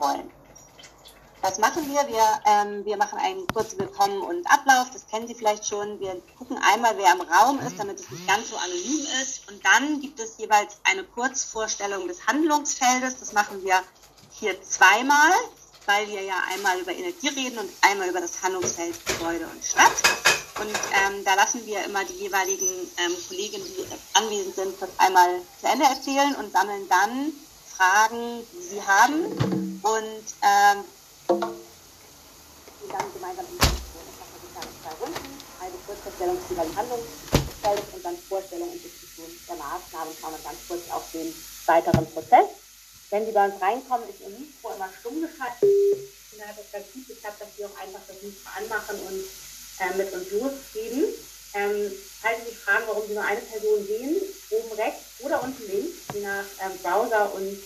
wollen. Was machen wir? Wir, ähm, wir machen einen kurzen Willkommen und Ablauf, das kennen Sie vielleicht schon. Wir gucken einmal, wer im Raum ist, damit es nicht ganz so anonym ist. Und dann gibt es jeweils eine Kurzvorstellung des Handlungsfeldes. Das machen wir hier zweimal, weil wir ja einmal über Energie reden und einmal über das Handlungsfeld Gebäude und Stadt. Und ähm, da lassen wir immer die jeweiligen ähm, Kolleginnen, die anwesend sind, das einmal zu Ende erzählen und sammeln dann Fragen, die sie haben. Und ähm, die dann gemeinsam in Diskussion. Das machen wir zwei Runden. Also Kurzvorstellung des jeweiligen Handlungsfeldes und dann Vorstellung und Diskussion der Maßnahmen. Schauen wir ganz kurz auf den weiteren Prozess. Wenn Sie bei uns reinkommen, ist Ihr Mikro immer stumm geschaltet. Und da hat es ganz gut geklappt, dass Sie auch einfach das Mikro anmachen und äh, mit uns losgeben. Ähm, falls Sie sich fragen, warum Sie nur eine Person sehen, oben rechts oder unten links, je nach ähm, Browser und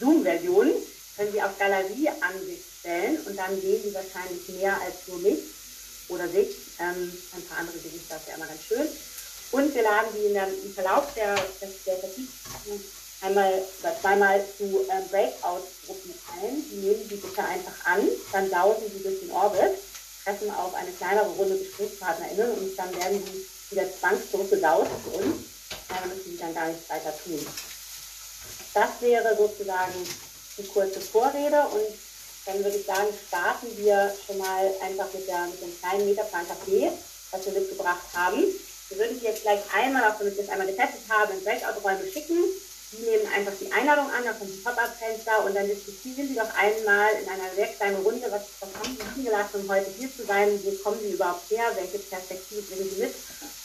Zoom-Version, können Sie auf Galerie-Ansicht stellen und dann sehen Sie wahrscheinlich mehr als nur mich oder sich. Ähm, ein paar andere Gesichter ist ja immer ganz schön. Und wir laden Sie der, im Verlauf der Vertiefung einmal oder zweimal zu ähm, Breakout-Gruppen ein. Die nehmen Sie bitte einfach an, dann sausen Sie durch den Orbit treffen auf eine kleinere Runde GesprächspartnerInnen und dann werden die wieder zwangsdruckgesaut für uns. Da müssen sie dann gar nichts weiter tun. Das wäre sozusagen eine kurze Vorrede und dann würde ich sagen, starten wir schon mal einfach mit, der, mit dem kleinen Metaplan Café, was wir mitgebracht haben. Wir würden Sie jetzt gleich einmal, auch damit wir es einmal getestet haben, in Breakout-Räume schicken Sie nehmen einfach die Einladung an, da kommt ein Pop-Up-Fenster und dann diskutieren Sie doch einmal in einer sehr kleinen Runde, was, was haben Sie zugelassen, um heute hier zu sein, wo kommen Sie überhaupt her, welche Perspektive bringen Sie mit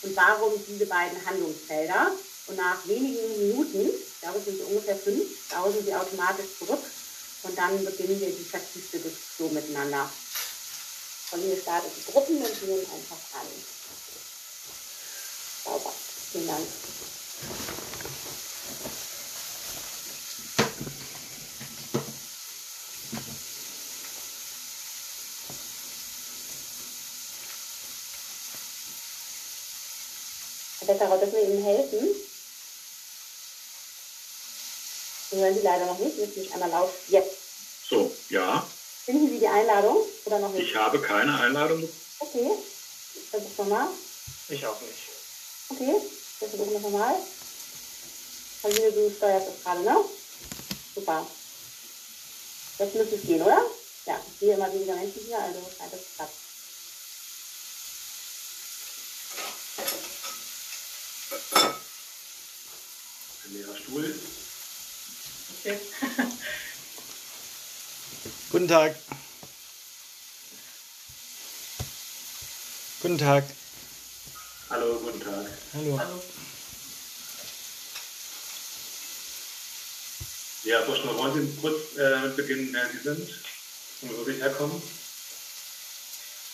und warum diese beiden Handlungsfelder. Und nach wenigen Minuten, ich sind so ungefähr fünf, sausen Sie automatisch zurück und dann beginnen wir die vertiefte Diskussion miteinander. Von mir startet die Gruppen und nehmen einfach an. Sauber. Vielen Dank. Besserer, dürfen wir Ihnen helfen? Wir hören Sie leider noch nicht. Müssen Sie einmal laut. Jetzt. So, ja. Finden Sie die Einladung oder noch nicht? Ich habe keine Einladung. Okay. Ich versuche nochmal. Ich auch nicht. Okay. Wir versuchen das nochmal. Sabine, du steuerst das gerade, ne? Super. Jetzt müsste es gehen, oder? Ja, ich sehe immer weniger Menschen hier, also scheint es klappt. Ein leerer Stuhl. Okay. Guten Tag. Guten Tag. Hallo, guten Tag. Hallo. Hallo. Ja, Frau Schnur, wollen Sie kurz äh, beginnen, wer Sie sind und wo Sie herkommen?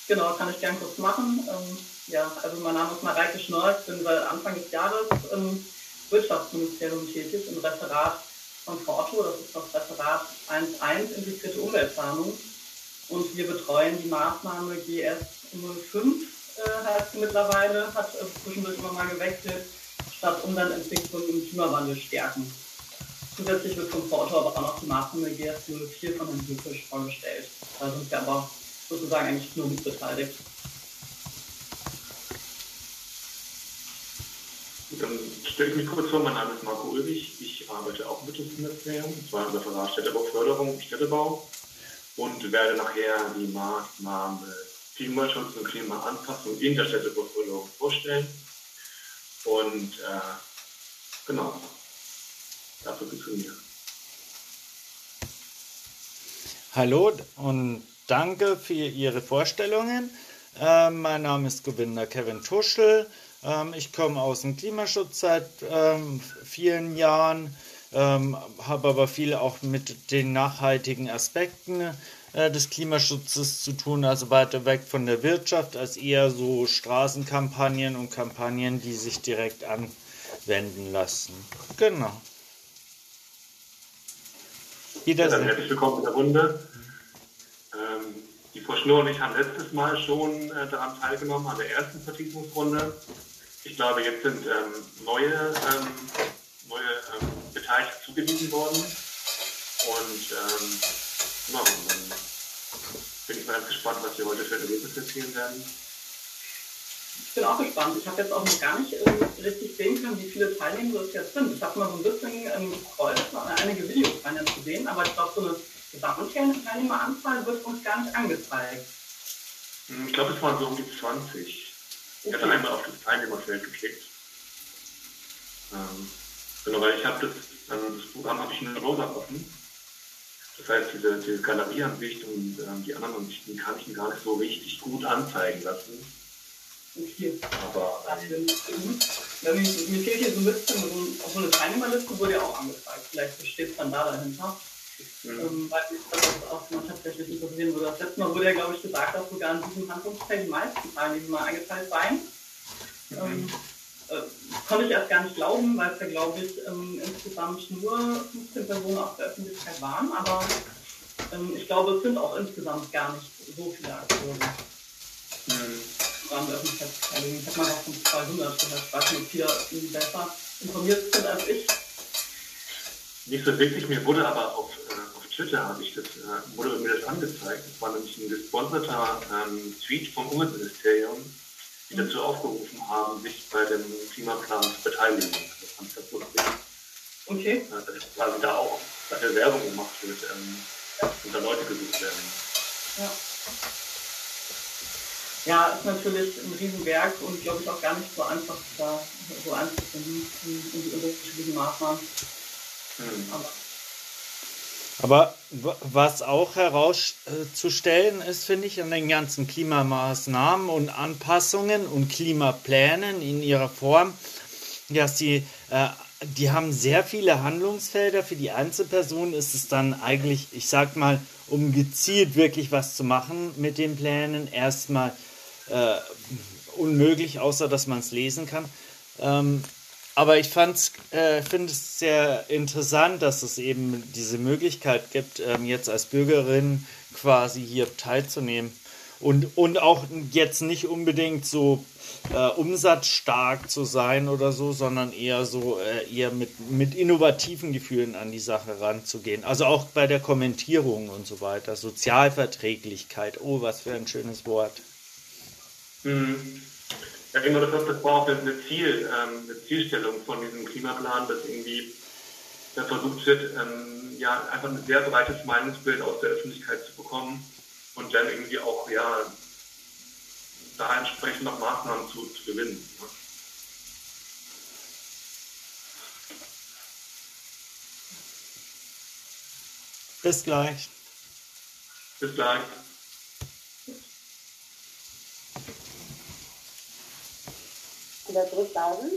Genau, kann ich gern kurz machen. Ähm, ja, also mein Name ist Mareike Schnorr, ich bin seit Anfang des Jahres im Wirtschaftsministerium tätig, im Referat von Forto, das ist das Referat 1.1, integrierte Umweltplanung. Und wir betreuen die Maßnahme GS 05, äh, heißt sie mittlerweile, hat äh, zwischendurch immer mal gewechselt, statt Umweltentwicklung im Klimawandel stärken. Zusätzlich wird vom Forto aber auch noch die Maßnahme GS 04 von Herrn Glückisch vorgestellt. Da sind wir aber sozusagen eigentlich nur mitbeteiligt. Dann stelle ich mich kurz vor, mein Name ist Marco Ulrich. Ich arbeite auch im Wirtschaftsministerium, und zwar im Referat Städtebauförderung und Städtebau und werde nachher die Maßnahme Klimaschutz und Klimaanpassung in der Städtebauförderung vorstellen. Und äh, genau, dafür zu mir. Hallo und danke für Ihre Vorstellungen. Äh, mein Name ist Govinda Kevin Tuschel. Ähm, ich komme aus dem Klimaschutz seit ähm, vielen Jahren, ähm, habe aber viel auch mit den nachhaltigen Aspekten äh, des Klimaschutzes zu tun, also weiter weg von der Wirtschaft, als eher so Straßenkampagnen und Kampagnen, die sich direkt anwenden lassen. Genau. Ja, dann herzlich willkommen in der Runde. Schnurr und ich haben letztes Mal schon äh, daran teilgenommen, an der ersten Vertiefungsrunde. Ich glaube, jetzt sind ähm, neue, ähm, neue ähm, Beteiligte zugewiesen worden. Und ähm, machen. Dann bin ich mal ganz gespannt, was Sie heute für Ergebnisse erzählen werden. Ich bin auch gespannt. Ich habe jetzt auch noch gar nicht ähm, richtig sehen können, wie viele Teilnehmer es jetzt sind. Ich habe mal so ein bisschen ähm, gescrollt, einige Videos waren jetzt zu sehen, aber ich glaube, so eine Gesamtteilnehmeranzahl wird uns gar nicht angezeigt. Hm, ich glaube, es waren so um die 20. Ich hatte einmal auf das Teilnehmerfeld geklickt. Ähm, genau, weil ich habe das, ähm, das Programm habe ich in Rosa offen. Das heißt, diese, diese Galerieansicht und ähm, die anderen Ansichten kann ich mir gar nicht so richtig gut anzeigen lassen. Okay. Aber ähm, ja, mir, mir fehlt hier so ein bisschen, so, so eine Teilnehmerliste wurde ja auch angezeigt. Vielleicht steht es dann da dahinter. Mhm. Ähm, weil mich das auch mal tatsächlich interessieren würde. Das letzte Mal wurde ja, glaube ich, gesagt, dass sogar in diesem Handlungsfeld die meisten Teilnehmer eingeteilt seien. Mhm. Ähm, äh, konnte ich erst gar nicht glauben, weil es ja, glaube ich, ähm, insgesamt nur 15 Personen aus der Öffentlichkeit waren. Aber ähm, ich glaube, es sind auch insgesamt gar nicht so viele Akteure. Mhm. Waren Öffentlichkeitsbeteiligung. Ich habe mal auch von 200 gehört. Ich weiß nicht, ob viele besser informiert sind als ich. Nicht so wirklich, mir wurde aber auf, äh, auf Twitter habe ich das, äh, wurde mir das angezeigt. Das war nämlich ein gesponserter ähm, Tweet vom Umweltministerium, die dazu aufgerufen haben, sich bei dem Klimaplan zu beteiligen. Das fand ich ganz lustig. Okay. Äh, dass quasi da auch dafür Werbung gemacht wird ähm, und da Leute gesucht werden. Ja. Ja, ist natürlich ein Riesenwerk und glaube ich auch gar nicht so einfach da so einzufinden in, in die unterschiedlichen Maßnahmen. Aber was auch herauszustellen ist, finde ich, an den ganzen Klimamaßnahmen und Anpassungen und Klimaplänen in ihrer Form, dass sie, äh, die haben sehr viele Handlungsfelder. Für die Einzelperson ist es dann eigentlich, ich sag mal, um gezielt wirklich was zu machen mit den Plänen, erstmal äh, unmöglich, außer dass man es lesen kann. Ähm, aber ich äh, finde es sehr interessant, dass es eben diese Möglichkeit gibt, ähm, jetzt als Bürgerin quasi hier teilzunehmen. Und, und auch jetzt nicht unbedingt so äh, umsatzstark zu sein oder so, sondern eher so äh, eher mit, mit innovativen Gefühlen an die Sache ranzugehen. Also auch bei der Kommentierung und so weiter. Sozialverträglichkeit, oh, was für ein schönes Wort. Mhm. Ja, genau, das, das war auch eine, Ziel, ähm, eine Zielstellung von diesem Klimaplan, dass irgendwie da versucht wird, ähm, ja, einfach ein sehr breites Meinungsbild aus der Öffentlichkeit zu bekommen und dann irgendwie auch, ja, da entsprechend noch Maßnahmen zu, zu gewinnen. Ne? Bis gleich. Bis gleich. Wieder zurücklaufen.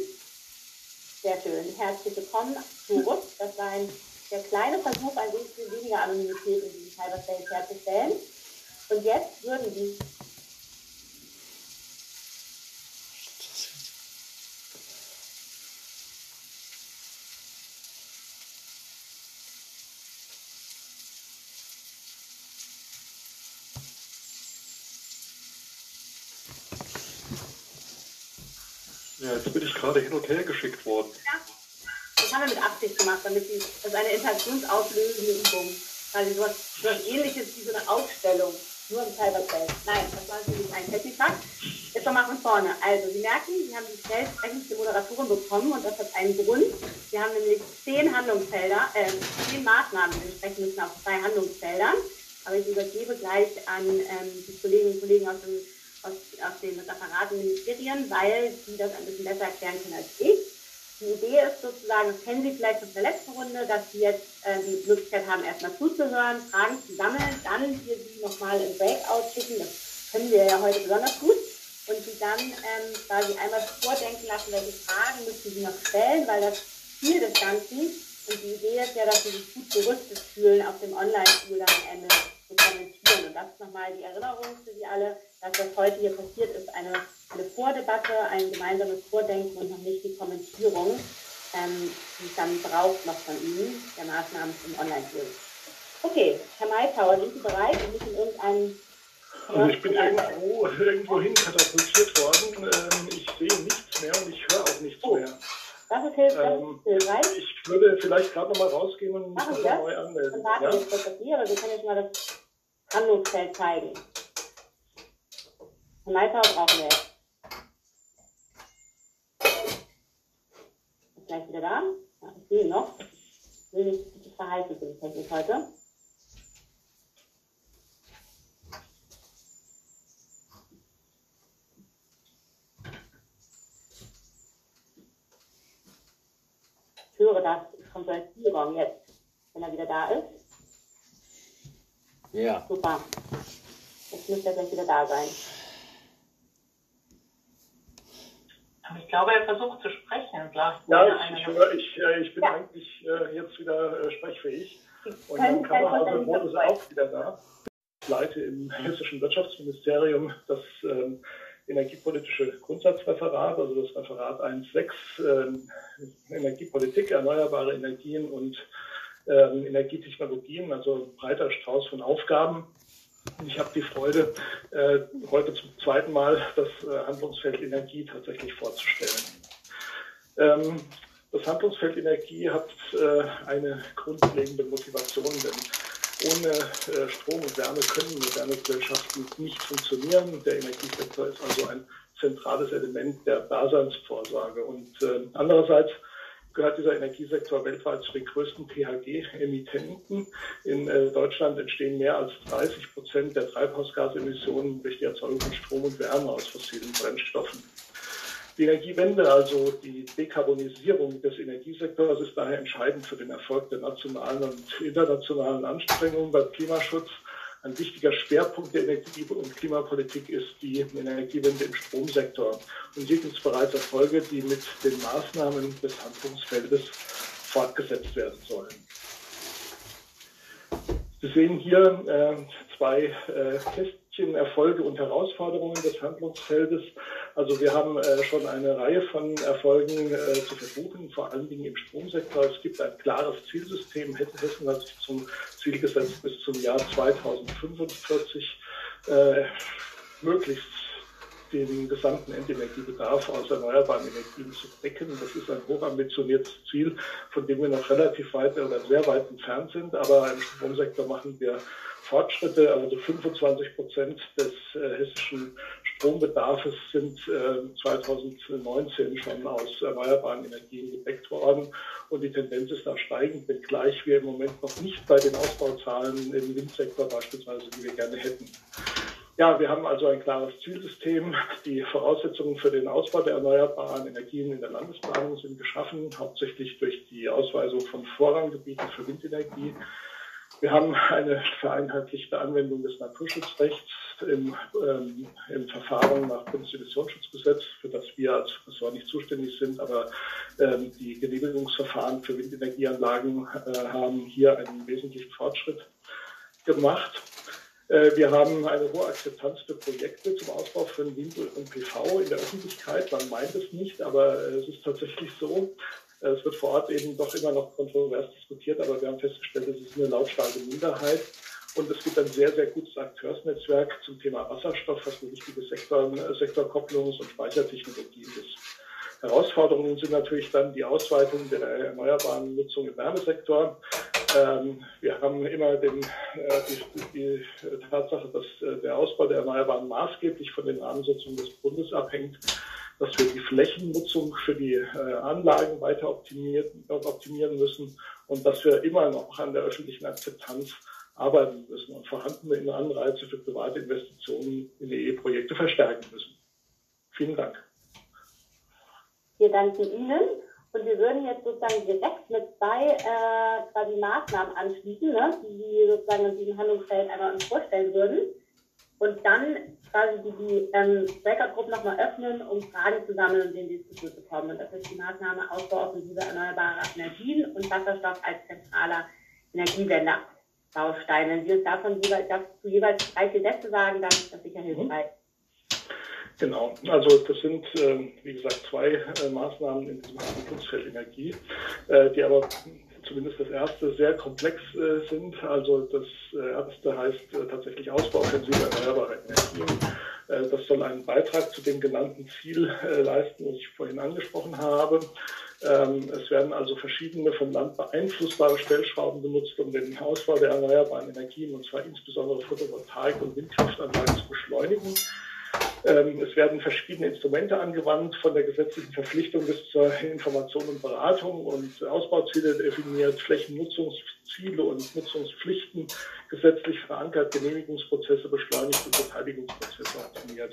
Sehr schön. Herzlich willkommen zurück. Das war ein der kleine Versuch, ein bisschen weniger Anonymität in diesem Cyberspace herzustellen. Und jetzt würden die Ja, jetzt bin ich gerade hin und her geschickt worden. Ja, das haben wir mit Absicht gemacht, damit die, das ist eine interaktionsauslösende Übung. Also sowas, sowas ähnliches wie so eine Ausstellung, nur im Cyberspace. Nein, das war natürlich ein Technikfakt. Jetzt nochmal von vorne. Also, Sie merken, Sie haben die schnellstrechendste Moderatorin bekommen und das hat einen Grund. Wir haben nämlich zehn Handlungsfelder, äh, zehn Maßnahmen, die wir sprechen müssen auf zwei Handlungsfeldern. Aber ich übergebe gleich an ähm, die Kolleginnen und Kollegen aus dem aus, aus den Referaten Ministerien, weil die das ein bisschen besser erklären können als ich. Die Idee ist sozusagen, das kennen Sie vielleicht aus der letzten Runde, dass Sie jetzt äh, die Möglichkeit haben, erstmal zuzuhören, Fragen zu sammeln, dann wir Sie nochmal im Breakout schicken, das können wir ja heute besonders gut, und Sie dann ähm, quasi einmal vordenken lassen, welche Fragen müssen Sie noch stellen, weil das Ziel des Ganzen und die Idee ist ja, dass Sie sich gut gerüstet fühlen, auf dem Online-Tool am Ende zu kommentieren. Und das ist nochmal die Erinnerung für Sie alle, dass das heute hier passiert ist, eine, eine Vordebatte, ein gemeinsames Vordenken und noch nicht die Kommentierung, ähm, die es dann braucht noch von Ihnen, der Maßnahmen zum Online-Tool. Okay, Herr Maytauer, sind Sie bereit und nicht in irgendeinem also ich bin irgendwo, irgendwo hin katapultiert worden. Ähm, ich sehe nichts mehr und ich höre auch nichts oh. mehr. Das ist hilfreich. Ähm, ich würde vielleicht gerade noch mal rausgehen und mich nochmal neu anmelden. Dann warten ja? wir kurz auf aber wir können jetzt mal das Handlungsfeld zeigen. Von Leiter brauchen wir jetzt. Ist gleich wieder da. Ja, ich sehe noch. Ich will nicht verhalten für die Technik heute. Ich höre das von so einem Spielraum jetzt, wenn er wieder da ist. Ja. Super. Jetzt müsste er gleich wieder da sein. Ich glaube, er versucht zu sprechen. ja, ich, ich, äh, ich bin ja. eigentlich äh, jetzt wieder äh, sprechfähig. Und dann kann man also Modus auch wieder da. Ich leite im hessischen Wirtschaftsministerium das ähm, energiepolitische Grundsatzreferat, also das Referat 1.6, äh, Energiepolitik, erneuerbare Energien und ähm, Energietechnologien, also ein breiter Strauß von Aufgaben. Ich habe die Freude, äh, heute zum zweiten Mal das äh, Handlungsfeld Energie tatsächlich vorzustellen. Ähm, das Handlungsfeld Energie hat äh, eine grundlegende Motivation, denn ohne äh, Strom und Wärme können moderne Gesellschaften nicht funktionieren. Der Energiesektor ist also ein zentrales Element der Daseinsvorsorge. Und äh, andererseits gehört dieser Energiesektor weltweit zu den größten THG-Emittenten. In äh, Deutschland entstehen mehr als 30 Prozent der Treibhausgasemissionen durch die Erzeugung von Strom und Wärme aus fossilen Brennstoffen. Die Energiewende, also die Dekarbonisierung des Energiesektors, ist daher entscheidend für den Erfolg der nationalen und internationalen Anstrengungen beim Klimaschutz ein wichtiger Schwerpunkt der Energie- und Klimapolitik ist die Energiewende im Stromsektor. Und hier gibt es bereits Erfolge, die mit den Maßnahmen des Handlungsfeldes fortgesetzt werden sollen. Sie sehen hier äh, zwei äh, Kästchen Erfolge und Herausforderungen des Handlungsfeldes. Also wir haben äh, schon eine Reihe von Erfolgen äh, zu verbuchen, vor allen Dingen im Stromsektor. Es gibt ein klares Zielsystem. Hessen hat sich zum Ziel gesetzt, bis zum Jahr 2045 äh, möglichst den gesamten Endenergiebedarf aus erneuerbaren Energien zu decken. Das ist ein hochambitioniertes Ziel, von dem wir noch relativ weit oder sehr weit entfernt sind. Aber im Stromsektor machen wir Fortschritte. Also 25 Prozent des äh, hessischen Strombedarfs sind äh, 2019 schon aus erneuerbaren Energien gedeckt worden. Und die Tendenz ist da steigend, wenngleich wir im Moment noch nicht bei den Ausbauzahlen im Windsektor beispielsweise, die wir gerne hätten. Ja, wir haben also ein klares Zielsystem. Die Voraussetzungen für den Ausbau der erneuerbaren Energien in der Landesplanung sind geschaffen, hauptsächlich durch die Ausweisung von Vorranggebieten für Windenergie. Wir haben eine vereinheitlichte Anwendung des Naturschutzrechts im, ähm, im Verfahren nach Bundesemissionsschutzgesetz, für das wir als Ressort nicht zuständig sind, aber ähm, die Genehmigungsverfahren für Windenergieanlagen äh, haben hier einen wesentlichen Fortschritt gemacht. Äh, wir haben eine hohe Akzeptanz für Projekte zum Ausbau von Wind und PV in der Öffentlichkeit. Man meint es nicht, aber äh, es ist tatsächlich so. Äh, es wird vor Ort eben doch immer noch kontrovers diskutiert, aber wir haben festgestellt, es ist eine lautstarke Minderheit. Und es gibt ein sehr, sehr gutes Akteursnetzwerk zum Thema Wasserstoff, was eine wichtige Sektor, Sektorkopplungs- und Speichertechnologie ist. Herausforderungen sind natürlich dann die Ausweitung der erneuerbaren Nutzung im Wärmesektor. Ähm, wir haben immer den, äh, die, die, Tatsache, dass äh, der Ausbau der Erneuerbaren maßgeblich von den Rahmensetzungen des Bundes abhängt, dass wir die Flächennutzung für die äh, Anlagen weiter optimieren müssen und dass wir immer noch an der öffentlichen Akzeptanz arbeiten müssen und vorhandene Anreize für private Investitionen in EE-Projekte verstärken müssen. Vielen Dank. Wir danken Ihnen und wir würden jetzt sozusagen direkt mit zwei äh, quasi Maßnahmen anschließen, ne, die Sie sozusagen in diesem Handlungsfeld einmal uns vorstellen würden und dann quasi die, die ähm, Breakout-Gruppen nochmal öffnen, um Fragen zu sammeln und in die Diskussion zu kommen. Und das ist die Maßnahme Ausbau offensiver erneuerbarer Energien und Wasserstoff als zentraler Energiewende-Baustein. Wenn Sie uns davon jeweils, dazu jeweils drei, vier Sätze sagen, dann ist das sicher hilfreich. Genau, also das sind, äh, wie gesagt, zwei äh, Maßnahmen in diesem Handlungsfeld Energie, äh, die aber zumindest das erste sehr komplex äh, sind. Also das äh, erste heißt äh, tatsächlich Ausbau offensiver erneuerbarer Energien. das soll einen Beitrag zu dem genannten Ziel leisten, was ich vorhin angesprochen habe. Ähm, es werden also verschiedene vom Land beeinflussbare Stellschrauben benutzt, um den Ausbau der erneuerbaren Energien, und zwar insbesondere Photovoltaik- und Windkraftanlagen zu beschleunigen. Ähm, es werden verschiedene Instrumente angewandt, von der gesetzlichen Verpflichtung bis zur Information und Beratung und Ausbauziele definiert, Flächennutzungsziele und Nutzungspflichten gesetzlich verankert, Genehmigungsprozesse beschleunigt und Beteiligungsprozesse optimiert.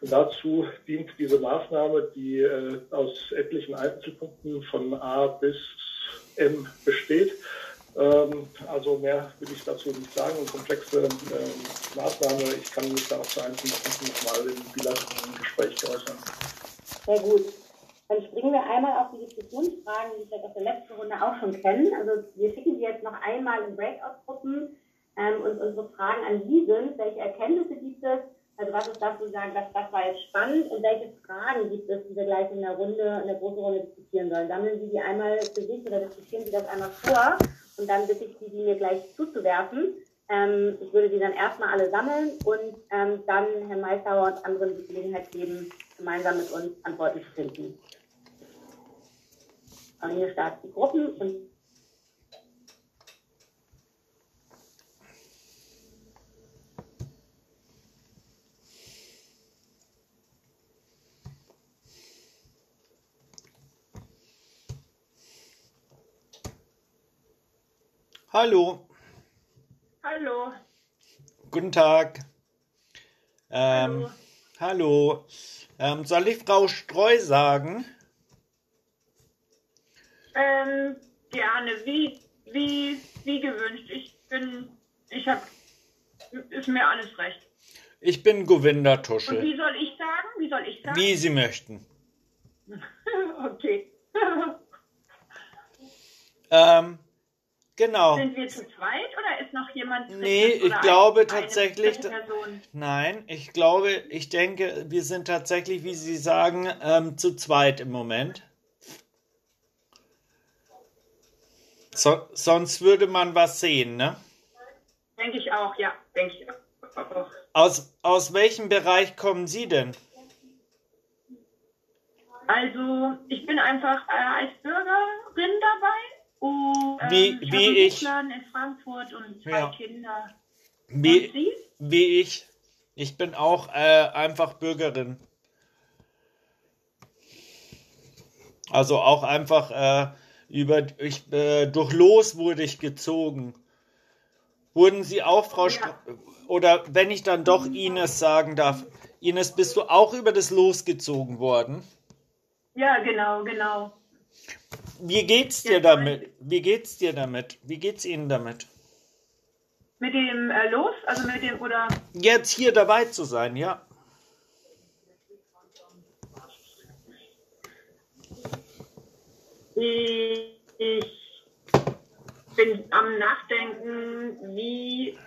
Und dazu dient diese Maßnahme, die äh, aus etlichen Einzelpunkten von A bis M besteht, also mehr will ich dazu nicht sagen. Eine komplexe äh, Maßnahme. Ich kann mich da auch zu einzelnen Punkten nochmal im bilateralen Gespräch äußern. Sehr gut. Dann springen wir einmal auf die Diskussionsfragen, die wir aus der letzten Runde auch schon kennen. Also wir schicken Sie jetzt noch einmal in Breakout-Gruppen ähm, und unsere Fragen an Sie sind. Welche Erkenntnisse gibt es? Also was ist das, Sie sagen, das, das war jetzt spannend und welche Fragen gibt es, die wir gleich in der Runde, in der großen Runde diskutieren sollen? Sammeln Sie die einmal für sich oder diskutieren Sie das einmal vor und dann bitte ich Sie, die mir gleich zuzuwerfen. Ähm, ich würde die dann erstmal alle sammeln und ähm, dann Herrn Meissauer und anderen die Gelegenheit geben, gemeinsam mit uns Antworten zu finden. Und hier starten die Gruppen und Hallo. Hallo. Guten Tag. Ähm, hallo. hallo. Ähm, soll ich Frau Streu sagen? Ähm, gerne. Wie, wie, wie gewünscht. Ich bin, ich hab, ist mir alles recht. Ich bin Govinda Tuschel. Und wie soll ich sagen? Wie soll ich sagen? Wie Sie möchten. okay. ähm, Genau. Sind wir zu zweit oder ist noch jemand drin? Nee, ich glaube tatsächlich. Nein, ich glaube, ich denke, wir sind tatsächlich, wie Sie sagen, ähm, zu zweit im Moment. So, sonst würde man was sehen, ne? Denke ich auch, ja, denke ich auch. Aus, aus welchem Bereich kommen Sie denn? Also, ich bin einfach äh, als Bürgerin dabei Oh, wie, ähm, ich wie ich. in Frankfurt und zwei ja. Kinder. Wie, und Sie? wie ich. Ich bin auch äh, einfach Bürgerin. Also auch einfach äh, über ich, äh, durch Los wurde ich gezogen. Wurden Sie auch, Frau ja. oder wenn ich dann doch Ines sagen darf, Ines, bist du auch über das Los gezogen worden? Ja, genau, genau. Wie geht's dir damit? Wie geht's dir damit? Wie geht's Ihnen damit? Mit dem äh, Los? Also mit dem, oder? Jetzt hier dabei zu sein, ja. Ich bin am Nachdenken, wie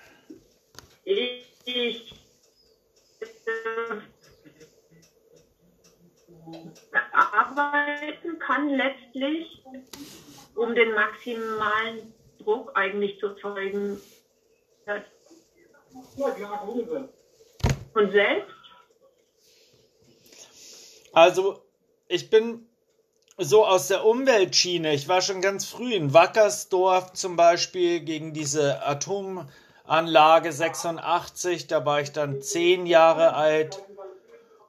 ich arbeiten kann letztlich, um den maximalen Druck eigentlich zu zeugen. Und selbst? Also, ich bin so aus der Umweltschiene. Ich war schon ganz früh in Wackersdorf zum Beispiel gegen diese Atomanlage 86. Da war ich dann zehn Jahre alt.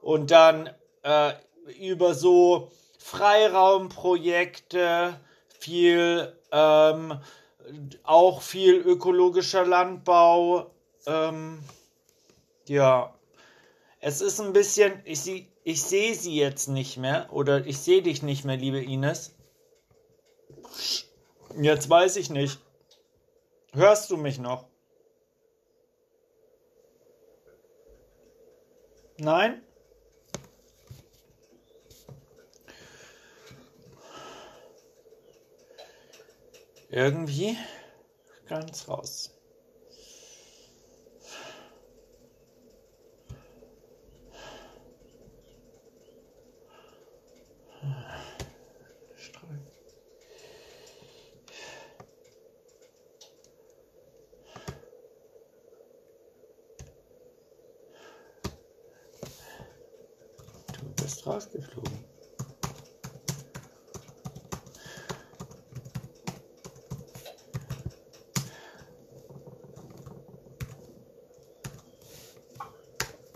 Und dann äh, über so Freiraumprojekte, viel ähm, auch viel ökologischer Landbau. Ähm, ja, es ist ein bisschen, ich, ich sehe sie jetzt nicht mehr oder ich sehe dich nicht mehr, liebe Ines. Jetzt weiß ich nicht. Hörst du mich noch? Nein? Irgendwie ganz raus. Du bist rausgeflogen.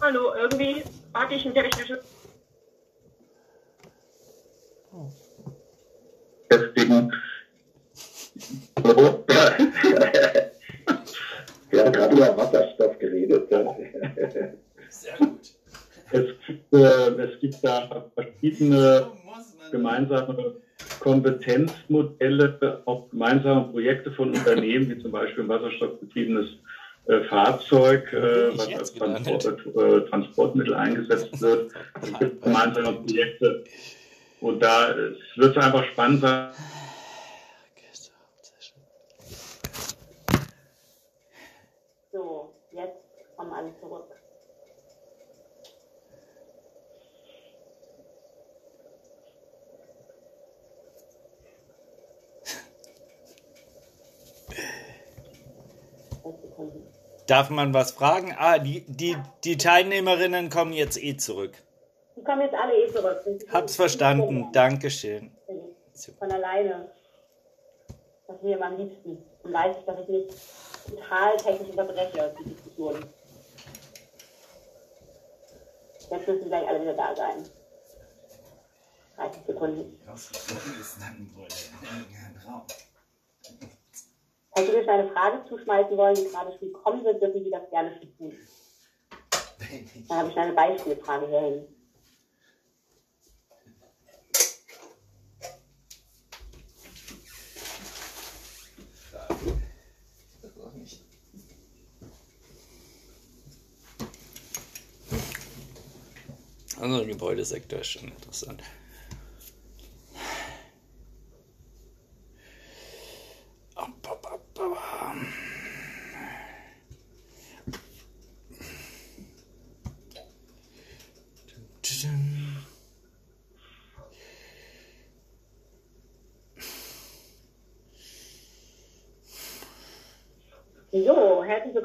Hallo, irgendwie hatte ich ein technisches. Deswegen. So. Wir haben gerade über Wasserstoff geredet. Sehr gut. Es gibt, äh, es gibt da verschiedene gemeinsame Kompetenzmodelle, auch gemeinsame Projekte von Unternehmen, wie zum Beispiel ein wasserstoffbetriebenes äh, Fahrzeug, äh, was als Transport, äh, Transportmittel eingesetzt wird. Es gibt gemeinsame Projekte. Und da wird es einfach spannend sein. So, jetzt kommen alle zurück. Darf man was fragen? Ah, die, die, die Teilnehmerinnen kommen jetzt eh zurück. Die kommen jetzt alle eh zurück. Hab's verstanden. Dankeschön. Von alleine. Das ist mir immer am liebsten. Dann weiß ich, dass ich nicht total technisch unterbreche, die Diskussion. Jetzt müssen gleich alle wieder da sein. 30 Sekunden. Falls Sie mir eine Frage zuschmeißen wollen, die gerade schon gekommen sind, dürfen Sie das gerne schon tun. Dann habe ich eine Beispielfrage hierhin. Also Gebäudesektor ist schon interessant.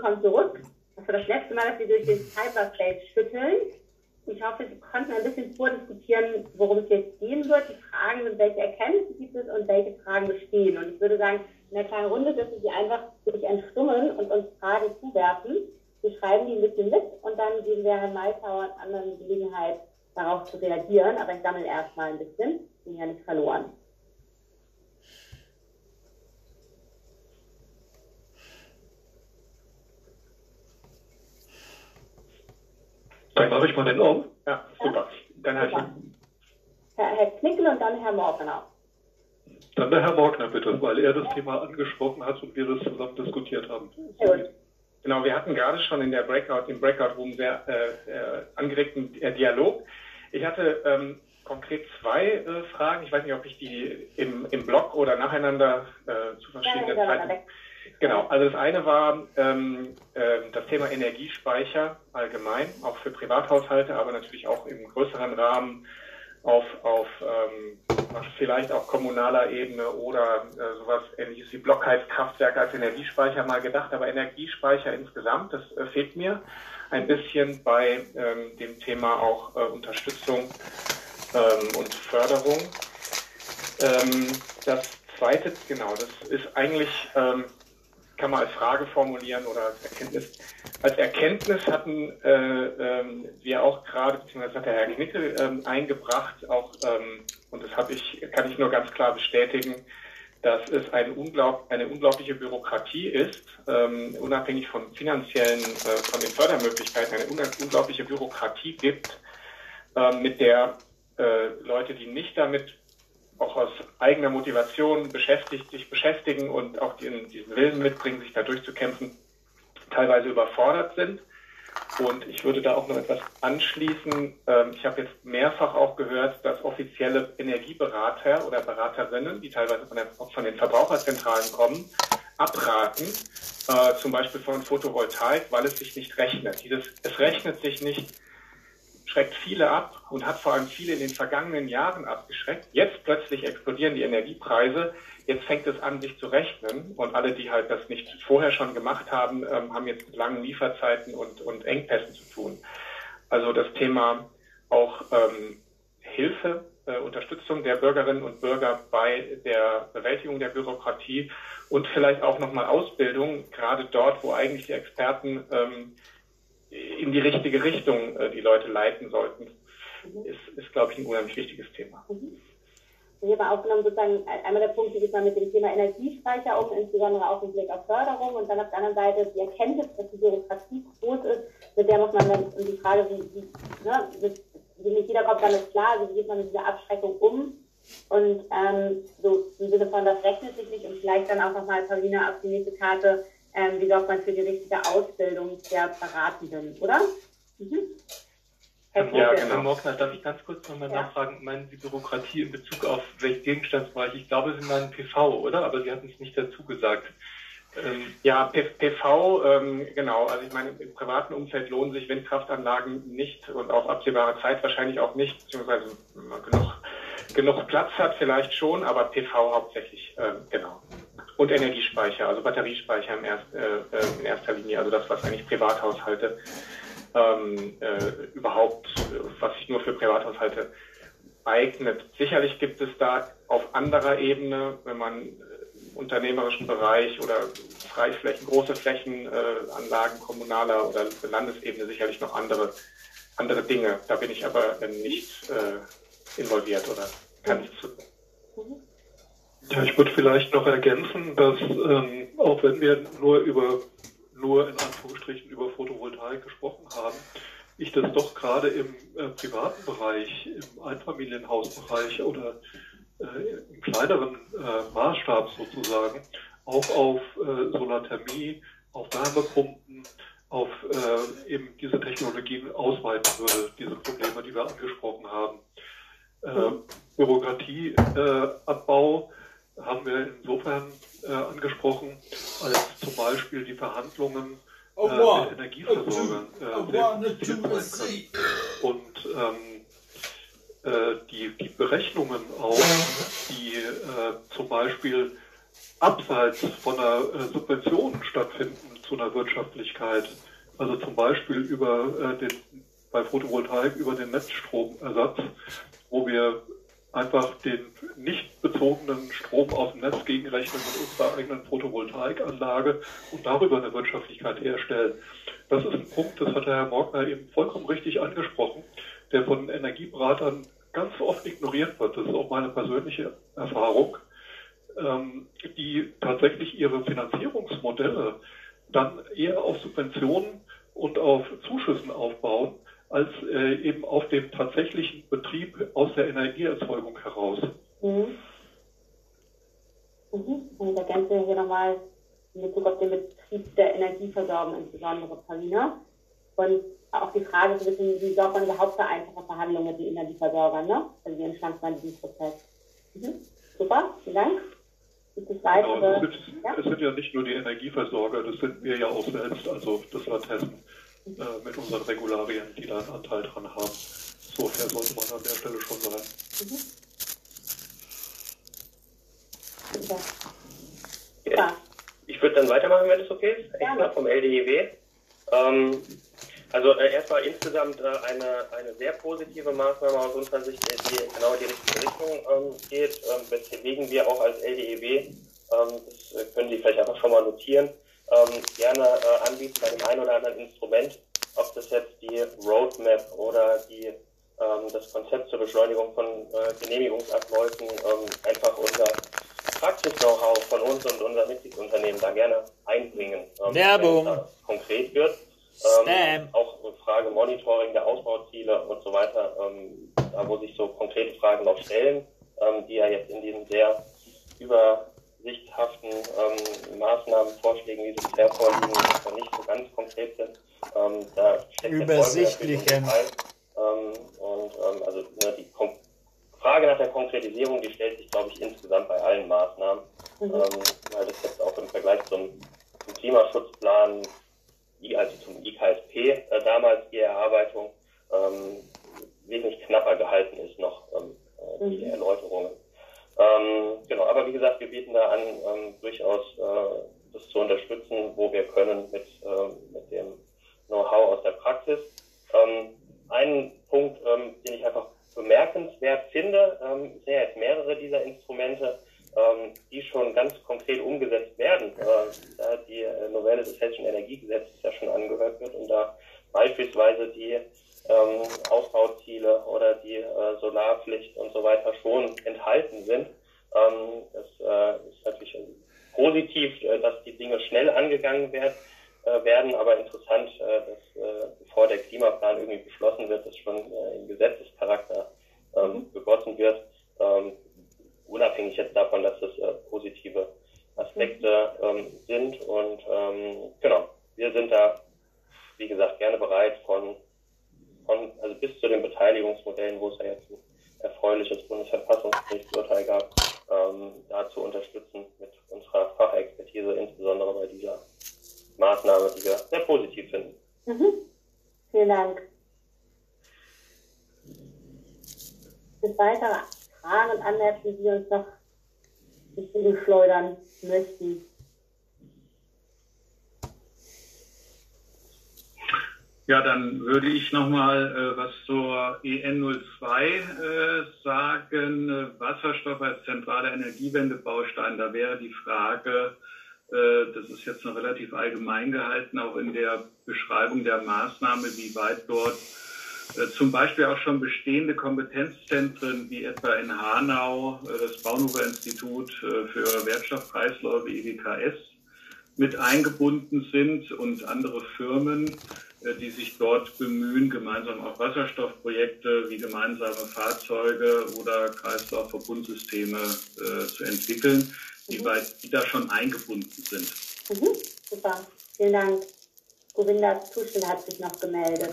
Willkommen zurück. Das war das letzte Mal, dass wir durch den Cyberspace schütteln. Ich hoffe, Sie konnten ein bisschen vordiskutieren, worum es jetzt gehen wird. Die Fragen sind, welche Erkenntnisse gibt es und welche Fragen bestehen. Und ich würde sagen, in der kleinen Runde dürfen Sie einfach sich entstummen und uns Fragen zuwerfen. Wir schreiben die ein bisschen mit und dann geben wir Herrn Maltauer und anderen Gelegenheit, darauf zu reagieren. Aber ich sammle erstmal ein bisschen. Bin ja nicht verloren. Dann mache ich mal den um. Ja, super. Dann Herr, Herr, Herr Knickel und dann Herr Morgner. Dann der Herr Morgner bitte, weil er das Thema angesprochen hat und wir das zusammen diskutiert haben. Sehr gut. Genau, wir hatten gerade schon in der Breakout, im Breakout Room sehr äh, äh, angeregten äh, Dialog. Ich hatte ähm, konkret zwei äh, Fragen. Ich weiß nicht, ob ich die im, im Blog oder nacheinander äh, zu verschiedenen Ja, Zeiten. Genau, also das eine war ähm, äh, das Thema Energiespeicher allgemein, auch für Privathaushalte, aber natürlich auch im größeren Rahmen auf, auf ähm, vielleicht auch kommunaler Ebene oder äh, sowas ähnliches wie Blockheizkraftwerke als Energiespeicher mal gedacht, aber Energiespeicher insgesamt, das äh, fehlt mir ein bisschen bei ähm, dem Thema auch äh, Unterstützung ähm, und Förderung. Ähm, das zweite, genau, das ist eigentlich, ähm, kann man als Frage formulieren oder als Erkenntnis. Als Erkenntnis hatten äh, ähm, wir auch gerade, beziehungsweise hat der Herr Knickel ähm, eingebracht, auch, ähm, und das habe ich, kann ich nur ganz klar bestätigen, dass es ein unglaub, eine unglaubliche Bürokratie ist, ähm, unabhängig von finanziellen, äh, von den Fördermöglichkeiten, eine unglaubliche Bürokratie gibt, äh, mit der äh, Leute, die nicht damit auch aus eigener Motivation beschäftigt, sich beschäftigen und auch den, diesen Willen mitbringen, sich da durchzukämpfen, teilweise überfordert sind. Und ich würde da auch noch etwas anschließen. Ähm, ich habe jetzt mehrfach auch gehört, dass offizielle Energieberater oder Beraterinnen, die teilweise von, der, von den Verbraucherzentralen kommen, abraten, äh, zum Beispiel von Photovoltaik, weil es sich nicht rechnet. Dieses, es rechnet sich nicht, schreckt viele ab und hat vor allem viele in den vergangenen Jahren abgeschreckt. Jetzt plötzlich explodieren die Energiepreise. Jetzt fängt es an, sich zu rechnen. Und alle, die halt das nicht vorher schon gemacht haben, ähm, haben jetzt mit langen Lieferzeiten und, und Engpässen zu tun. Also das Thema auch ähm, Hilfe, äh, Unterstützung der Bürgerinnen und Bürger bei der Bewältigung der Bürokratie und vielleicht auch nochmal Ausbildung, gerade dort, wo eigentlich die Experten ähm, in die richtige Richtung äh, die Leute leiten sollten. Ist, ist glaube ich, ein unheimlich wichtiges Thema. Mhm. Ich habe aufgenommen, sozusagen, einmal der Punkt, wie geht man mit dem Thema Energiespeicher um, insbesondere auch im Blick auf Förderung und dann auf der anderen Seite die Erkenntnis, dass die Bürokratie groß ist, mit der muss man dann, und die Frage, wie, wie, ne, wie nicht jeder kommt damit klar, also wie geht man mit dieser Abschreckung um und ähm, so im Sinne von, das rechnet sich nicht und vielleicht dann auch nochmal, Paulina, auf die nächste Karte, ähm, wie sorgt man für die richtige Ausbildung der Beratenden, oder? Mhm. Ja, genau. Herr Morgner, darf ich ganz kurz nochmal ja. nachfragen, meinen Sie Bürokratie in Bezug auf welchen Gegenstandsbereich? Ich glaube, Sie meinen PV, oder? Aber Sie hatten es nicht dazu gesagt. Ähm, ja, PV, ähm, genau. Also ich meine, im privaten Umfeld lohnen sich Windkraftanlagen nicht und auf absehbare Zeit wahrscheinlich auch nicht, beziehungsweise genug, genug Platz hat vielleicht schon, aber PV hauptsächlich, äh, genau. Und Energiespeicher, also Batteriespeicher im erst, äh, äh, in erster Linie, also das, was eigentlich Privathaushalte ähm, äh, überhaupt, was sich nur für Privathaushalte eignet. Sicherlich gibt es da auf anderer Ebene, wenn man äh, unternehmerischen Bereich oder Freiflächen, große Flächenanlagen äh, kommunaler oder Landesebene sicherlich noch andere, andere Dinge. Da bin ich aber äh, nicht äh, involviert oder kann nichts zu. Ja, ich würde vielleicht noch ergänzen, dass ähm, auch wenn wir nur über nur in Anführungsstrichen über Photovoltaik gesprochen haben, ich das doch gerade im äh, privaten Bereich, im Einfamilienhausbereich oder äh, im kleineren äh, Maßstab sozusagen auch auf äh, Solarthermie, auf Wärmepumpen, auf äh, eben diese Technologien ausweiten würde, diese Probleme, die wir angesprochen haben. Äh, Bürokratieabbau haben wir insofern äh, angesprochen, als zum Beispiel die Verhandlungen äh, mit Energieversorgern äh, Und ähm, äh, die, die Berechnungen auch, die äh, zum Beispiel abseits von einer äh, Subvention stattfinden zu einer Wirtschaftlichkeit, also zum Beispiel über den bei Photovoltaik über den Netzstromersatz, wo wir einfach den nicht bezogenen Strom aus dem Netz gegenrechnen mit unserer eigenen Photovoltaikanlage und darüber eine Wirtschaftlichkeit herstellen. Das ist ein Punkt, das hat Herr Morgner eben vollkommen richtig angesprochen, der von Energieberatern ganz oft ignoriert wird. Das ist auch meine persönliche Erfahrung, ähm, die tatsächlich ihre Finanzierungsmodelle dann eher auf Subventionen und auf Zuschüssen aufbauen, als äh, eben auf dem tatsächlichen Betrieb aus der Energieerzeugung heraus. Mhm. Mhm. Und ich ergänze hier nochmal in Bezug auf den Betrieb der Energieversorgung, insbesondere Paulina. Und auch die Frage ein bisschen, wie sorgt man überhaupt für einfache Verhandlungen mit den Energieversorgern, ne? Also wie entschlankt man diesen Prozess? Mhm. Super, vielen Dank. Gibt es weitere? Genau, es, sind, ja? es sind ja nicht nur die Energieversorger, das sind wir ja auch selbst, also das Land Hessen äh, mit unseren Regularien, die da einen Anteil dran haben. So fair sollte man an der Stelle schon sein. Mhm. Ja. Ich würde dann weitermachen, wenn es okay ist. Extra vom LDEW. Ähm, also äh, erstmal insgesamt äh, eine, eine sehr positive Maßnahme aus unserer Sicht, die genau in die richtige Richtung ähm, geht, ähm, weswegen wir auch als LDEW, ähm, das äh, können Sie vielleicht einfach schon mal notieren, ähm, gerne äh, anbieten bei dem einen oder anderen Instrument, ob das jetzt die Roadmap oder die, ähm, das Konzept zur Beschleunigung von äh, Genehmigungsabläufen ähm, einfach unser Praxis-Know-how von uns und unser Mitgliedsunternehmen da gerne einbringen. Ähm, Werbung. konkret wird. Ähm, auch Frage Monitoring der Ausbauziele und so weiter, ähm, da wo sich so konkrete Fragen noch stellen, ähm, die ja jetzt in diesen sehr über sichthaften ähm, Maßnahmen, Vorschlägen, wie sie bisher vorliegen, nicht so ganz konkret sind. Ähm, da steckt Übersichtlichen. Ähm, und ähm, also ne, die Kon Frage nach der Konkretisierung, die stellt sich, glaube ich, insgesamt bei allen Maßnahmen, mhm. Ähm, weil das jetzt auch im Vergleich zum, zum Klimaschutzplan, also zum IKSP, äh, damals die Erarbeitung, ähm, wesentlich knapper gehalten ist noch ähm, äh, die mhm. Erläuterungen. Ähm, genau, aber wie gesagt, wir bieten da an, ähm, durchaus äh, das zu unterstützen, wo wir können mit, äh, mit dem Know-how aus der Praxis. Ähm, einen Punkt, ähm, den ich einfach bemerkenswert finde, ähm, sind ja jetzt mehrere dieser Instrumente, ähm, die schon ganz konkret umgesetzt werden. Äh, da die Novelle des Hessischen Energiegesetzes ja schon angehört wird und da beispielsweise die ähm, Ausbauziele oder die äh, Solarpflicht und so weiter schon enthalten sind. Ähm, das äh, ist natürlich positiv, äh, dass die Dinge schnell angegangen werden, äh, werden aber interessant, äh, dass äh, bevor der Klimaplan irgendwie beschlossen wird, das schon äh, im Gesetzescharakter ähm, mhm. begossen wird, ähm, unabhängig jetzt davon, dass das äh, positive Aspekte ähm, sind. Und ähm, genau, wir sind da, wie gesagt, gerne bereit von, von also bis zu den Beteiligungsmodellen, wo es ja jetzt ein erfreuliches Bundesverfassungsgerichtsurteil gab, ähm, da zu unterstützen mit unserer Fachexpertise, insbesondere bei dieser Maßnahme, die wir sehr positiv finden. Mhm. Vielen Dank. Gibt weitere Fragen und Anmerkungen, die uns noch entgegenschleudern möchten? Ja, dann würde ich nochmal äh, was zur EN02 äh, sagen. Äh, Wasserstoff als zentraler Energiewendebaustein. Da wäre die Frage, äh, das ist jetzt noch relativ allgemein gehalten, auch in der Beschreibung der Maßnahme, wie weit dort äh, zum Beispiel auch schon bestehende Kompetenzzentren wie etwa in Hanau äh, das Fraunhofer Institut für Wertstoffkreisläufe EWKS mit eingebunden sind und andere Firmen, die sich dort bemühen, gemeinsam auch Wasserstoffprojekte wie gemeinsame Fahrzeuge oder Kreislaufverbundsysteme äh, zu entwickeln wie weit die da schon eingebunden sind. Mhm, super, vielen Dank. Govinda Tuschel hat sich noch gemeldet.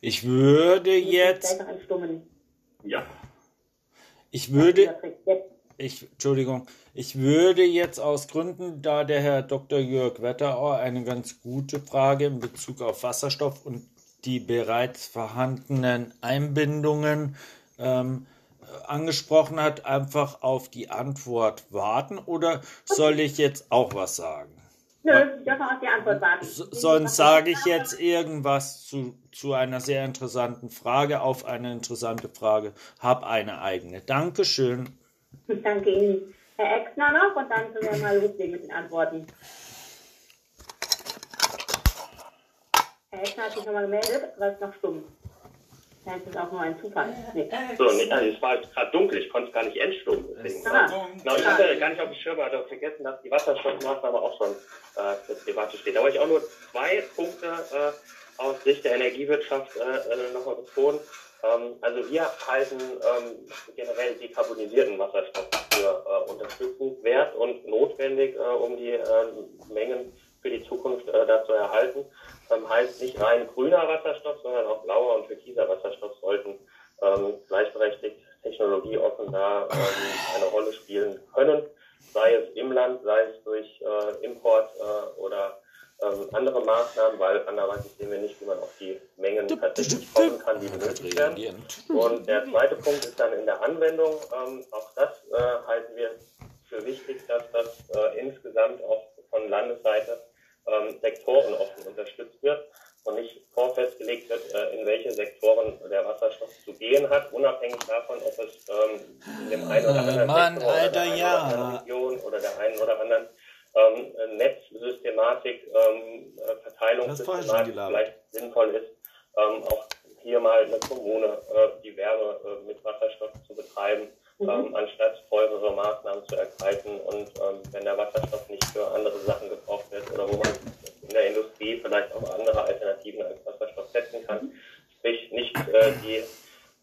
Ich würde jetzt. Ja. Ich würde. Ich, Entschuldigung, ich würde jetzt aus Gründen, da der Herr Dr. Jörg Wetterauer eine ganz gute Frage in Bezug auf Wasserstoff und die bereits vorhandenen Einbindungen ähm, angesprochen hat, einfach auf die Antwort warten oder soll ich jetzt auch was sagen? Nö, ich darf auf die Antwort warten. sonst sage ich jetzt irgendwas zu, zu einer sehr interessanten Frage auf eine interessante Frage. Hab eine eigene. Dankeschön. Danke Ihnen. Herr Exner noch und dann können wir mal loslegen mit den Antworten. Herr Exner hat sich nochmal gemeldet, aber ist noch stumm. Vielleicht ist auch nur ein Zufall. Nee. So, nee, also es war gerade dunkel, ich konnte es gar nicht entstummen. Deswegen. Genau, ich hatte gar nicht auf dem Schirm, hatte vergessen, dass die Wasserstoffmaßnahme auch schon äh, für Private steht. Da wollte ich auch nur zwei Punkte äh, aus Sicht der Energiewirtschaft äh, äh nochmal betonen. Ähm, also wir halten ähm, generell dekarbonisierten Wasserstoff für äh, unterstützenswert und notwendig, äh, um die äh, Mengen für die Zukunft äh, da zu erhalten. Ähm, heißt nicht rein grüner Wasserstoff, sondern auch blauer und türkiser Wasserstoff sollten ähm, gleichberechtigt technologieoffen da ähm, eine Rolle spielen können, sei es im Land, sei es durch äh, Import äh, oder ähm, andere Maßnahmen, weil anderweitig sehen wir nicht, wie man auf die Mengen tatsächlich kommen kann, die benötigt werden. Und der zweite Punkt ist dann in der Anwendung. Ähm, auch das äh, halten wir für wichtig, dass das äh, insgesamt auch von Landesseite ähm, Sektoren offen unterstützt wird und nicht vorfestgelegt wird, äh, in welche Sektoren der Wasserstoff zu gehen hat, unabhängig davon, ob es ähm, in dem einen oder anderen Mann, Sektor Alter, oder der einen ja. oder anderen Region oder der einen oder anderen ähm, Netzsystematik, ähm, äh, Verteilungssystematik vielleicht sinnvoll ist, ähm, auch hier mal eine Kommune äh, die Wärme äh, mit Wasserstoff zu betreiben mhm. ähm, anstatt teurere Maßnahmen zu ergreifen. Und ähm, wenn der Wasserstoff nicht für andere Sachen gebraucht wird oder wo man in der Industrie vielleicht auch andere Alternativen als Wasserstoff setzen kann, sprich nicht äh, die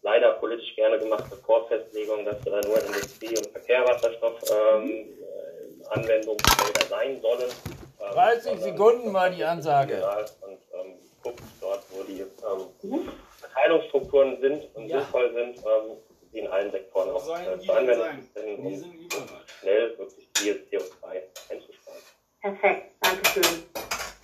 leider politisch gerne gemachte Vorfestlegung, dass äh, nur Industrie und Verkehr Wasserstoff ähm, äh, Anwendungsfelder sein sollen. Ähm, 30 Sekunden war die Ansage. Und ähm, guckt dort, wo die ähm, Verteilungsstrukturen sind und ja. sinnvoll sind, ähm, die in allen Sektoren auch äh, zu anwenden sind, um schnell wirklich viel CO2 einzusparen. Perfekt, danke schön.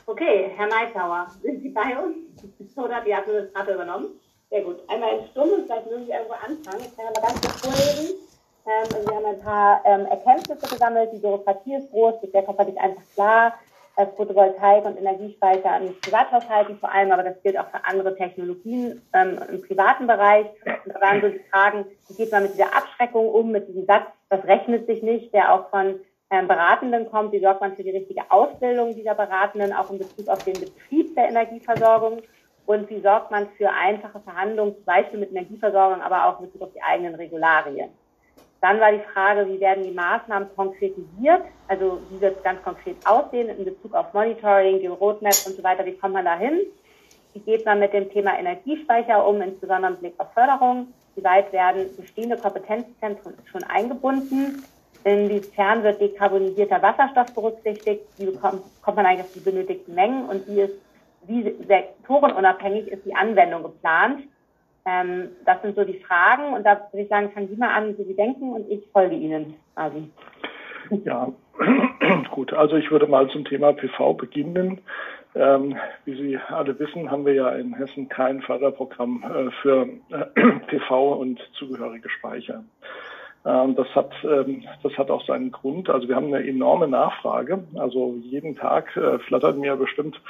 Okay, Herr Meitauer, sind Sie bei uns? Oder hat die Administrator übernommen? Sehr gut. Einmal in Stumm und vielleicht müssen Sie irgendwo anfangen. Ich kann aber ganz kurz vorlesen. Ähm, wir haben ein paar ähm, Erkenntnisse gesammelt. Die Bürokratie ist groß, die Jakob ist einfach klar. Äh, Photovoltaik und Energiespeicher an Privathaushalten vor allem, aber das gilt auch für andere Technologien ähm, im privaten Bereich. Und da waren so die Fragen, wie geht man mit dieser Abschreckung um, mit diesem Satz, das rechnet sich nicht, der auch von ähm, Beratenden kommt, wie sorgt man für die richtige Ausbildung dieser Beratenden, auch in Bezug auf den Betrieb der Energieversorgung und wie sorgt man für einfache Verhandlungen, zum Beispiel mit Energieversorgung, aber auch in Bezug auf die eigenen Regularien. Dann war die Frage, wie werden die Maßnahmen konkretisiert? Also wie wird es ganz konkret aussehen in Bezug auf Monitoring, die Roadmap und so weiter? Wie kommt man da hin? Wie geht man mit dem Thema Energiespeicher um, insbesondere im Blick auf Förderung? Wie weit werden bestehende Kompetenzzentren schon eingebunden? Inwiefern wird dekarbonisierter Wasserstoff berücksichtigt? Wie bekommt, kommt man eigentlich auf die benötigten Mengen? Und wie ist, wie sektorenunabhängig ist die Anwendung geplant? Ähm, das sind so die Fragen. Und da würde ich sagen, fangen Sie mal an, wie Sie denken, und ich folge Ihnen quasi. Ja, gut. Also ich würde mal zum Thema PV beginnen. Ähm, wie Sie alle wissen, haben wir ja in Hessen kein Förderprogramm äh, für äh, PV und zugehörige Speicher. Ähm, das hat, ähm, das hat auch seinen Grund. Also wir haben eine enorme Nachfrage. Also jeden Tag äh, flattern mir bestimmt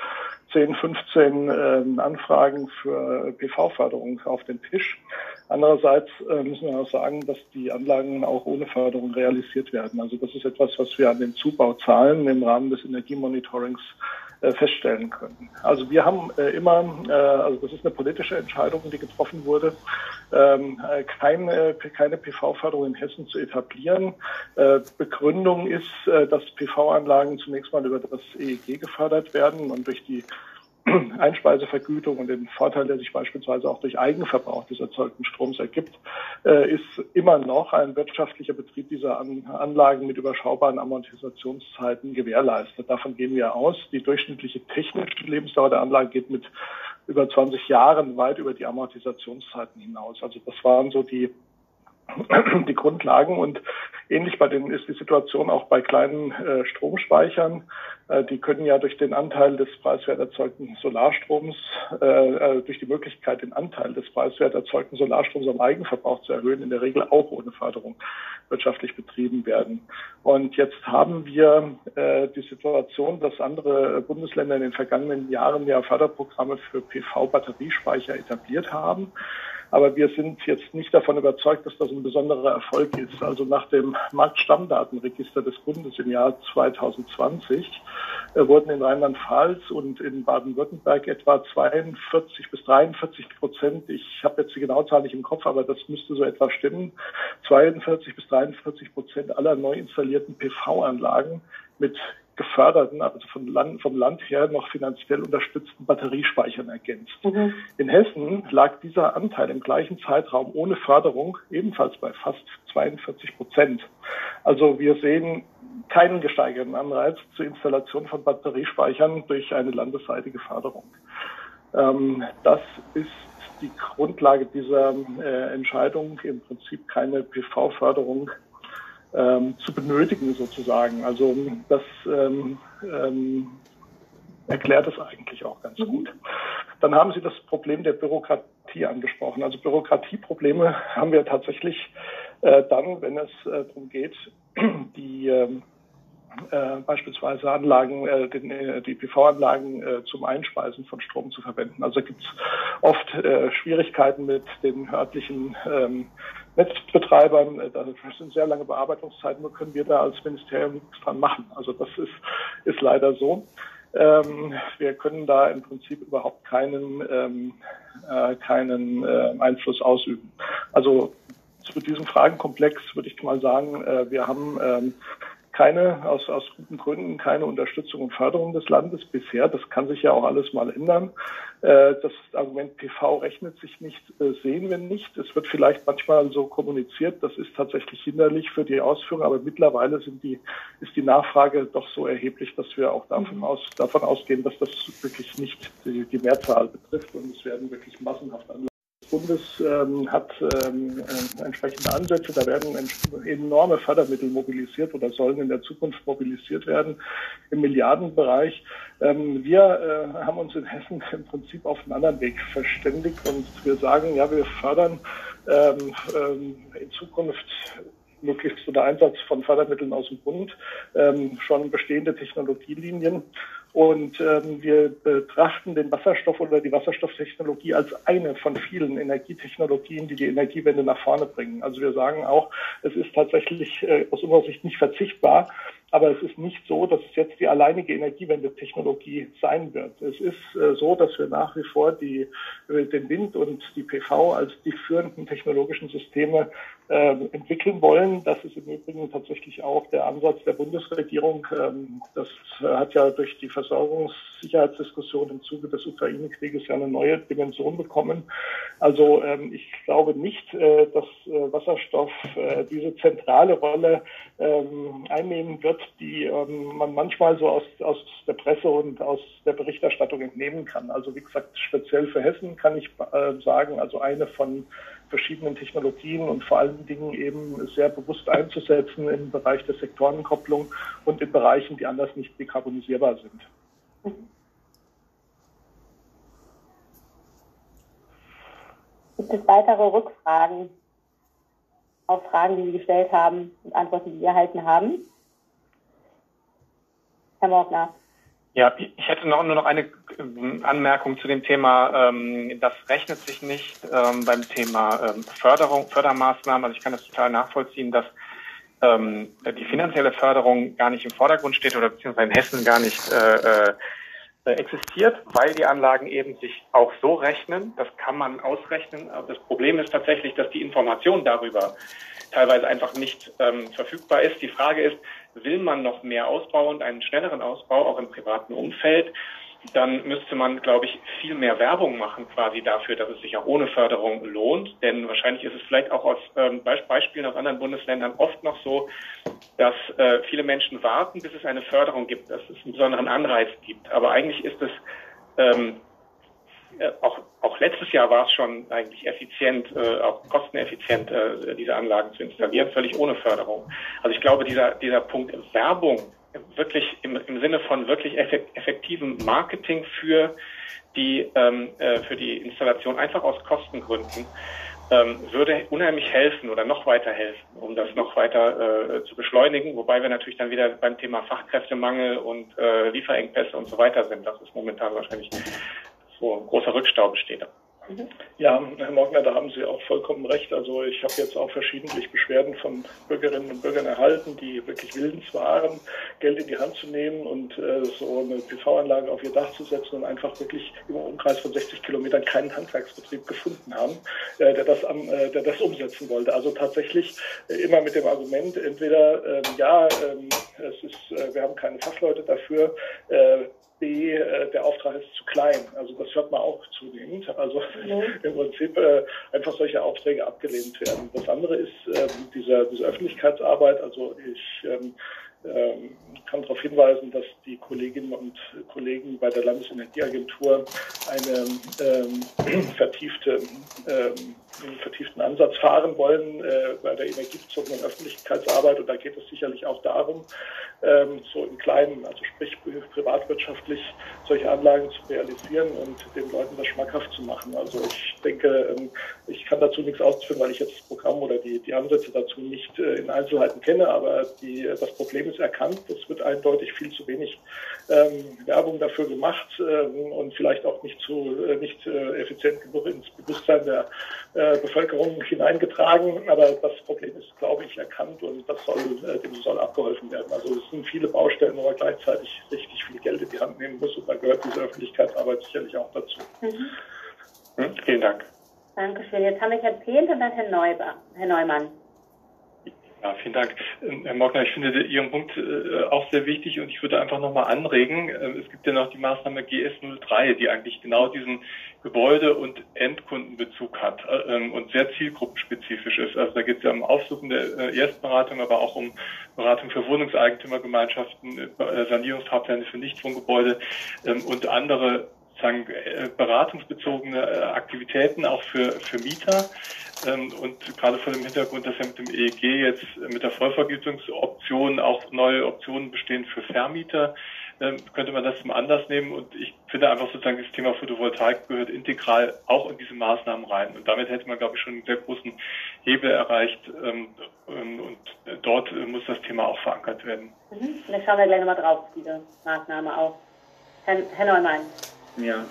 10, 15 äh, Anfragen für PV-Förderung auf den Tisch. Andererseits äh, müssen wir auch sagen, dass die Anlagen auch ohne Förderung realisiert werden. Also das ist etwas, was wir an den Zubauzahlen im Rahmen des Energiemonitorings feststellen können. Also wir haben äh, immer, äh, also das ist eine politische Entscheidung, die getroffen wurde, ähm, äh, keine, keine PV-Förderung in Hessen zu etablieren. Äh, Begründung ist, äh, dass PV-Anlagen zunächst mal über das EEG gefördert werden und durch die Einspeisevergütung und den Vorteil, der sich beispielsweise auch durch Eigenverbrauch des erzeugten Stroms ergibt, äh, ist immer noch ein wirtschaftlicher Betrieb dieser Anlagen mit überschaubaren Amortisationszeiten gewährleistet. Davon gehen wir aus. Die durchschnittliche technische Lebensdauer der Anlage geht mit über 20 Jahren weit über die Amortisationszeiten hinaus. Also das waren so die die Grundlagen und ähnlich bei den ist die Situation auch bei kleinen äh, Stromspeichern. Äh, die können ja durch den Anteil des preiswert erzeugten Solarstroms, äh, äh, durch die Möglichkeit, den Anteil des preiswert erzeugten Solarstroms am Eigenverbrauch zu erhöhen, in der Regel auch ohne Förderung wirtschaftlich betrieben werden. Und jetzt haben wir äh, die Situation, dass andere Bundesländer in den vergangenen Jahren ja Förderprogramme für PV-Batteriespeicher etabliert haben. Aber wir sind jetzt nicht davon überzeugt, dass das ein besonderer Erfolg ist. Also nach dem Marktstammdatenregister des Bundes im Jahr 2020 äh, wurden in Rheinland-Pfalz und in Baden-Württemberg etwa 42 bis 43 Prozent, ich habe jetzt die genaue Zahl nicht im Kopf, aber das müsste so etwa stimmen, 42 bis 43 Prozent aller neu installierten PV-Anlagen mit geförderten, also vom Land, vom Land her noch finanziell unterstützten Batteriespeichern ergänzt. Mhm. In Hessen lag dieser Anteil im gleichen Zeitraum ohne Förderung ebenfalls bei fast 42 Prozent. Also wir sehen keinen gesteigerten Anreiz zur Installation von Batteriespeichern durch eine landesseitige Förderung. Ähm, das ist die Grundlage dieser äh, Entscheidung, im Prinzip keine PV-Förderung ähm, zu benötigen sozusagen. Also das ähm, ähm, erklärt es eigentlich auch ganz gut. Dann haben Sie das Problem der Bürokratie angesprochen. Also Bürokratieprobleme haben wir tatsächlich äh, dann, wenn es äh, darum geht, die äh, äh, beispielsweise Anlagen, äh, den, äh, die PV-Anlagen äh, zum Einspeisen von Strom zu verwenden. Also gibt es oft äh, Schwierigkeiten mit den örtlichen ähm, Netzbetreibern. Äh, das sind sehr lange Bearbeitungszeiten. Nur können wir da als Ministerium nichts dran machen. Also das ist, ist leider so. Ähm, wir können da im Prinzip überhaupt keinen, ähm, äh, keinen äh, Einfluss ausüben. Also zu diesem Fragenkomplex würde ich mal sagen, äh, wir haben ähm, keine, aus, aus guten Gründen, keine Unterstützung und Förderung des Landes bisher. Das kann sich ja auch alles mal ändern. Äh, das Argument PV rechnet sich nicht, äh, sehen wir nicht. Es wird vielleicht manchmal so kommuniziert, das ist tatsächlich hinderlich für die Ausführung, aber mittlerweile sind die, ist die Nachfrage doch so erheblich, dass wir auch davon, mhm. aus, davon ausgehen, dass das wirklich nicht die, die Mehrzahl betrifft und es werden wirklich massenhaft Anlagen Bundes ähm, hat ähm, äh, entsprechende Ansätze. Da werden enorme Fördermittel mobilisiert oder sollen in der Zukunft mobilisiert werden im Milliardenbereich. Ähm, wir äh, haben uns in Hessen im Prinzip auf einen anderen Weg verständigt und wir sagen, ja, wir fördern ähm, ähm, in Zukunft möglichst unter Einsatz von Fördermitteln aus dem Bund ähm, schon bestehende Technologielinien und ähm, wir betrachten den Wasserstoff oder die Wasserstofftechnologie als eine von vielen Energietechnologien, die die Energiewende nach vorne bringen. Also wir sagen auch, es ist tatsächlich äh, aus unserer Sicht nicht verzichtbar, Aber es ist nicht so, dass es jetzt die alleinige Energiewendetechnologie sein wird. Es ist äh, so, dass wir nach wie vor die, äh, den Wind und die PV als die führenden technologischen Systeme äh, entwickeln wollen. Das ist im Übrigen tatsächlich auch der Ansatz der Bundesregierung. Ähm, das äh, hat ja durch die Versorgungssicherheitsdiskussion im Zuge des Ukraine-Krieges ja eine neue Dimension bekommen. Also ähm, ich glaube nicht, äh, dass Wasserstoff diese zentrale Rolle ähm, einnehmen wird, die ähm, man manchmal so aus, aus der Presse und aus der Berichterstattung entnehmen kann. Also wie gesagt, speziell für Hessen kann ich äh, sagen, also eine von verschiedenen Technologien und vor allen Dingen eben sehr bewusst einzusetzen im Bereich der Sektorenkopplung und in Bereichen, die anders nicht dekarbonisierbar sind. Gibt es weitere Rückfragen auf Fragen, die Sie gestellt haben und Antworten, die Sie erhalten haben? Herr Morgner. Ja, ich hätte noch, nur noch eine ähm, Anmerkung zu dem Thema, ähm, das rechnet sich nicht ähm, beim Thema ähm, Förderung, Fördermaßnahmen. Also ich kann das total nachvollziehen, dass ähm, die finanzielle Förderung gar nicht im Vordergrund steht oder beziehungsweise in Hessen gar nicht äh, äh, existiert, weil die Anlagen eben sich auch so rechnen. Das kann man ausrechnen. Aber das Problem ist tatsächlich, dass die Information darüber teilweise einfach nicht ähm, verfügbar ist. Die Frage ist, will man noch mehr Ausbau und einen schnelleren Ausbau auch im privaten Umfeld? dann müsste man, glaube ich, viel mehr Werbung machen quasi dafür, dass es sich auch ohne Förderung lohnt. Denn wahrscheinlich ist es vielleicht auch aus ähm, Beispielen aus anderen Bundesländern oft noch so, dass äh, viele Menschen warten, bis es eine Förderung gibt, dass es einen besonderen Anreiz gibt. Aber eigentlich ist es ähm, äh, auch, auch letztes Jahr war es schon eigentlich effizient, äh, auch kosteneffizient, äh, diese Anlagen zu installieren, völlig ohne Förderung. Also ich glaube, dieser, dieser Punkt Werbung wirklich im, im Sinne von wirklich effektivem Marketing für die, ähm, äh, für die Installation, einfach aus Kostengründen, ähm, würde unheimlich helfen oder noch weiter helfen, um das noch weiter äh, zu beschleunigen, wobei wir natürlich dann wieder beim Thema Fachkräftemangel und äh, Lieferengpässe und so weiter sind. Das ist momentan wahrscheinlich ein großer Rückstau besteht. Ja, Herr Morgner, da haben Sie auch vollkommen recht. Also ich habe jetzt auch verschiedentlich Beschwerden von Bürgerinnen und Bürgern erhalten, die wirklich willens waren, Geld in die Hand zu nehmen und äh, so eine PV-Anlage auf ihr Dach zu setzen und einfach wirklich im Umkreis von 60 Kilometern keinen Handwerksbetrieb gefunden haben, äh, der, das am, äh, der das umsetzen wollte. Also tatsächlich äh, immer mit dem Argument, entweder ähm, ja, ähm, es ist, äh, wir haben keine Fachleute dafür, äh, B, äh, der Auftrag ist zu klein. Also das hört man auch zunehmend. Also mhm. im Prinzip äh, einfach solche Aufträge abgelehnt werden. Das andere ist ähm, diese, diese Öffentlichkeitsarbeit. Also ich ähm, ähm, kann darauf hinweisen, dass die Kolleginnen und Kollegen bei der Landesenergieagentur eine ähm, vertiefte, ähm, einen vertieften Ansatz fahren wollen äh, bei der energiebezogenen Öffentlichkeitsarbeit. Und da geht es sicherlich auch darum, ähm, so im Kleinen, also sprich privatwirtschaftlich, solche Anlagen zu realisieren und den Leuten das schmackhaft zu machen. Also ich denke, ähm, ich kann dazu nichts ausführen, weil ich jetzt das Programm oder die, die Ansätze dazu nicht äh, in Einzelheiten kenne, aber die, das Problem ist erkannt. Es wird eindeutig viel zu wenig ähm, Werbung dafür gemacht ähm, und vielleicht auch nicht zu äh, nicht äh, effizient genug ins Bewusstsein der äh, Bevölkerung hineingetragen. Aber das Problem ist, glaube ich, erkannt und das soll, äh, dem soll abgeholfen werden. Also es sind viele Baustellen, wo man gleichzeitig richtig viel Geld in die Hand nehmen muss und da gehört diese Öffentlichkeitsarbeit sicherlich auch dazu. Mhm. Hm, vielen Dank. Dankeschön. Jetzt haben wir Herrn Pehnt und dann Herrn, Neuba, Herr Neumann. Ja, vielen Dank. Ähm, Herr Mockner, ich finde Ihren Punkt äh, auch sehr wichtig und ich würde einfach nochmal anregen. Ähm, es gibt ja noch die Maßnahme GS03, die eigentlich genau diesen Gebäude- und Endkundenbezug hat äh, ähm, und sehr zielgruppenspezifisch ist. Also da geht es ja um Aufsuchen der äh, Erstberatung, aber auch um Beratung für Wohnungseigentümergemeinschaften, Sanierungsfahrpläne für Nichtwohngebäude und andere sagen, beratungsbezogene Aktivitäten auch für, für Mieter. Ähm, und gerade vor dem Hintergrund, dass ja mit dem EEG jetzt mit der Vollvergütungsoption auch neue Optionen bestehen für Vermieter, ähm, könnte man das zum Anlass nehmen. Und ich finde einfach sozusagen, das Thema Photovoltaik gehört integral auch in diese Maßnahmen rein. Und damit hätte man, glaube ich, schon einen sehr großen Hebel erreicht. Ähm, und dort muss das Thema auch verankert werden. Mhm. Dann schauen wir gleich nochmal drauf, diese Maßnahme auch. Herr, Herr Neumann. Ja.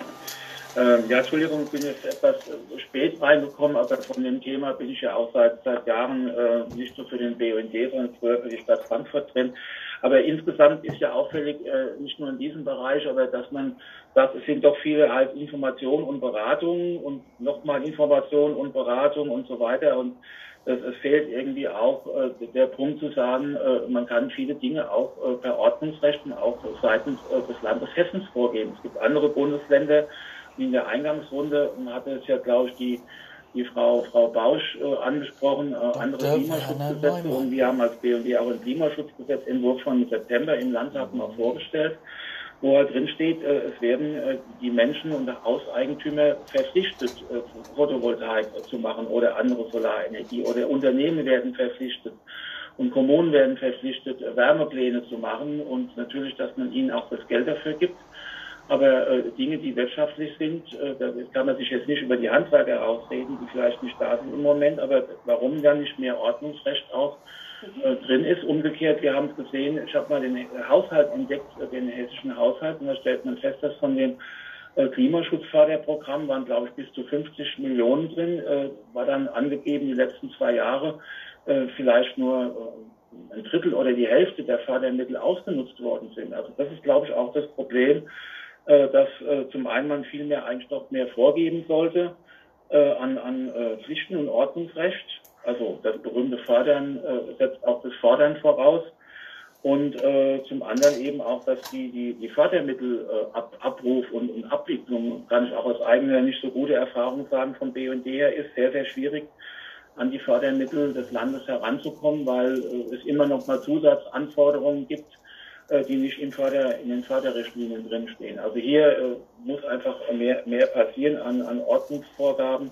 Ähm, ja, Entschuldigung, ich bin jetzt etwas äh, spät reingekommen, aber von dem Thema bin ich ja auch seit, seit Jahren äh, nicht nur für den BUND, sondern früher für die Stadt Frankfurt drin. Aber insgesamt ist ja auffällig, äh, nicht nur in diesem Bereich, aber dass man sagt, es sind doch viele halt Informationen und Beratungen und nochmal Informationen und Beratung und so weiter. Und es, es fehlt irgendwie auch äh, der Punkt zu sagen, äh, man kann viele Dinge auch äh, per Ordnungsrechten auch seitens äh, des Landes Hessens vorgeben. Es gibt andere Bundesländer, wie in der Eingangsrunde hatte es ja, glaube ich, die die Frau, Frau Bausch äh, angesprochen, äh, andere Klimaschutzgesetze. Und wir haben als BND auch ein Klimaschutzgesetzentwurf von September im Landtag mal vorgestellt, wo halt drin steht, äh, es werden äh, die Menschen und Hauseigentümer verpflichtet, äh, Photovoltaik zu machen oder andere Solarenergie oder Unternehmen werden verpflichtet und Kommunen werden verpflichtet, Wärmepläne zu machen und natürlich, dass man ihnen auch das Geld dafür gibt. Aber äh, Dinge, die wirtschaftlich sind, äh, da kann man sich jetzt nicht über die Handwerker rausreden, die vielleicht nicht da sind im Moment. Aber warum dann nicht mehr Ordnungsrecht auch drin ist? Umgekehrt, wir haben es gesehen, ich habe mal den Haushalt entdeckt, äh, den hessischen Haushalt, und da stellt man fest, dass von dem äh, Klimaschutzförderprogramm waren, glaube ich, bis zu 50 Millionen drin, äh, war dann angegeben die letzten zwei Jahre äh, vielleicht nur äh, ein Drittel oder die Hälfte der Fördermittel ausgenutzt worden sind. Also das ist, glaube ich, auch das Problem, äh, dass äh, zum einen man viel mehr eigentlich mehr vorgeben sollte äh, an, an Pflichten und Ordnungsrecht. Also das berühmte Fördern setzt auch das Fordern voraus. Und äh, zum anderen eben auch, dass die, die, die Fördermittel äh, und, und Abwicklung, kann ich auch aus eigener nicht so gute Erfahrung sagen, vom BND her, ist sehr, sehr schwierig, an die Fördermittel des Landes heranzukommen, weil äh, es immer noch mal Zusatzanforderungen gibt, äh, die nicht in, Förder, in den Förderrichtlinien drinstehen. Also hier äh, muss einfach mehr, mehr passieren an, an Ordnungsvorgaben,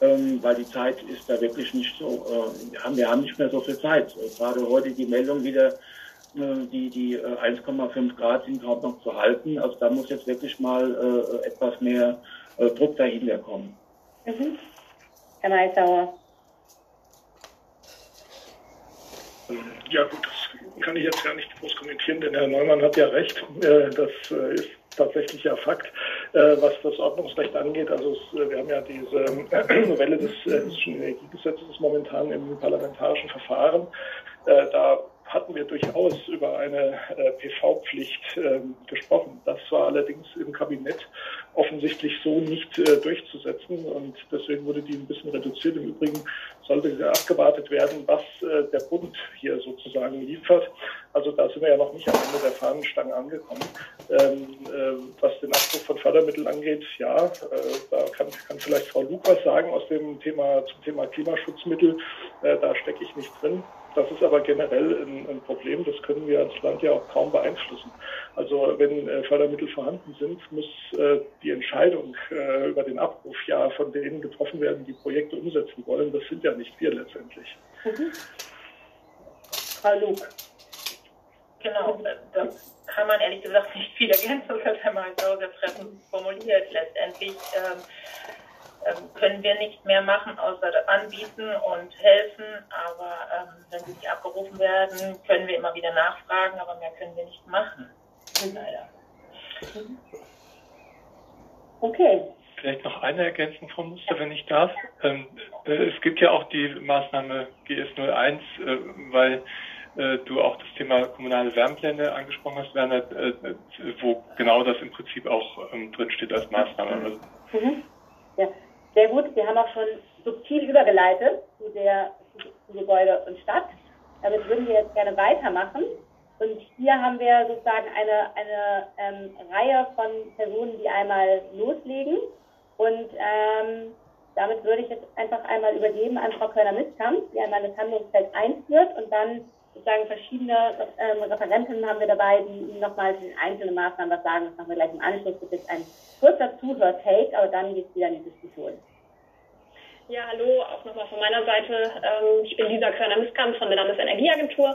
ähm, weil die Zeit ist da wirklich nicht so, äh, wir, haben, wir haben nicht mehr so viel Zeit. Äh, gerade heute die Meldung wieder, äh, die, die äh, 1,5 Grad sind kaum noch zu halten. Also da muss jetzt wirklich mal äh, etwas mehr äh, Druck dahinter kommen. Mhm. Herr Meissauer. Ja gut, das kann ich jetzt gar nicht groß kommentieren, denn Herr Neumann hat ja recht. Äh, das äh, ist tatsächlich ja Fakt, äh, was das Ordnungsrecht angeht. Also wir haben ja diese Novelle des hessischen Energiegesetzes momentan im parlamentarischen Verfahren. Da hatten wir durchaus über eine äh, PV-Pflicht äh, gesprochen. Das war allerdings im Kabinett offensichtlich so nicht äh, durchzusetzen und deswegen wurde die ein bisschen reduziert. Im Übrigen sollte abgewartet werden, was äh, der Bund hier sozusagen liefert. Also da sind wir ja noch nicht am Ende der Fahnenstange angekommen. Ähm, äh, was den Abruf von Fördermitteln angeht, ja, äh, da kann, kann vielleicht Frau Luke was sagen aus dem Thema zum Thema Klimaschutzmittel. da stecke ich nicht drin. Das ist aber generell ein, ein, Problem, das können wir als Land ja auch kaum beeinflussen. Also wenn äh, Fördermittel vorhanden sind, muss äh, die Entscheidung äh, über den Abruf ja von denen getroffen werden, die Projekte umsetzen wollen. Das sind ja nicht wir letztendlich. Mhm. Frau Luke. Genau, da kann man ehrlich gesagt nicht viel ergänzen, das hat Herr Meister sehr treffend formuliert. Letztendlich ähm, können wir nicht mehr machen, außer anbieten und helfen. Aber ähm, wenn sie nicht abgerufen werden, können wir immer wieder nachfragen, aber mehr können wir nicht machen. Leider. Okay. Vielleicht noch eine Ergänzung, Frau Muster, wenn ich darf. Ähm, äh, es gibt ja auch die Maßnahme GS01, äh, weil äh, du auch das Thema kommunale Wärmepläne angesprochen hast, Werner, äh, wo genau das im Prinzip auch ähm, drinsteht als Maßnahme. Mhm. Ja. Sehr gut, wir haben auch schon subtil übergeleitet zu der zu Gebäude und Stadt. Damit würden wir jetzt gerne weitermachen. Und hier haben wir sozusagen eine, eine ähm, Reihe von Personen, die einmal loslegen. Und ähm, damit würde ich jetzt einfach einmal übergeben an Frau Körner-Mistkamp, die einmal das Handlungsfeld einführt und dann sozusagen verschiedene ähm, Referentinnen haben wir dabei, die nochmal zu den einzelnen Maßnahmen was sagen. Das machen wir gleich im Anschluss. Das ist ein kurzer Zuhör-Take, aber dann geht es wieder in die Diskussion. Ja, hallo, auch nochmal von meiner Seite. Ähm, ich bin Lisa Körner-Miskamp von der Landesenergieagentur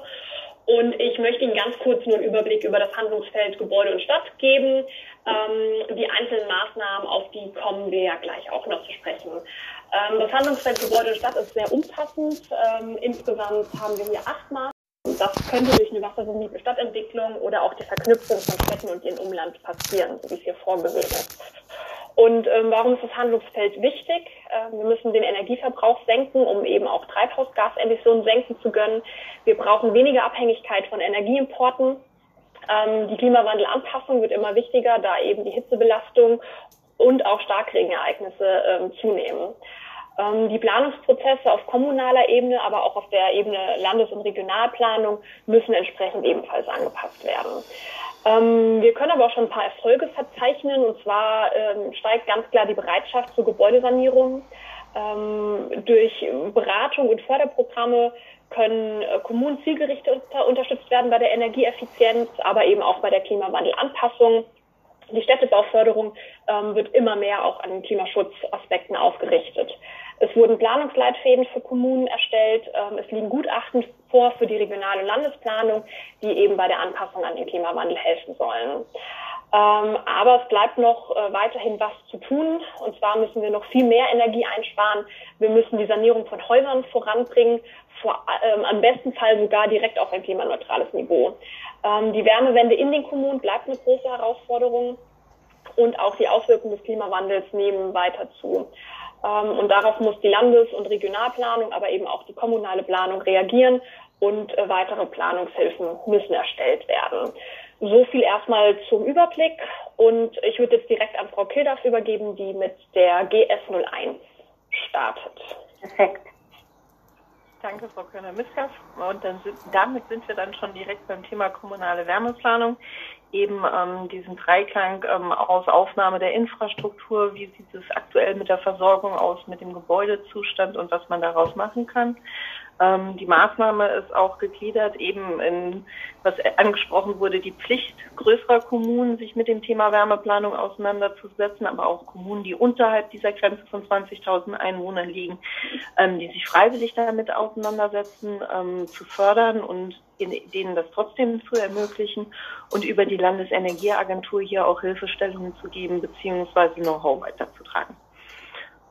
und ich möchte Ihnen ganz kurz nur einen Überblick über das Handlungsfeld Gebäude und Stadt geben. Ähm, die einzelnen Maßnahmen, auf die kommen wir ja gleich auch noch zu sprechen. Ähm, das Handlungsfeld Gebäude und Stadt ist sehr umfassend. Insgesamt haben wir hier acht Maßnahmen. Das könnte durch eine wassersensible Stadtentwicklung oder auch die Verknüpfung von Städten und ihrem Umland passieren, so wie es hier vorgesehen ist. Und ähm, warum ist das Handlungsfeld wichtig? Ähm, wir müssen den Energieverbrauch senken, um eben auch Treibhausgasemissionen senken zu können. Wir brauchen weniger Abhängigkeit von Energieimporten. Ähm, die Klimawandelanpassung wird immer wichtiger, da eben die Hitzebelastung und auch Starkregenereignisse ähm, zunehmen. Ähm, die Planungsprozesse auf kommunaler Ebene, aber auch auf der Ebene Landes- und Regionalplanung müssen entsprechend ebenfalls angepasst werden. Ähm, wir können aber auch schon ein paar Erfolge verzeichnen. Und zwar ähm, steigt ganz klar die Bereitschaft zur Gebäudesanierung. Ähm, durch Beratung und Förderprogramme können äh, Kommunen zielgerichteter unterstützt werden bei der Energieeffizienz, aber eben auch bei der Klimawandelanpassung. Die Städtebauförderung ähm, wird immer mehr auch an Klimaschutzaspekten ausgerichtet. Es wurden Planungsleitfäden für Kommunen erstellt. Ähm, es liegen Gutachten vor für die regionale Landesplanung, die eben bei der Anpassung an den Klimawandel helfen sollen. Ähm, aber es bleibt noch äh, weiterhin was zu tun. Und zwar müssen wir noch viel mehr Energie einsparen. Wir müssen die Sanierung von Häusern voranbringen, vor, ähm, am besten Fall sogar direkt auf ein klimaneutrales Niveau. Ähm, die Wärmewende in den Kommunen bleibt eine große Herausforderung und auch die Auswirkungen des Klimawandels nehmen weiter zu. Ähm, und darauf muss die Landes- und Regionalplanung, aber eben auch die kommunale Planung reagieren und äh, weitere Planungshilfen müssen erstellt werden. So viel erstmal zum Überblick und ich würde jetzt direkt an Frau Kildaff übergeben, die mit der GS01 startet. Perfekt. Danke, Frau Körner-Miskaff. Und dann sind, damit sind wir dann schon direkt beim Thema kommunale Wärmeplanung. Eben ähm, diesen Dreiklang ähm, aus Aufnahme der Infrastruktur, wie sieht es aktuell mit der Versorgung aus, mit dem Gebäudezustand und was man daraus machen kann. Ähm, die Maßnahme ist auch gegliedert eben in, was angesprochen wurde, die Pflicht größerer Kommunen, sich mit dem Thema Wärmeplanung auseinanderzusetzen, aber auch Kommunen, die unterhalb dieser Grenze von 20.000 Einwohnern liegen, ähm, die sich freiwillig damit auseinandersetzen, ähm, zu fördern und in, denen das trotzdem zu ermöglichen und über die Landesenergieagentur hier auch Hilfestellungen zu geben beziehungsweise Know-how weiterzutragen.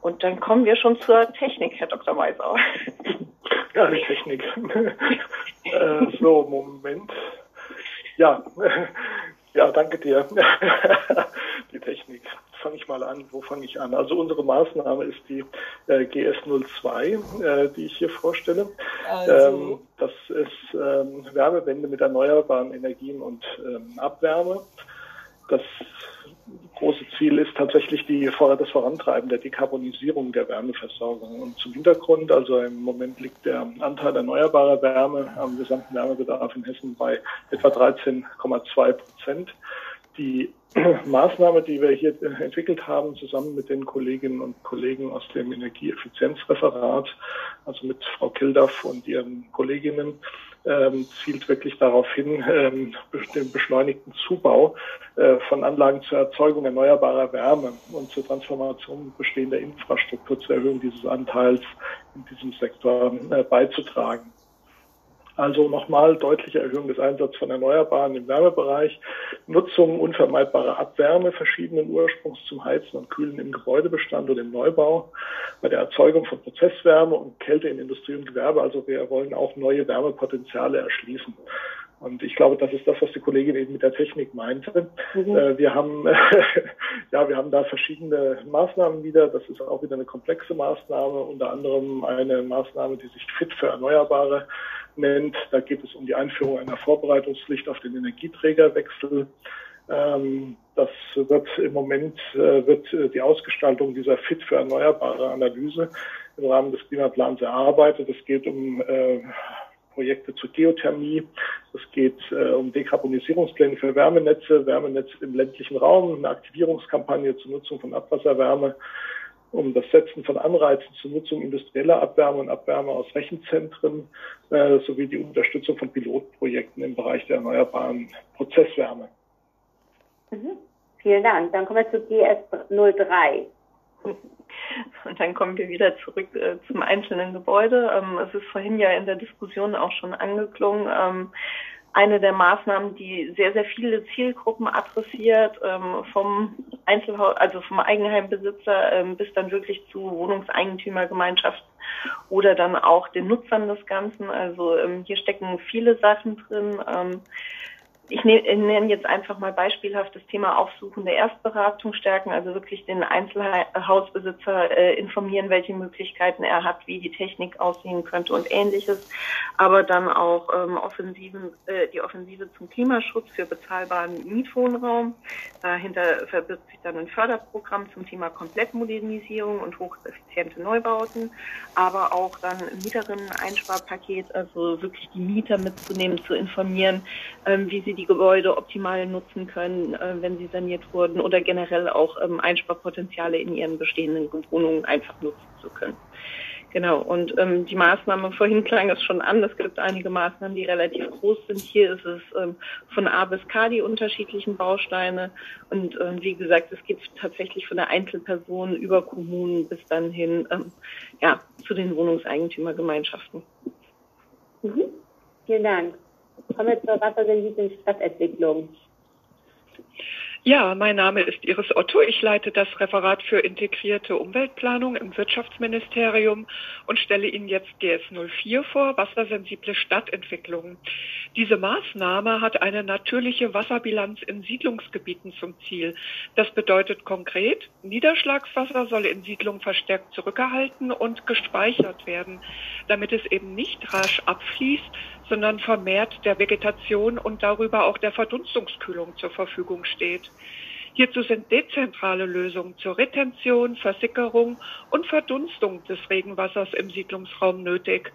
Und dann kommen wir schon zur Technik, Herr Dr. Weisau. Ja, die Technik. äh, so, Moment. Ja, ja, danke dir. die Technik. Fange ich mal an. Wo fange ich an? Also unsere Maßnahme ist die äh, GS02, äh, die ich hier vorstelle. Also. Ähm, das ist ähm, Wärmewende mit erneuerbaren Energien und ähm, Abwärme. Das große Ziel ist tatsächlich die, das Vorantreiben der Dekarbonisierung der Wärmeversorgung. Und zum Hintergrund, also im Moment liegt der Anteil erneuerbarer Wärme am gesamten Wärmebedarf in Hessen bei etwa 13,2 Prozent. Die Maßnahme, die wir hier entwickelt haben, zusammen mit den Kolleginnen und Kollegen aus dem Energieeffizienzreferat, also mit Frau Kildaff und ihren Kolleginnen, ähm, zielt wirklich darauf hin, ähm, den beschleunigten Zubau äh, von Anlagen zur Erzeugung erneuerbarer Wärme und zur Transformation bestehender Infrastruktur zur Erhöhung dieses Anteils in diesem Sektor äh, beizutragen. Also nochmal deutliche Erhöhung des Einsatzes von Erneuerbaren im Wärmebereich, Nutzung unvermeidbarer Abwärme verschiedenen Ursprungs zum Heizen und Kühlen im Gebäudebestand und im Neubau, bei der Erzeugung von Prozesswärme und Kälte in Industrie und Gewerbe. Also wir wollen auch neue Wärmepotenziale erschließen. Und ich glaube, das ist das, was die Kollegin eben mit der Technik meinte. Mhm. Äh, wir haben, ja, wir haben da verschiedene Maßnahmen wieder. Das ist auch wieder eine komplexe Maßnahme, unter anderem eine Maßnahme, die sich Fit für Erneuerbare nennt. Da geht es um die Einführung einer Vorbereitungspflicht auf den Energieträgerwechsel. Ähm, das wird im Moment äh, wird äh, die Ausgestaltung dieser Fit für erneuerbare Analyse im Rahmen des Klimaplans erarbeitet. Es geht um äh, Projekte zur Geothermie. Es geht äh, um Dekarbonisierungspläne für Wärmenetze, Wärmenetze im ländlichen Raum, eine Aktivierungskampagne zur Nutzung von Abwasserwärme um das Setzen von Anreizen zur Nutzung industrieller Abwärme und Abwärme aus Rechenzentren äh, sowie die Unterstützung von Pilotprojekten im Bereich der erneuerbaren Prozesswärme. Mhm. Vielen Dank. Dann kommen wir zu GS03. Und dann kommen wir wieder zurück äh, zum einzelnen Gebäude. Ähm, es ist vorhin ja in der Diskussion auch schon angeklungen. Ähm, eine der Maßnahmen, die sehr, sehr viele Zielgruppen adressiert, ähm, vom Einzelhaus, also vom Eigenheimbesitzer ähm, bis dann wirklich zu Wohnungseigentümergemeinschaften oder dann auch den Nutzern des Ganzen. Also ähm, hier stecken viele Sachen drin. Ich nenne jetzt einfach mal beispielhaft das Thema aufsuchende Erstberatung stärken, also wirklich den Einzelhausbesitzer äh, informieren, welche Möglichkeiten er hat, wie die Technik aussehen könnte und ähnliches, aber dann auch ähm, Offensiven, äh, die Offensive zum Klimaschutz für bezahlbaren Mietwohnraum. Dahinter verbirgt sich dann ein Förderprogramm zum Thema Komplettmodernisierung und hocheffiziente Neubauten, aber auch dann ein Mieterinnen-Einsparpaket, also wirklich die Mieter mitzunehmen, zu informieren, ähm, wie sie die Gebäude optimal nutzen können, äh, wenn sie saniert wurden oder generell auch ähm, Einsparpotenziale in ihren bestehenden Wohnungen einfach nutzen zu können. Genau, und ähm, die Maßnahme, vorhin klang es schon an, es gibt einige Maßnahmen, die relativ groß sind. Hier ist es ähm, von A bis K die unterschiedlichen Bausteine. Und ähm, wie gesagt, es geht tatsächlich von der Einzelperson über Kommunen bis dann hin ähm, ja, zu den Wohnungseigentümergemeinschaften. Mhm. Vielen Dank. Kommen wir zur wassersensiblen Stadtentwicklung. Ja, mein Name ist Iris Otto. Ich leite das Referat für integrierte Umweltplanung im Wirtschaftsministerium und stelle Ihnen jetzt GS04 vor, wassersensible Stadtentwicklung. Diese Maßnahme hat eine natürliche Wasserbilanz in Siedlungsgebieten zum Ziel. Das bedeutet konkret, Niederschlagswasser soll in Siedlungen verstärkt zurückgehalten und gespeichert werden, damit es eben nicht rasch abfließt, sondern vermehrt der Vegetation und darüber auch der Verdunstungskühlung zur Verfügung steht. Hierzu sind dezentrale Lösungen zur Retention, Versickerung und Verdunstung des Regenwassers im Siedlungsraum nötig.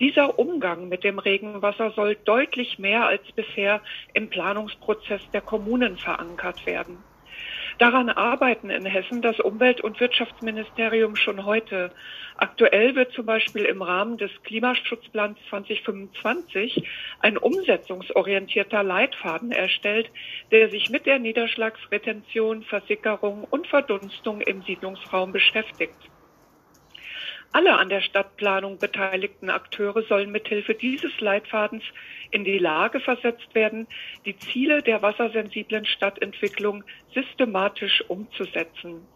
Dieser Umgang mit dem Regenwasser soll deutlich mehr als bisher im Planungsprozess der Kommunen verankert werden. Daran arbeiten in Hessen das Umwelt- und Wirtschaftsministerium schon heute. Aktuell wird zum Beispiel im Rahmen des Klimaschutzplans 2025 ein umsetzungsorientierter Leitfaden erstellt, der sich mit der Niederschlagsretention, Versickerung und Verdunstung im Siedlungsraum beschäftigt. Alle an der Stadtplanung beteiligten Akteure sollen mithilfe dieses Leitfadens in die Lage versetzt werden, die Ziele der wassersensiblen Stadtentwicklung systematisch umzusetzen.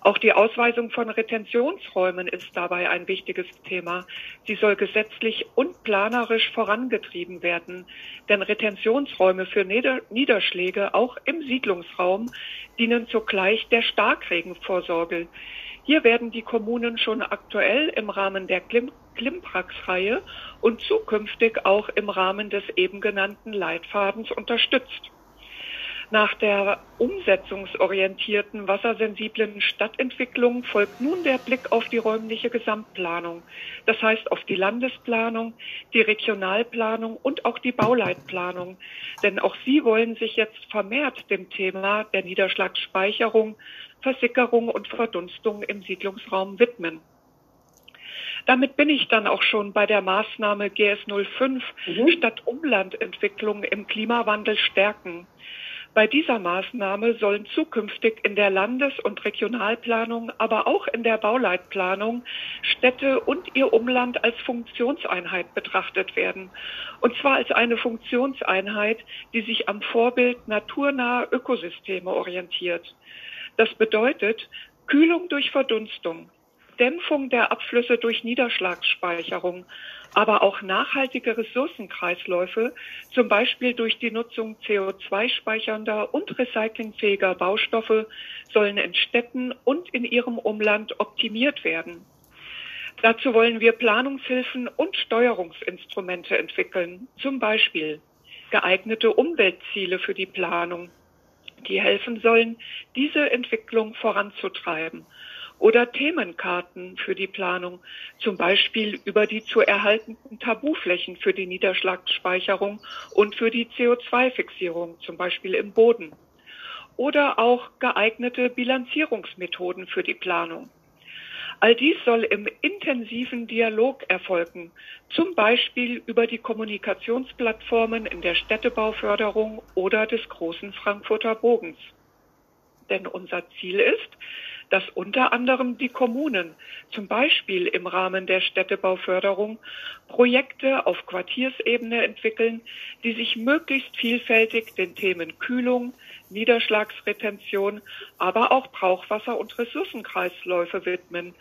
Auch die Ausweisung von Retentionsräumen ist dabei ein wichtiges Thema. Sie soll gesetzlich und planerisch vorangetrieben werden, denn Retentionsräume für Niederschläge auch im Siedlungsraum dienen zugleich der Starkregenvorsorge. Hier werden die Kommunen schon aktuell im Rahmen der Klim Klimprax-Reihe und zukünftig auch im Rahmen des eben genannten Leitfadens unterstützt. Nach der umsetzungsorientierten wassersensiblen Stadtentwicklung folgt nun der Blick auf die räumliche Gesamtplanung. Das heißt auf die Landesplanung, die Regionalplanung und auch die Bauleitplanung. Denn auch sie wollen sich jetzt vermehrt dem Thema der Niederschlagsspeicherung, Versickerung und Verdunstung im Siedlungsraum widmen. Damit bin ich dann auch schon bei der Maßnahme GS05 mhm. Stadt-Umland-Entwicklung im Klimawandel stärken. Bei dieser Maßnahme sollen zukünftig in der Landes- und Regionalplanung, aber auch in der Bauleitplanung Städte und ihr Umland als Funktionseinheit betrachtet werden. Und zwar als eine Funktionseinheit, die sich am Vorbild naturnaher Ökosysteme orientiert. Das bedeutet Kühlung durch Verdunstung, Dämpfung der Abflüsse durch Niederschlagsspeicherung, aber auch nachhaltige Ressourcenkreisläufe, zum Beispiel durch die Nutzung CO2-speichernder und recyclingfähiger Baustoffe, sollen in Städten und in ihrem Umland optimiert werden. Dazu wollen wir Planungshilfen und Steuerungsinstrumente entwickeln, zum Beispiel geeignete Umweltziele für die Planung, die helfen sollen, diese Entwicklung voranzutreiben oder Themenkarten für die Planung, zum Beispiel über die zu erhaltenden Tabuflächen für die Niederschlagsspeicherung und für die CO2-Fixierung, zum Beispiel im Boden. Oder auch geeignete Bilanzierungsmethoden für die Planung. All dies soll im intensiven Dialog erfolgen, zum Beispiel über die Kommunikationsplattformen in der Städtebauförderung oder des großen Frankfurter Bogens. Denn unser Ziel ist, dass unter anderem die Kommunen, zum Beispiel im Rahmen der Städtebauförderung, Projekte auf Quartiersebene entwickeln, die sich möglichst vielfältig den Themen Kühlung, Niederschlagsretention, aber auch Brauchwasser und Ressourcenkreisläufe widmen,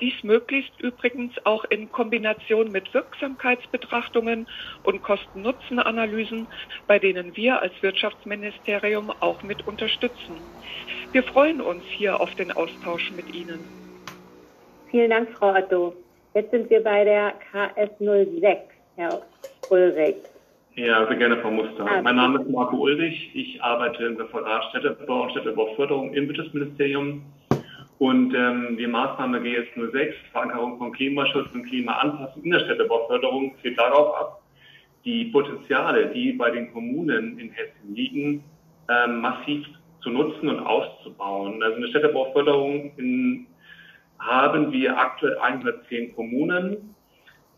Dies möglichst übrigens auch in Kombination mit Wirksamkeitsbetrachtungen und Kosten-Nutzen-Analysen, bei denen wir als Wirtschaftsministerium auch mit unterstützen. Wir freuen uns hier auf den Austausch mit Ihnen. Vielen Dank, Frau Otto. Jetzt sind wir bei der KS06, Herr Ulrich. Ja, sehr gerne, Frau Muster. Ah, mein Name ist Marco Ulrich. Ich arbeite im Referat Städtebau und Städtebauförderung im Wirtschaftsministerium. Und ähm, die Maßnahme GS06, Verankerung von Klimaschutz und Klimaanpassung in der Städtebauförderung, zielt darauf ab, die Potenziale, die bei den Kommunen in Hessen liegen, ähm, massiv zu nutzen und auszubauen. Also in der Städtebauförderung in, haben wir aktuell 110 Kommunen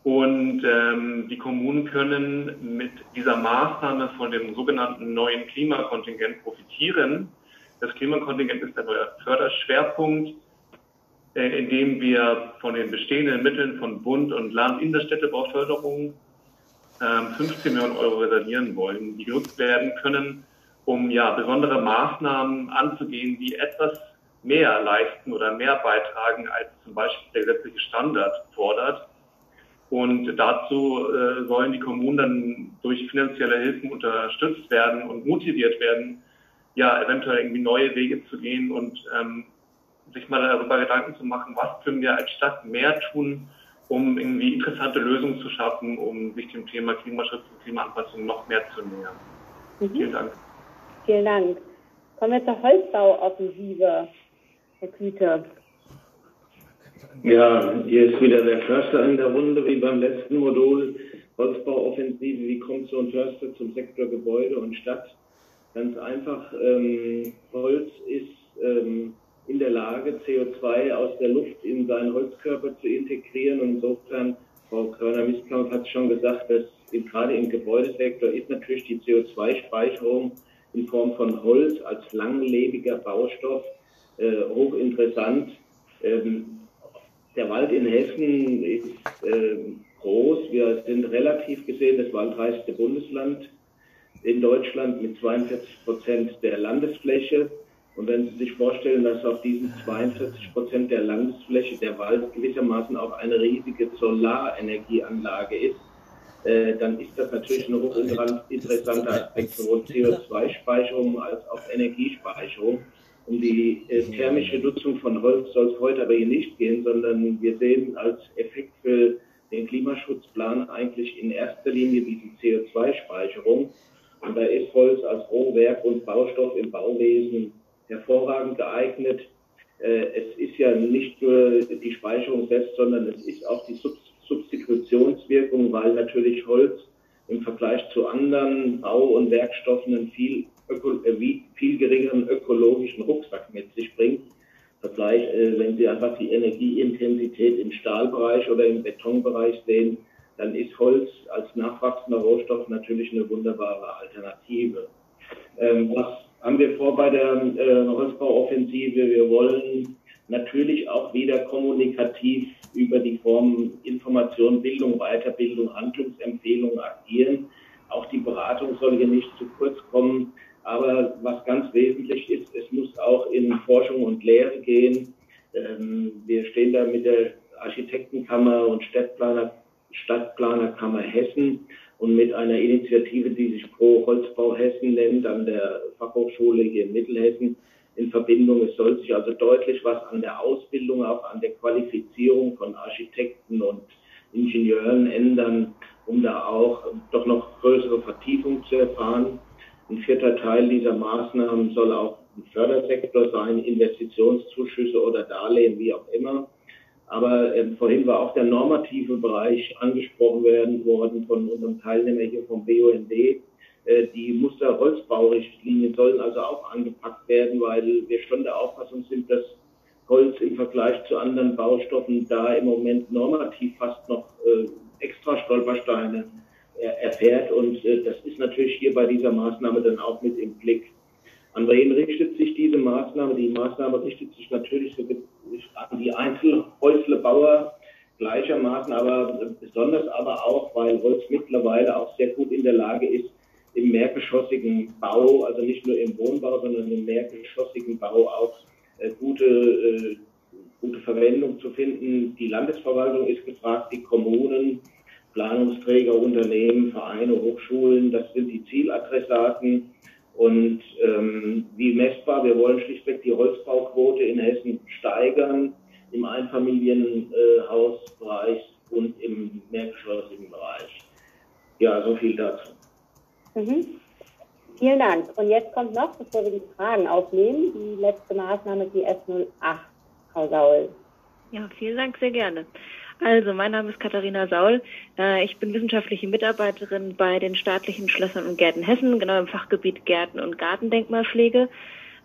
und ähm, die Kommunen können mit dieser Maßnahme von dem sogenannten neuen Klimakontingent profitieren. Das Klimakontingent ist der neue Förderschwerpunkt, äh, in dem wir von den bestehenden Mitteln von Bund und Land in der Städtebauförderung äh, 15 Millionen Euro reservieren wollen, die genutzt werden können, um ja besondere Maßnahmen anzugehen, die etwas mehr leisten oder mehr beitragen, als zum Beispiel der gesetzliche Standard fordert. Und dazu äh, sollen die Kommunen dann durch finanzielle Hilfen unterstützt werden und motiviert werden, ja, eventuell irgendwie neue Wege zu gehen und ähm, sich mal darüber Gedanken zu machen, was können wir als Stadt mehr tun, um irgendwie interessante Lösungen zu schaffen, um sich dem Thema Klimaschutz und Klimaanpassung noch mehr zu nähern. Mhm. Vielen Dank. Vielen Dank. Kommen wir zur Holzbauoffensive, Herr Küte. Ja, hier ist wieder der Förster in der Runde, wie beim letzten Modul. Holzbauoffensive, wie kommt so ein Förster zum Sektor Gebäude und Stadt? Ganz einfach, ähm, Holz ist ähm, in der Lage, CO2 aus der Luft in seinen Holzkörper zu integrieren. Und insofern, Frau Körner-Mistkampf hat es schon gesagt, dass gerade im Gebäudesektor ist natürlich die CO2-Speicherung in Form von Holz als langlebiger Baustoff äh, hochinteressant. Ähm, der Wald in Hessen ist äh, groß. Wir sind relativ gesehen das waldreichste Bundesland in Deutschland mit 42 Prozent der Landesfläche. Und wenn Sie sich vorstellen, dass auf diesen 42 Prozent der Landesfläche der Wald gewissermaßen auch eine riesige Solarenergieanlage ist, äh, dann ist das natürlich ein hochinteressanter Aspekt sowohl CO2-Speicherung als auch Energiespeicherung. Um die äh, thermische Nutzung von Holz soll es heute aber hier nicht gehen, sondern wir sehen als Effekt für den Klimaschutzplan eigentlich in erster Linie diese CO2-Speicherung. Und da ist Holz als Rohwerk und Baustoff im Bauwesen hervorragend geeignet. Äh, es ist ja nicht nur die Speicherung selbst, sondern es ist auch die Substitutionswirkung, weil natürlich Holz im Vergleich zu anderen Bau- und Werkstoffen einen viel öko, äh, viel geringeren ökologischen Rucksack mit sich bringt. Vergleich, äh, wenn Sie einfach die Energieintensität im Stahlbereich oder im Betonbereich sehen, dann ist Holz als nachwachsender Rohstoff natürlich eine wunderbare Alternative. Ähm, was haben wir vor bei der äh, Holzbauoffensive? Wir wollen natürlich auch wieder kommunikativ über die Form Information, Bildung, Weiterbildung, Handlungsempfehlungen agieren. Auch die Beratung soll hier nicht zu kurz kommen. Aber was ganz wesentlich ist, es muss auch in Forschung und Lehre gehen. Ähm, wir stehen da mit der Architektenkammer und Stadtplaner, Stadtplanerkammer Hessen und mit einer Initiative, die sich Pro Holzbau Hessen nennt, an der Fachhochschule hier in Mittelhessen in Verbindung. Es soll sich also deutlich was an der Ausbildung, auch an der Qualifizierung von Architekten und Ingenieuren ändern, um da auch doch noch größere Vertiefung zu erfahren. Ein vierter Teil dieser Maßnahmen soll auch ein Fördersektor sein, Investitionszuschüsse oder Darlehen, wie auch immer. Aber äh, vorhin war auch der normative Bereich angesprochen werden worden von unserem Teilnehmer hier vom BUND. Äh, die Musterholzbaurichtlinien sollen also auch angepackt werden, weil wir schon der Auffassung sind, dass Holz im Vergleich zu anderen Baustoffen da im Moment normativ fast noch äh, extra Stolpersteine erfährt. Und äh, das ist natürlich hier bei dieser Maßnahme dann auch mit im Blick. An wen richtet sich diese Maßnahme? Die Maßnahme richtet sich natürlich an die Einzelhäuslebauer gleichermaßen, aber besonders aber auch, weil Holz mittlerweile auch sehr gut in der Lage ist, im mehrgeschossigen Bau, also nicht nur im Wohnbau, sondern im mehrgeschossigen Bau auch äh, gute, äh, gute Verwendung zu finden. Die Landesverwaltung ist gefragt, die Kommunen, Planungsträger, Unternehmen, Vereine, Hochschulen, das sind die Zieladressaten. Und ähm, wie messbar, wir wollen schlichtweg die Holzbauquote in Hessen steigern im Einfamilienhausbereich und im mehrgeschossigen Bereich. Ja, so viel dazu. Mhm. Vielen Dank. Und jetzt kommt noch, bevor wir die Fragen aufnehmen, die letzte Maßnahme GS 08, Frau Saul. Ja, vielen Dank, sehr gerne. Also, mein Name ist Katharina Saul. Äh, ich bin wissenschaftliche Mitarbeiterin bei den staatlichen Schlössern und Gärten Hessen, genau im Fachgebiet Gärten und Gartendenkmalpflege.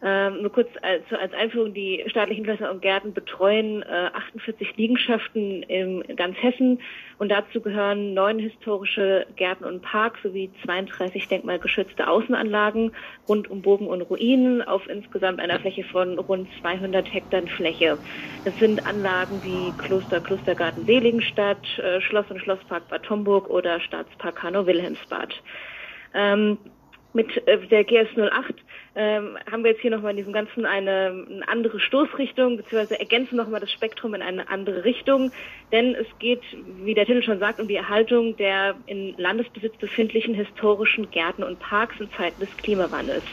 Ähm, nur kurz als, als Einführung, die staatlichen Schlösser und Gärten betreuen äh, 48 Liegenschaften in ganz Hessen und dazu gehören neun historische Gärten und Parks sowie 32 denkmalgeschützte Außenanlagen rund um Burgen und Ruinen auf insgesamt einer Fläche von rund 200 Hektar Fläche. Das sind Anlagen wie Kloster, Klostergarten Seligenstadt, äh, Schloss und Schlosspark Bad Homburg oder Staatspark Hanau-Wilhelmsbad. Ähm, mit äh, der GS 08 ähm, haben wir jetzt hier nochmal in diesem Ganzen eine, eine andere Stoßrichtung, beziehungsweise ergänzen nochmal das Spektrum in eine andere Richtung. Denn es geht, wie der Titel schon sagt, um die Erhaltung der in Landesbesitz befindlichen historischen Gärten und Parks in Zeiten des Klimawandels.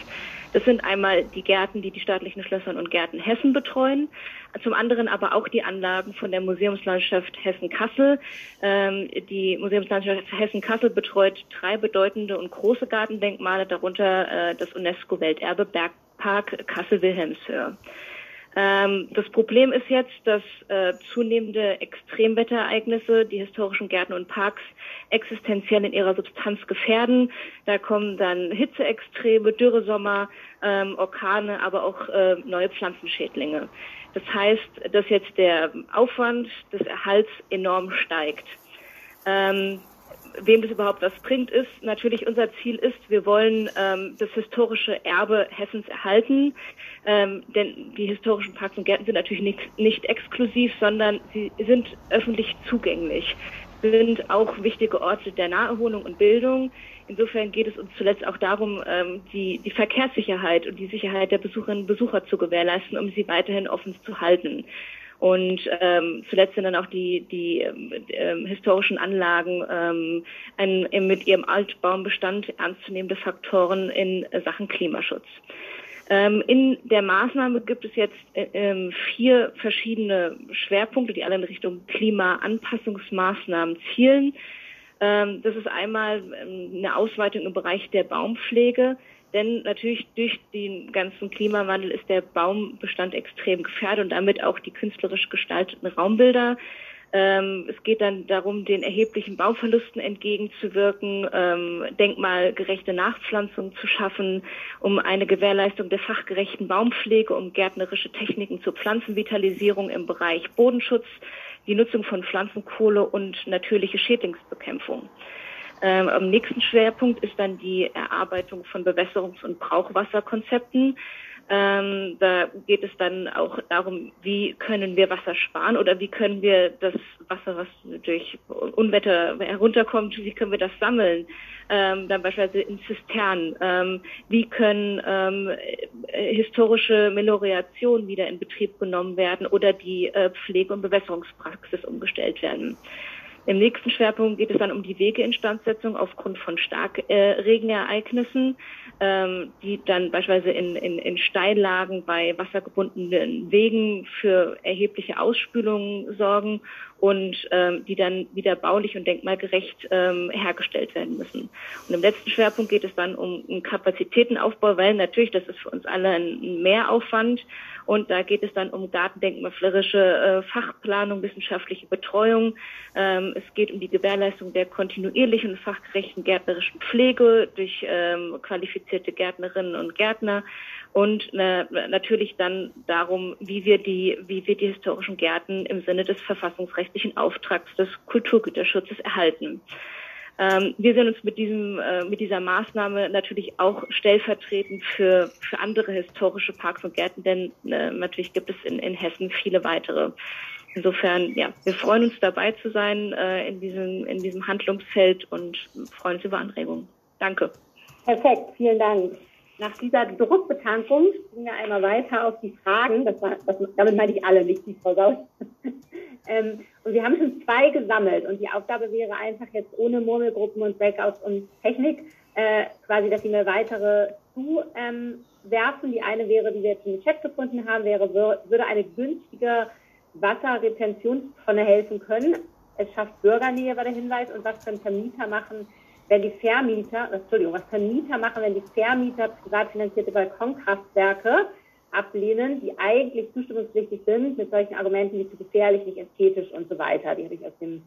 Das sind einmal die Gärten, die die staatlichen Schlössern und Gärten Hessen betreuen, zum anderen aber auch die Anlagen von der Museumslandschaft Hessen-Kassel. Ähm, die Museumslandschaft Hessen-Kassel betreut drei bedeutende und große Gartendenkmale, darunter äh, das UNESCO-Welterbe Bergpark Kassel-Wilhelmshöhe. Ähm, das Problem ist jetzt, dass äh, zunehmende Extremwetterereignisse die historischen Gärten und Parks existenziell in ihrer Substanz gefährden. Da kommen dann Hitzeextreme, Dürresommer, ähm, Orkane, aber auch äh, neue Pflanzenschädlinge. Das heißt, dass jetzt der Aufwand des Erhalts enorm steigt. Ähm, wem das überhaupt was bringt, ist natürlich unser Ziel ist, wir wollen ähm, das historische Erbe Hessens erhalten, ähm, denn die historischen Parks und Gärten sind natürlich nicht, nicht exklusiv, sondern sie sind öffentlich zugänglich, sind auch wichtige Orte der Naherholung und Bildung. Insofern geht es uns zuletzt auch darum, ähm, die, die Verkehrssicherheit und die Sicherheit der Besucherinnen und Besucher zu gewährleisten, um sie weiterhin offen zu halten. Und ähm, zuletzt sind dann auch die, die ähm, historischen Anlagen ähm, ein, mit ihrem Altbaumbestand ernstzunehmende Faktoren in Sachen Klimaschutz. Ähm, in der Maßnahme gibt es jetzt äh, ähm, vier verschiedene Schwerpunkte, die alle in Richtung Klimaanpassungsmaßnahmen zielen. Ähm, das ist einmal eine Ausweitung im Bereich der Baumpflege. Denn natürlich durch den ganzen Klimawandel ist der Baumbestand extrem gefährdet und damit auch die künstlerisch gestalteten Raumbilder. Ähm, es geht dann darum, den erheblichen Bauverlusten entgegenzuwirken, ähm, denkmalgerechte Nachpflanzung zu schaffen, um eine Gewährleistung der fachgerechten Baumpflege, um gärtnerische Techniken zur Pflanzenvitalisierung im Bereich Bodenschutz, die Nutzung von Pflanzenkohle und natürliche Schädlingsbekämpfung. Ähm, am nächsten Schwerpunkt ist dann die Erarbeitung von Bewässerungs- und Brauchwasserkonzepten. Ähm, da geht es dann auch darum, wie können wir Wasser sparen oder wie können wir das Wasser, was durch Unwetter herunterkommt, wie können wir das sammeln? Ähm, dann beispielsweise in Zisternen. Ähm, wie können ähm, historische Meliorationen wieder in Betrieb genommen werden oder die äh, Pflege- und Bewässerungspraxis umgestellt werden? Im nächsten Schwerpunkt geht es dann um die Wegeinstandsetzung aufgrund von Starkregenereignissen, äh, ähm, die dann beispielsweise in, in, in Steillagen bei wassergebundenen Wegen für erhebliche Ausspülungen sorgen und ähm, die dann wieder baulich und denkmalgerecht ähm, hergestellt werden müssen. Und im letzten Schwerpunkt geht es dann um einen Kapazitätenaufbau, weil natürlich, das ist für uns alle ein Mehraufwand und da geht es dann um gartendenkmalpflegerische äh, Fachplanung, wissenschaftliche Betreuung. Ähm, es geht um die Gewährleistung der kontinuierlichen und fachgerechten gärtnerischen Pflege durch ähm, qualifizierte Gärtnerinnen und Gärtner und äh, natürlich dann darum, wie wir die, wie wir die historischen Gärten im Sinne des verfassungsrechtlichen Auftrags des Kulturgüterschutzes erhalten. Ähm, wir sehen uns mit diesem, äh, mit dieser Maßnahme natürlich auch stellvertretend für, für andere historische Parks und Gärten, denn äh, natürlich gibt es in, in Hessen viele weitere. Insofern, ja, wir freuen uns dabei zu sein äh, in diesem, in diesem Handlungsfeld und freuen uns über Anregungen. Danke. Perfekt, vielen Dank. Nach dieser Druckbetankung springen wir einmal weiter auf die Fragen. Das war, das, damit meine ich alle, nicht die Frau Saus. ähm, und wir haben schon zwei gesammelt. Und die Aufgabe wäre einfach jetzt ohne Murmelgruppen und Breakouts und Technik, äh, quasi, dass Sie mir weitere zuwerfen. Ähm, die eine wäre, die wir jetzt im Chat gefunden haben, wäre, würde eine günstige Wasserretentionstonne helfen können. Es schafft Bürgernähe, war der Hinweis. Und was können Vermieter machen, wenn die Vermieter, Entschuldigung, was können Mieter machen, wenn die Vermieter privat finanzierte Balkonkraftwerke ablehnen, die eigentlich zustimmungspflichtig sind, mit solchen Argumenten wie zu gefährlich, nicht ästhetisch und so weiter. Die habe ich aus dem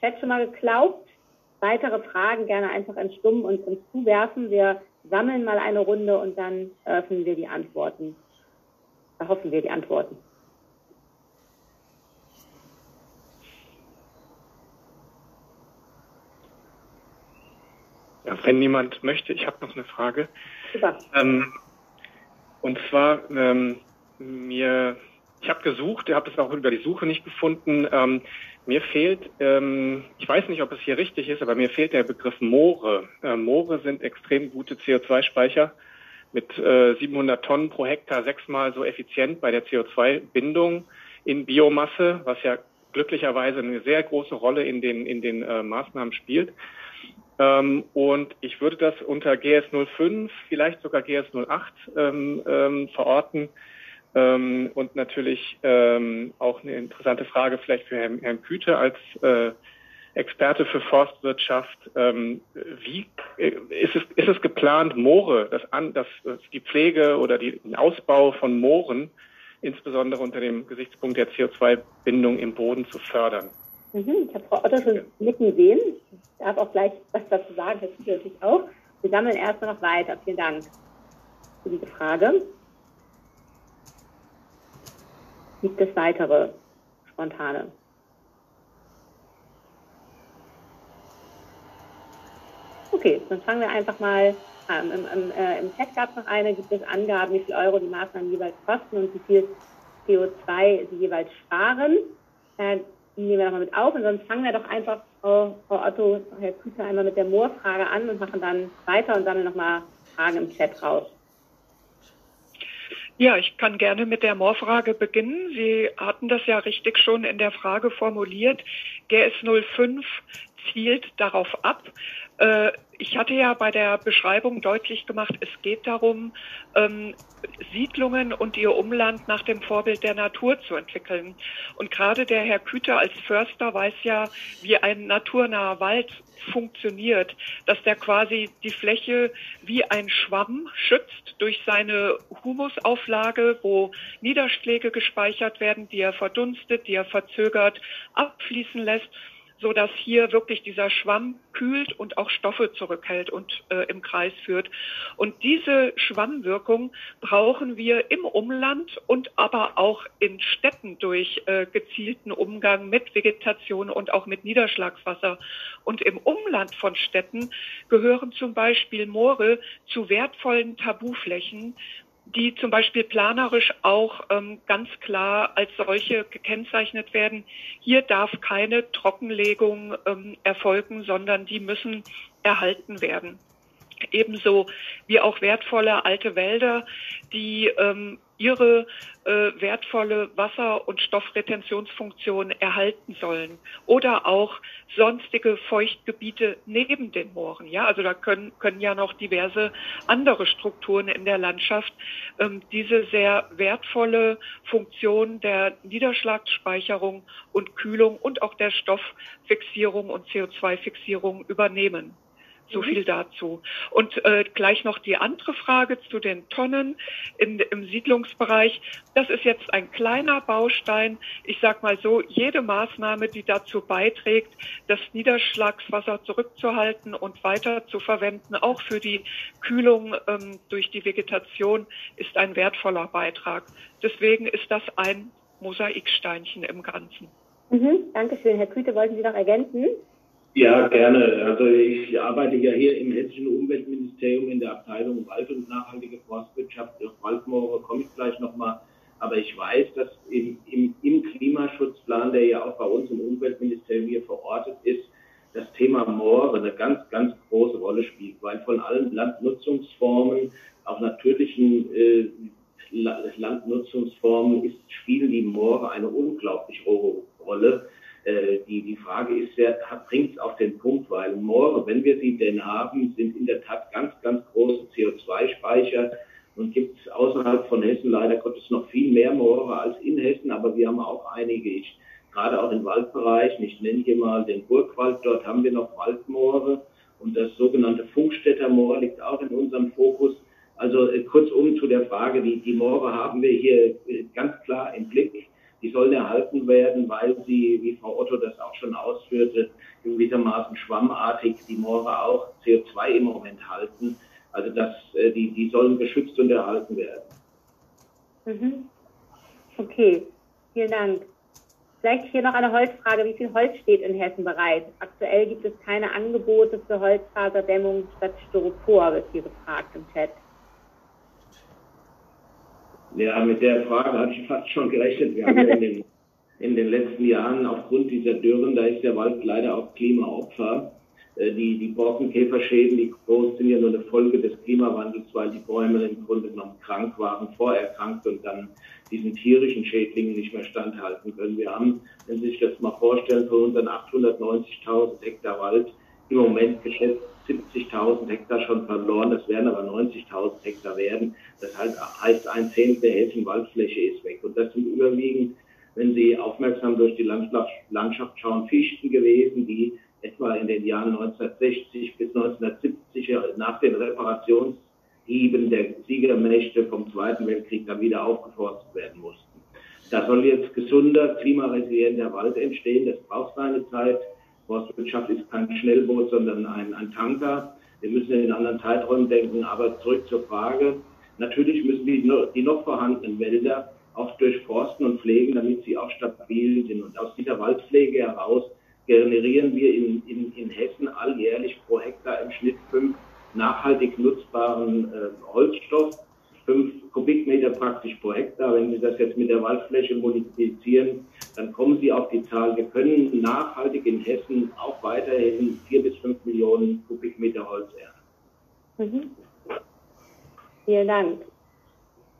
Chat schon mal geglaubt. Weitere Fragen gerne einfach entstummen und uns zuwerfen. Wir sammeln mal eine Runde und dann öffnen wir die Antworten. Erhoffen wir die Antworten. Wenn niemand möchte, ich habe noch eine Frage. Super. Ähm, und zwar, ähm, mir, ich habe gesucht, ihr habt es auch über die Suche nicht gefunden. Ähm, mir fehlt, ähm, ich weiß nicht, ob es hier richtig ist, aber mir fehlt der Begriff Moore. Äh, Moore sind extrem gute CO2-Speicher mit äh, 700 Tonnen pro Hektar, sechsmal so effizient bei der CO2-Bindung in Biomasse, was ja glücklicherweise eine sehr große Rolle in den, in den äh, Maßnahmen spielt. Ähm, und ich würde das unter GS 05, vielleicht sogar GS 08 ähm, ähm, verorten. Ähm, und natürlich ähm, auch eine interessante Frage vielleicht für Herrn, Herrn Küte als äh, Experte für Forstwirtschaft. Ähm, wie äh, ist es, ist es geplant, Moore, das an, das, die Pflege oder die, den Ausbau von Mooren, insbesondere unter dem Gesichtspunkt der CO2-Bindung im Boden zu fördern? Mhm, ich habe Frau Otto schon nicken sehen. Ich darf auch gleich was dazu sagen, das tut natürlich auch. Wir sammeln erstmal noch weiter. Vielen Dank für diese Frage. Gibt es weitere spontane? Okay, dann fangen wir einfach mal an. Im, im, äh, im Chat gab es noch eine, gibt es Angaben, wie viel Euro die Maßnahmen jeweils kosten und wie viel CO2 sie jeweils sparen. Äh, nehmen wir nochmal mit auf und sonst fangen wir doch einfach, Frau, Frau Otto, Herr Küter, einmal mit der Moorfrage an und machen dann weiter und sammeln nochmal Fragen im Chat raus. Ja, ich kann gerne mit der Moorfrage beginnen. Sie hatten das ja richtig schon in der Frage formuliert. GS 05 zielt darauf ab, äh, ich hatte ja bei der Beschreibung deutlich gemacht, es geht darum, ähm, Siedlungen und ihr Umland nach dem Vorbild der Natur zu entwickeln. Und gerade der Herr Küter als Förster weiß ja, wie ein naturnaher Wald funktioniert, dass der quasi die Fläche wie ein Schwamm schützt durch seine Humusauflage, wo Niederschläge gespeichert werden, die er verdunstet, die er verzögert abfließen lässt so dass hier wirklich dieser Schwamm kühlt und auch Stoffe zurückhält und äh, im Kreis führt. Und diese Schwammwirkung brauchen wir im Umland und aber auch in Städten durch äh, gezielten Umgang mit Vegetation und auch mit Niederschlagswasser. Und im Umland von Städten gehören zum Beispiel Moore zu wertvollen Tabuflächen, die zum Beispiel planerisch auch ähm, ganz klar als solche gekennzeichnet werden. Hier darf keine Trockenlegung ähm, erfolgen, sondern die müssen erhalten werden. Ebenso wie auch wertvolle alte Wälder, die ähm, ihre äh, wertvolle Wasser- und Stoffretentionsfunktion erhalten sollen. Oder auch sonstige Feuchtgebiete neben den Mooren. Ja, also da können, können ja noch diverse andere Strukturen in der Landschaft ähm, diese sehr wertvolle Funktion der Niederschlagsspeicherung und Kühlung und auch der Stofffixierung und CO2-Fixierung übernehmen. So viel dazu. Und äh, gleich noch die andere Frage zu den Tonnen in, im Siedlungsbereich. Das ist jetzt ein kleiner Baustein. Ich sage mal so, jede Maßnahme, die dazu beiträgt, das Niederschlagswasser zurückzuhalten und weiter zu verwenden, auch für die Kühlung ähm, durch die Vegetation, ist ein wertvoller Beitrag. Deswegen ist das ein Mosaiksteinchen im Ganzen. Mhm, Dankeschön. Herr Küte, wollten Sie noch ergänzen? Ja, gerne. Also ich arbeite ja hier im hessischen Umweltministerium in der Abteilung Wald und nachhaltige Forstwirtschaft. Auf Waldmoore komme ich gleich nochmal. Aber ich weiß, dass im, im, im Klimaschutzplan, der ja auch bei uns im Umweltministerium hier verortet ist, das Thema Moore eine ganz, ganz große Rolle spielt, weil von allen Landnutzungsformen auf natürlichen äh, Landnutzungsformen ist, spielen die Moore eine unglaublich hohe Rolle. Äh, die, die Frage ist ja, bringt es auf den Punkt, weil Moore, wenn wir sie denn haben, sind in der Tat ganz, ganz große CO2-Speicher und gibt es außerhalb von Hessen leider Gottes noch viel mehr Moore als in Hessen, aber wir haben auch einige, ich, gerade auch im Waldbereich, ich nenne hier mal den Burgwald, dort haben wir noch Waldmoore und das sogenannte Funkstätter Moor liegt auch in unserem Fokus. Also äh, kurzum zu der Frage, die, die Moore haben wir hier äh, ganz klar im Blick. Die sollen erhalten werden, weil sie, wie Frau Otto das auch schon ausführte, gewissermaßen schwammartig die Moore auch CO2 im Moment halten. Also das, äh, die, die sollen geschützt und erhalten werden. Mhm. Okay, vielen Dank. Vielleicht hier noch eine Holzfrage. Wie viel Holz steht in Hessen bereit? Aktuell gibt es keine Angebote für Holzfaserdämmung statt Styropor, wird hier gefragt im Chat. Ja, mit der Frage hatte ich fast schon gerechnet. Wir haben ja in den, in den letzten Jahren aufgrund dieser Dürren, da ist der Wald leider auch Klimaopfer. Äh, die, die Borkenkäferschäden, die groß sind ja nur eine Folge des Klimawandels, weil die Bäume im Grunde genommen krank waren, vorerkrankt und dann diesen tierischen Schädlingen nicht mehr standhalten können. Wir haben, wenn Sie sich das mal vorstellen, von unseren 890.000 Hektar Wald im Moment geschätzt 70.000 Hektar schon verloren. Das werden aber 90.000 Hektar werden. Das heißt, ein Zehntel der Hessen Waldfläche ist weg. Und das sind überwiegend, wenn Sie aufmerksam durch die Landschaft schauen, Fichten gewesen, die etwa in den Jahren 1960 bis 1970 nach den Reparationshieben der Siegermächte vom Zweiten Weltkrieg dann wieder aufgeforstet werden mussten. Da soll jetzt gesunder, klimaresilienter Wald entstehen. Das braucht seine Zeit. Forstwirtschaft ist kein Schnellboot, sondern ein, ein Tanker. Wir müssen in anderen Zeiträumen denken. Aber zurück zur Frage. Natürlich müssen die, die noch vorhandenen Wälder auch durchforsten und pflegen, damit sie auch stabil sind. Und aus dieser Waldpflege heraus generieren wir in, in, in Hessen alljährlich pro Hektar im Schnitt fünf nachhaltig nutzbaren äh, Holzstoff, fünf Kubikmeter praktisch pro Hektar. Wenn Sie das jetzt mit der Waldfläche multiplizieren, dann kommen Sie auf die Zahl. Wir können nachhaltig in Hessen auch weiterhin vier bis fünf Millionen Kubikmeter Holz ernten. Mhm. Vielen Dank.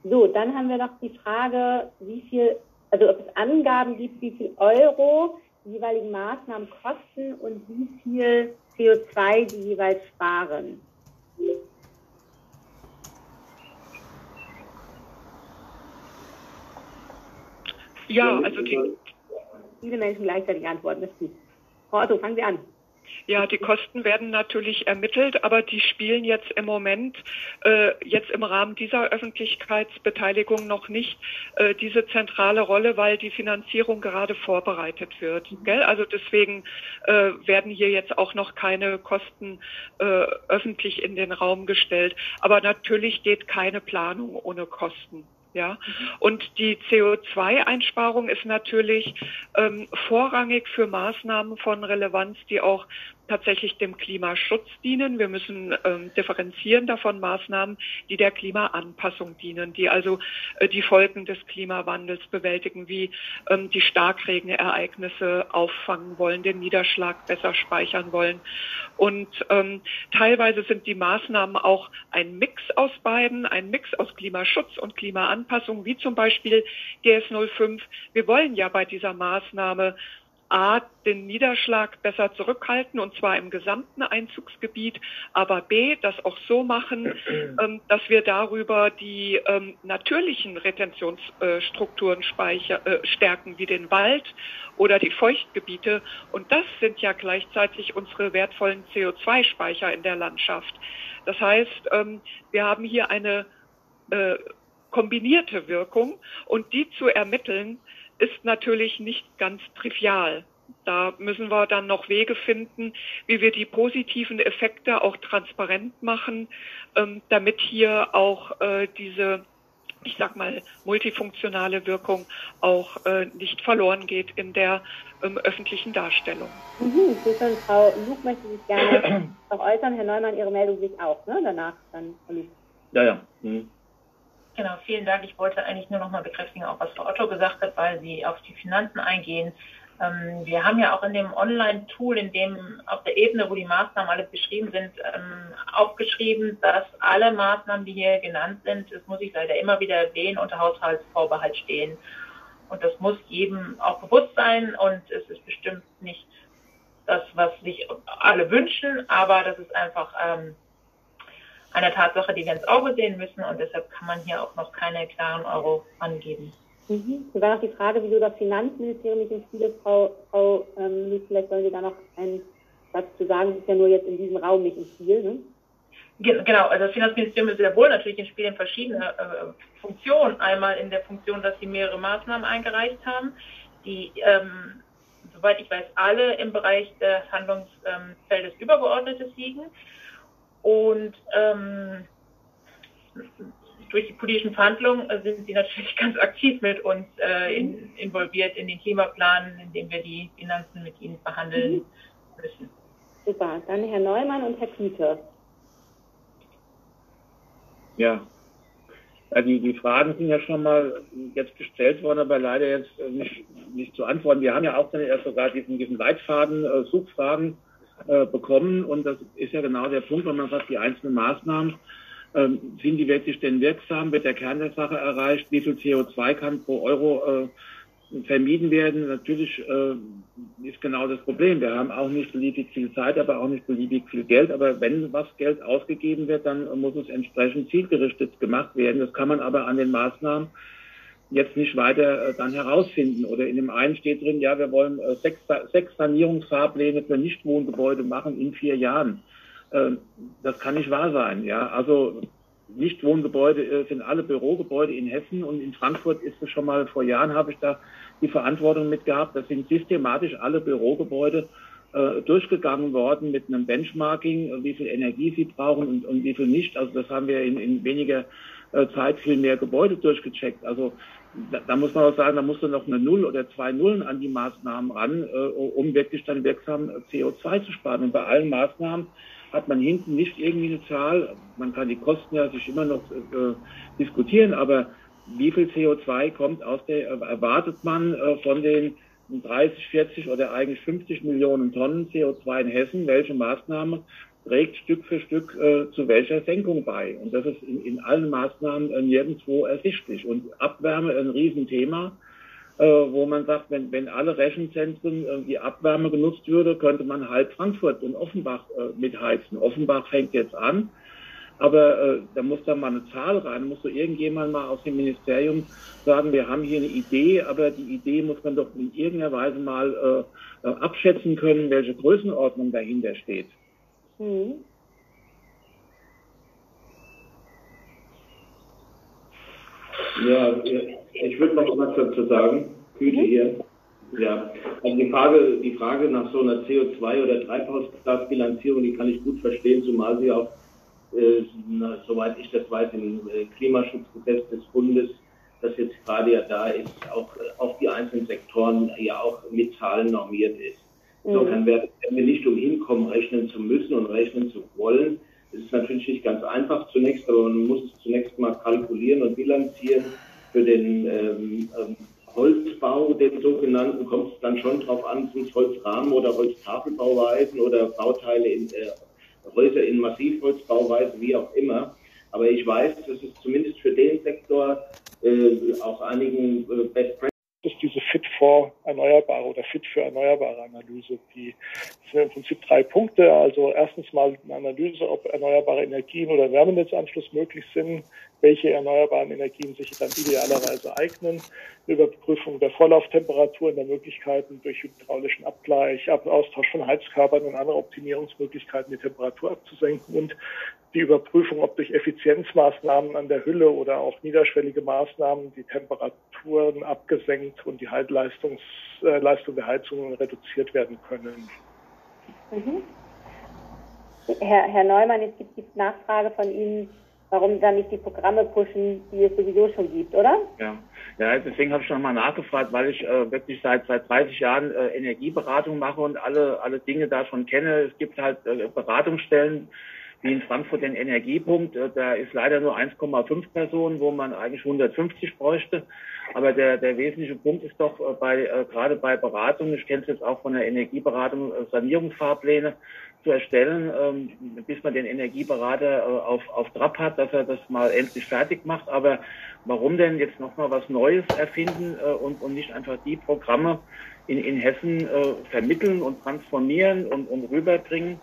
So, dann haben wir noch die Frage, wie viel, also ob es Angaben gibt, wie viel Euro jeweiligen Maßnahmen kosten und wie viel CO2 die jeweils sparen? Ja, also die. Viele Menschen gleichzeitig antworten, das ist gut. Frau Otto, fangen Sie an. Ja, die Kosten werden natürlich ermittelt, aber die spielen jetzt im Moment, äh, jetzt im Rahmen dieser Öffentlichkeitsbeteiligung noch nicht äh, diese zentrale Rolle, weil die Finanzierung gerade vorbereitet wird. Gell? Also deswegen äh, werden hier jetzt auch noch keine Kosten äh, öffentlich in den Raum gestellt. Aber natürlich geht keine Planung ohne Kosten. Ja, und die CO2-Einsparung ist natürlich ähm, vorrangig für Maßnahmen von Relevanz, die auch tatsächlich dem Klimaschutz dienen. Wir müssen ähm, differenzieren davon Maßnahmen, die der Klimaanpassung dienen, die also äh, die Folgen des Klimawandels bewältigen, wie ähm, die Starkregenereignisse auffangen wollen, den Niederschlag besser speichern wollen. Und ähm, teilweise sind die Maßnahmen auch ein Mix aus beiden, ein Mix aus Klimaschutz und Klimaanpassung, wie zum Beispiel GS05. Wir wollen ja bei dieser Maßnahme A, den Niederschlag besser zurückhalten, und zwar im gesamten Einzugsgebiet, aber B, das auch so machen, ähm, dass wir darüber die ähm, natürlichen Retentionsstrukturen speicher, äh, stärken, wie den Wald oder die Feuchtgebiete. Und das sind ja gleichzeitig unsere wertvollen CO2-Speicher in der Landschaft. Das heißt, ähm, wir haben hier eine äh, kombinierte Wirkung und die zu ermitteln, ist natürlich nicht ganz trivial. Da müssen wir dann noch Wege finden, wie wir die positiven Effekte auch transparent machen, ähm, damit hier auch äh, diese, ich sag mal, multifunktionale Wirkung auch äh, nicht verloren geht in der ähm, öffentlichen Darstellung. Mhm, schon, Frau Luke möchte sich gerne noch äußern. Herr Neumann, Ihre Meldung sich auch, ne? Danach dann. Ja, ja. Mhm. Genau, vielen Dank. Ich wollte eigentlich nur noch mal bekräftigen, auch was Frau Otto gesagt hat, weil Sie auf die Finanzen eingehen. Ähm, wir haben ja auch in dem Online-Tool, in dem auf der Ebene, wo die Maßnahmen alle beschrieben sind, ähm, aufgeschrieben, dass alle Maßnahmen, die hier genannt sind, das muss ich leider immer wieder erwähnen, unter Haushaltsvorbehalt stehen. Und das muss jedem auch bewusst sein und es ist bestimmt nicht das, was sich alle wünschen, aber das ist einfach ähm, eine Tatsache, die wir ins Auge sehen müssen und deshalb kann man hier auch noch keine klaren Euro angeben. Mhm. Und dann noch die Frage, wieso das Finanzministerium nicht im Spiel ist, Frau, Frau ähm, vielleicht sollen Sie da noch einen Satz zu sagen, das ist ja nur jetzt in diesem Raum nicht im Spiel, ne? Genau, also das Finanzministerium ist sehr wohl natürlich im Spiel in verschiedenen äh, Funktionen. Einmal in der Funktion, dass sie mehrere Maßnahmen eingereicht haben, die, ähm, soweit ich weiß, alle im Bereich des Handlungsfeldes ähm, Übergeordnetes liegen. Und ähm, durch die politischen Verhandlungen äh, sind sie natürlich ganz aktiv mit uns äh, in, involviert in den Klimaplan, in dem wir die Finanzen mit ihnen verhandeln mhm. müssen. Super. Dann Herr Neumann und Herr Küter. Ja. ja die, die Fragen sind ja schon mal jetzt gestellt worden, aber leider jetzt äh, nicht, nicht zu antworten. Wir haben ja auch dann erst sogar diesen, diesen Leitfaden, äh, Suchfragen äh, bekommen und das ist ja genau der Punkt, wenn man sagt, die einzelnen Maßnahmen ähm, sind die wirklich denn wirksam? Wird der Kern der Sache erreicht? Wie viel CO2 kann pro Euro äh, vermieden werden? Natürlich äh, ist genau das Problem. Wir haben auch nicht beliebig viel Zeit, aber auch nicht beliebig viel Geld. Aber wenn was Geld ausgegeben wird, dann muss es entsprechend zielgerichtet gemacht werden. Das kann man aber an den Maßnahmen jetzt nicht weiter äh, dann herausfinden. Oder in dem einen steht drin, ja, wir wollen äh, sechs, sechs Sanierungsfahrpläne für Nichtwohngebäude machen in vier Jahren. Ähm, das kann nicht wahr sein. Ja, also Nichtwohngebäude äh, sind alle Bürogebäude in Hessen und in Frankfurt ist es schon mal vor Jahren habe ich da die Verantwortung mit gehabt. Das sind systematisch alle Bürogebäude äh, durchgegangen worden mit einem Benchmarking, wie viel Energie sie brauchen und, und wie viel nicht. Also das haben wir in, in weniger äh, Zeit viel mehr Gebäude durchgecheckt. Also da, da, muss man auch sagen, da musste noch eine Null oder zwei Nullen an die Maßnahmen ran, äh, um wirklich dann wirksam CO2 zu sparen. Und bei allen Maßnahmen hat man hinten nicht irgendwie eine Zahl. Man kann die Kosten ja sich immer noch äh, diskutieren, aber wie viel CO2 kommt aus der, erwartet man äh, von den 30, 40 oder eigentlich 50 Millionen Tonnen CO2 in Hessen? Welche Maßnahme trägt Stück für Stück äh, zu welcher Senkung bei? Und das ist in, in allen Maßnahmen äh, nirgendwo ersichtlich. Und Abwärme ein Riesenthema. Äh, wo man sagt, wenn, wenn alle Rechenzentren äh, die Abwärme genutzt würde, könnte man halb Frankfurt und Offenbach äh, mitheizen. Offenbach fängt jetzt an, aber äh, da muss da mal eine Zahl rein, muss so irgendjemand mal aus dem Ministerium sagen, wir haben hier eine Idee, aber die Idee muss man doch in irgendeiner Weise mal äh, abschätzen können, welche Größenordnung dahinter steht. Mhm. Ja, ich würde noch was dazu sagen. Güte hier. Ja, also die Frage, die Frage nach so einer CO2- oder Treibhausgasbilanzierung, die kann ich gut verstehen, zumal sie auch, äh, na, soweit ich das weiß, im äh, Klimaschutzgesetz des Bundes, das jetzt gerade ja da ist, auch äh, auf die einzelnen Sektoren ja auch mit Zahlen normiert ist. Mhm. werden wir nicht umhin kommen, rechnen zu müssen und rechnen zu wollen. Es ist natürlich nicht ganz einfach zunächst, aber man muss es zunächst mal kalkulieren und bilanzieren für den ähm, ähm, Holzbau, den sogenannten, kommt es dann schon darauf an, sind es Holzrahmen oder Holztafelbauweisen oder Bauteile in äh, Häuser in Massivholzbauweise, wie auch immer. Aber ich weiß, dass es zumindest für den Sektor äh, aus einigen äh, Best Practices ist diese Fit for Erneuerbare oder Fit für Erneuerbare Analyse. Die sind im Prinzip drei Punkte. Also erstens mal eine Analyse, ob erneuerbare Energien oder Wärmenetzanschluss möglich sind, welche erneuerbaren Energien sich dann idealerweise eignen, eine Überprüfung der Vorlauftemperaturen, der Möglichkeiten durch hydraulischen Abgleich, Austausch von Heizkörpern und andere Optimierungsmöglichkeiten die Temperatur abzusenken und die Überprüfung, ob durch Effizienzmaßnahmen an der Hülle oder auch niederschwellige Maßnahmen die Temperaturen abgesenkt und die äh, Leistung der Heizungen reduziert werden können. Mhm. Herr, Herr Neumann, es gibt die Nachfrage von Ihnen, warum dann nicht die Programme pushen, die es sowieso schon gibt, oder? Ja, ja deswegen habe ich nochmal nachgefragt, weil ich äh, wirklich seit seit 30 Jahren äh, Energieberatung mache und alle alle Dinge da schon kenne. Es gibt halt äh, Beratungsstellen, wie in Frankfurt den Energiepunkt. Äh, da ist leider nur 1,5 Personen, wo man eigentlich 150 bräuchte. Aber der, der wesentliche Punkt ist doch äh, bei, äh, gerade bei Beratungen, ich kenne es jetzt auch von der Energieberatung, Sanierungsfahrpläne zu erstellen, ähm, bis man den Energieberater äh, auf, auf Trab hat, dass er das mal endlich fertig macht. Aber warum denn jetzt nochmal was Neues erfinden äh, und, und nicht einfach die Programme in, in Hessen äh, vermitteln und transformieren und, und rüberbringen,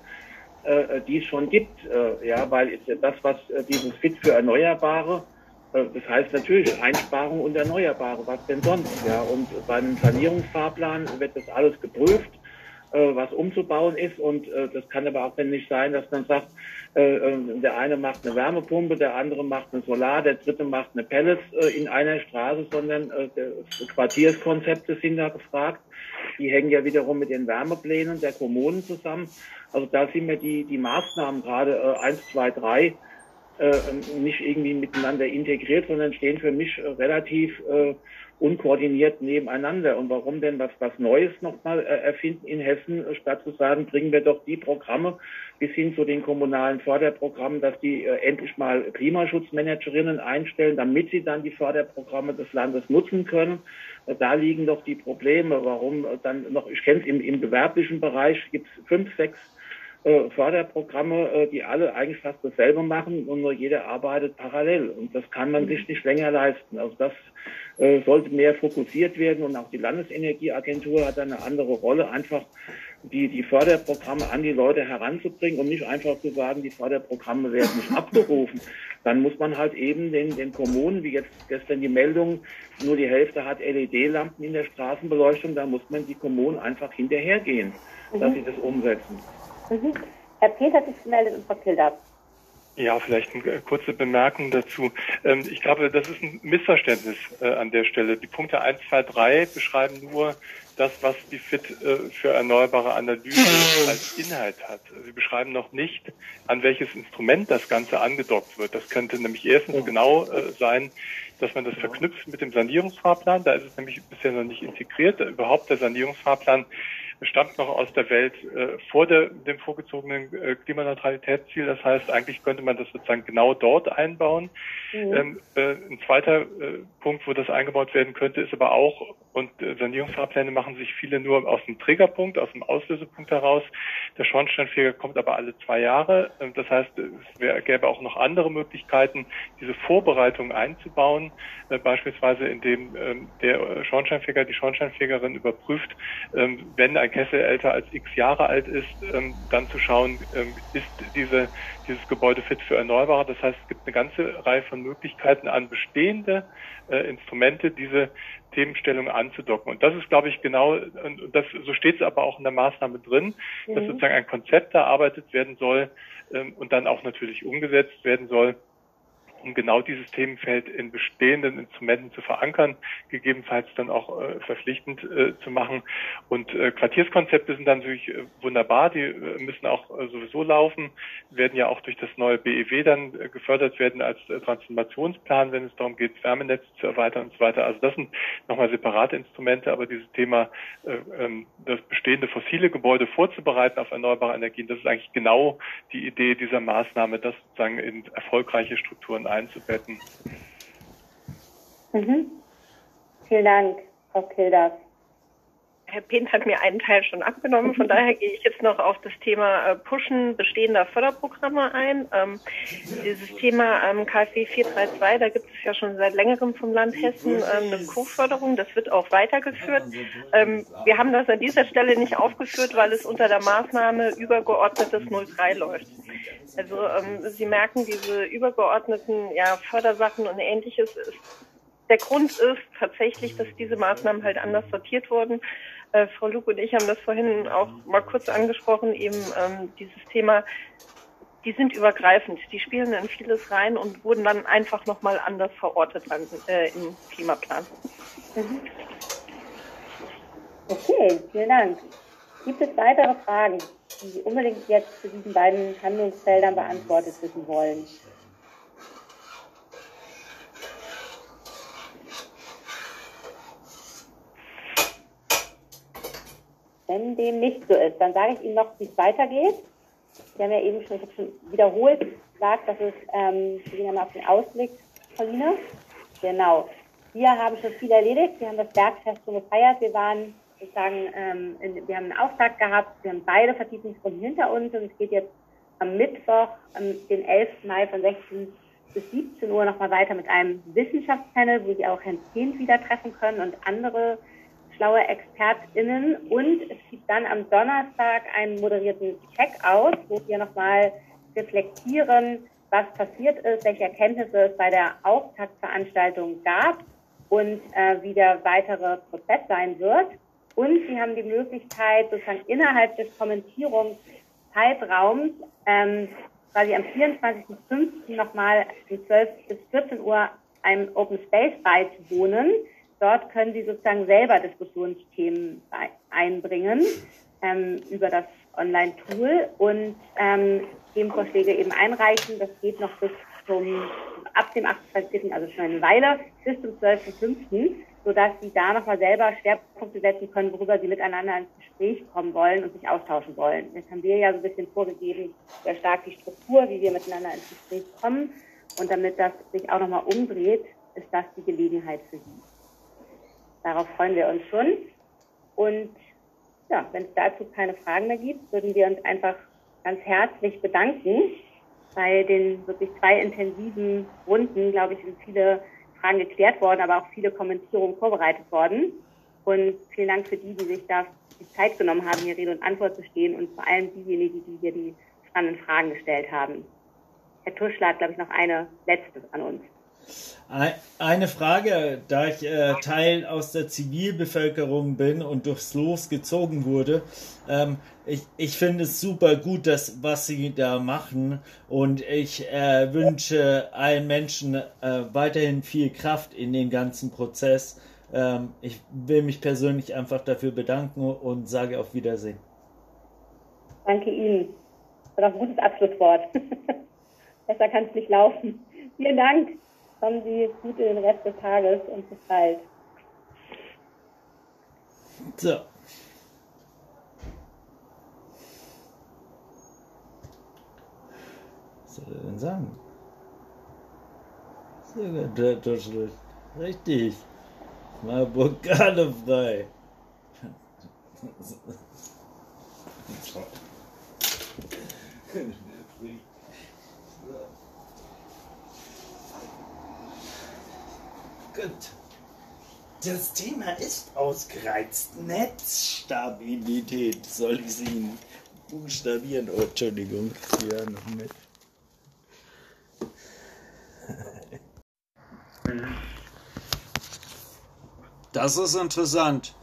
äh, die es schon gibt. Äh, ja, weil das, was äh, dieses Fit für Erneuerbare, äh, das heißt natürlich Einsparung und Erneuerbare, was denn sonst? Ja, und bei einem Sanierungsfahrplan wird das alles geprüft äh, was umzubauen ist. Und äh, das kann aber auch nicht sein, dass man sagt, äh, äh, der eine macht eine Wärmepumpe, der andere macht eine Solar, der dritte macht eine Pellets äh, in einer Straße, sondern äh, Quartierskonzepte sind da gefragt. Die hängen ja wiederum mit den Wärmeplänen der Kommunen zusammen. Also da sind mir die, die Maßnahmen gerade äh, 1, 2, 3 äh, nicht irgendwie miteinander integriert, sondern stehen für mich äh, relativ äh, unkoordiniert nebeneinander. Und warum denn was, was Neues nochmal äh, erfinden in Hessen, statt zu sagen, bringen wir doch die Programme bis hin zu den kommunalen Förderprogrammen, dass die äh, endlich mal Klimaschutzmanagerinnen einstellen, damit sie dann die Förderprogramme des Landes nutzen können. Da liegen doch die Probleme. Warum äh, dann noch, ich kenne es im, im gewerblichen Bereich, gibt es fünf, sechs äh, Förderprogramme, äh, die alle eigentlich fast dasselbe machen und nur jeder arbeitet parallel. Und das kann man sich nicht länger leisten. Also das äh, sollte mehr fokussiert werden und auch die Landesenergieagentur hat eine andere Rolle, einfach die, die Förderprogramme an die Leute heranzubringen und nicht einfach zu sagen, die Förderprogramme werden nicht abgerufen. Dann muss man halt eben den, den Kommunen, wie jetzt gestern die Meldung, nur die Hälfte hat LED-Lampen in der Straßenbeleuchtung, da muss man die Kommunen einfach hinterhergehen, mhm. dass sie das umsetzen. Mhm. Herr Peter hat sich gemeldet und Frau Kilder. Ja, vielleicht eine kurze Bemerkung dazu. Ähm, ich glaube, das ist ein Missverständnis äh, an der Stelle. Die Punkte 1, 2, 3 beschreiben nur das, was die FIT äh, für erneuerbare Analyse als Inhalt hat. Sie beschreiben noch nicht, an welches Instrument das Ganze angedockt wird. Das könnte nämlich erstens genau äh, sein, dass man das verknüpft mit dem Sanierungsfahrplan. Da ist es nämlich bisher noch nicht integriert. Überhaupt der Sanierungsfahrplan stammt noch aus der Welt äh, vor der, dem vorgezogenen äh, Klimaneutralitätsziel. Das heißt, eigentlich könnte man das sozusagen genau dort einbauen. Mhm. Ähm, äh, ein zweiter äh, Punkt, wo das eingebaut werden könnte, ist aber auch, und äh, Sanierungsfahrpläne machen sich viele nur aus dem Triggerpunkt, aus dem Auslösepunkt heraus. Der Schornsteinfeger kommt aber alle zwei Jahre. Ähm, das heißt, es gäbe auch noch andere Möglichkeiten, diese Vorbereitung einzubauen, äh, beispielsweise indem ähm, der Schornsteinfeger, die Schornsteinfegerin überprüft, ähm, wenn ein Kessel älter als x Jahre alt ist, dann zu schauen, ist diese, dieses Gebäude fit für Erneuerbare. Das heißt, es gibt eine ganze Reihe von Möglichkeiten an bestehende äh, Instrumente, diese Themenstellung anzudocken. Und das ist, glaube ich, genau, und das, so steht es aber auch in der Maßnahme drin, mhm. dass sozusagen ein Konzept erarbeitet werden soll ähm, und dann auch natürlich umgesetzt werden soll, um genau dieses Themenfeld in bestehenden Instrumenten zu verankern, gegebenenfalls dann auch äh, verpflichtend äh, zu machen. Und äh, Quartierskonzepte sind dann natürlich äh, wunderbar, die äh, müssen auch äh, sowieso laufen, werden ja auch durch das neue BEW dann gefördert werden als Transformationsplan, wenn es darum geht, Wärmenetze zu erweitern und so weiter. Also das sind nochmal separate Instrumente, aber dieses Thema, ähm, das bestehende fossile Gebäude vorzubereiten auf erneuerbare Energien, das ist eigentlich genau die Idee dieser Maßnahme, das sozusagen in erfolgreiche Strukturen einzubetten. Mhm. Vielen Dank, Frau Kilders. Herr Pehn hat mir einen Teil schon abgenommen. Von daher gehe ich jetzt noch auf das Thema äh, Pushen bestehender Förderprogramme ein. Ähm, dieses Thema ähm, KfW 432, da gibt es ja schon seit längerem vom Land Hessen ähm, eine Co-Förderung. Das wird auch weitergeführt. Ähm, wir haben das an dieser Stelle nicht aufgeführt, weil es unter der Maßnahme übergeordnetes 03 läuft. Also ähm, Sie merken, diese übergeordneten ja, Fördersachen und ähnliches ist der Grund ist tatsächlich, dass diese Maßnahmen halt anders sortiert wurden. Äh, Frau Luke und ich haben das vorhin auch mal kurz angesprochen, eben ähm, dieses Thema, die sind übergreifend, die spielen in vieles rein und wurden dann einfach nochmal anders verortet dann, äh, im Klimaplan. Mhm. Okay, vielen Dank. Gibt es weitere Fragen, die Sie unbedingt jetzt zu diesen beiden Handlungsfeldern beantwortet wissen wollen? Wenn dem nicht so ist, dann sage ich Ihnen noch, wie es weitergeht. Sie haben ja eben schon, ich habe schon wiederholt gesagt, dass es, ähm, wir gehen ja mal auf den Ausblick, Paulina. Genau. Wir haben schon viel erledigt. Wir haben das Bergfest schon gefeiert. Wir waren sozusagen, ähm, in, wir haben einen Auftrag gehabt. Wir haben beide Vertiefungsrunden hinter uns und es geht jetzt am Mittwoch, am, den 11. Mai von 16 bis 17 Uhr nochmal weiter mit einem Wissenschaftspanel, wo Sie auch Herrn Zehnt wieder treffen können und andere schlaue ExpertInnen. Und es gibt dann am Donnerstag einen moderierten Check-out, wo wir nochmal reflektieren, was passiert ist, welche Erkenntnisse es bei der Auftaktveranstaltung gab und äh, wie der weitere Prozess sein wird. Und Sie haben die Möglichkeit, sozusagen innerhalb des Kommentierungszeitraums ähm, quasi am 24.05. nochmal um 12 bis 14 Uhr einem Open Space beizuwohnen. Dort können Sie sozusagen selber Diskussionsthemen einbringen ähm, über das Online-Tool und ähm, Themenvorschläge eben einreichen. Das geht noch bis zum, ab dem 28. also schon eine Weile, bis zum 12.05., sodass Sie da nochmal selber Schwerpunkte setzen können, worüber Sie miteinander ins Gespräch kommen wollen und sich austauschen wollen. Jetzt haben wir ja so ein bisschen vorgegeben, sehr stark die Struktur, wie wir miteinander ins Gespräch kommen. Und damit das sich auch nochmal umdreht, ist das die Gelegenheit für Sie. Darauf freuen wir uns schon. Und ja, wenn es dazu keine Fragen mehr gibt, würden wir uns einfach ganz herzlich bedanken. Bei den wirklich zwei intensiven Runden, glaube ich, sind viele Fragen geklärt worden, aber auch viele Kommentierungen vorbereitet worden. Und vielen Dank für die, die sich da die Zeit genommen haben, hier Rede und Antwort zu stehen und vor allem diejenigen, die hier die spannenden Fragen gestellt haben. Herr Tuschler hat, glaube ich, noch eine letzte an uns. Eine Frage, da ich äh, Teil aus der Zivilbevölkerung bin und durchs Los gezogen wurde. Ähm, ich, ich finde es super gut, dass, was Sie da machen und ich äh, wünsche allen Menschen äh, weiterhin viel Kraft in den ganzen Prozess. Ähm, ich will mich persönlich einfach dafür bedanken und sage auf Wiedersehen. Danke Ihnen. Das war ein gutes Abschlusswort. Besser kann es nicht laufen. Vielen Dank. Kommen Sie gut in den Rest des Tages und bis bald. So. Was soll er denn sagen? Sehr Tuschel. Richtig. Marburg gerade frei. Gut. Das Thema ist ausgereizt. Netzstabilität. Soll ich sie Ihnen buchstabieren? Oh, Entschuldigung. Ja, noch mit. Das ist interessant.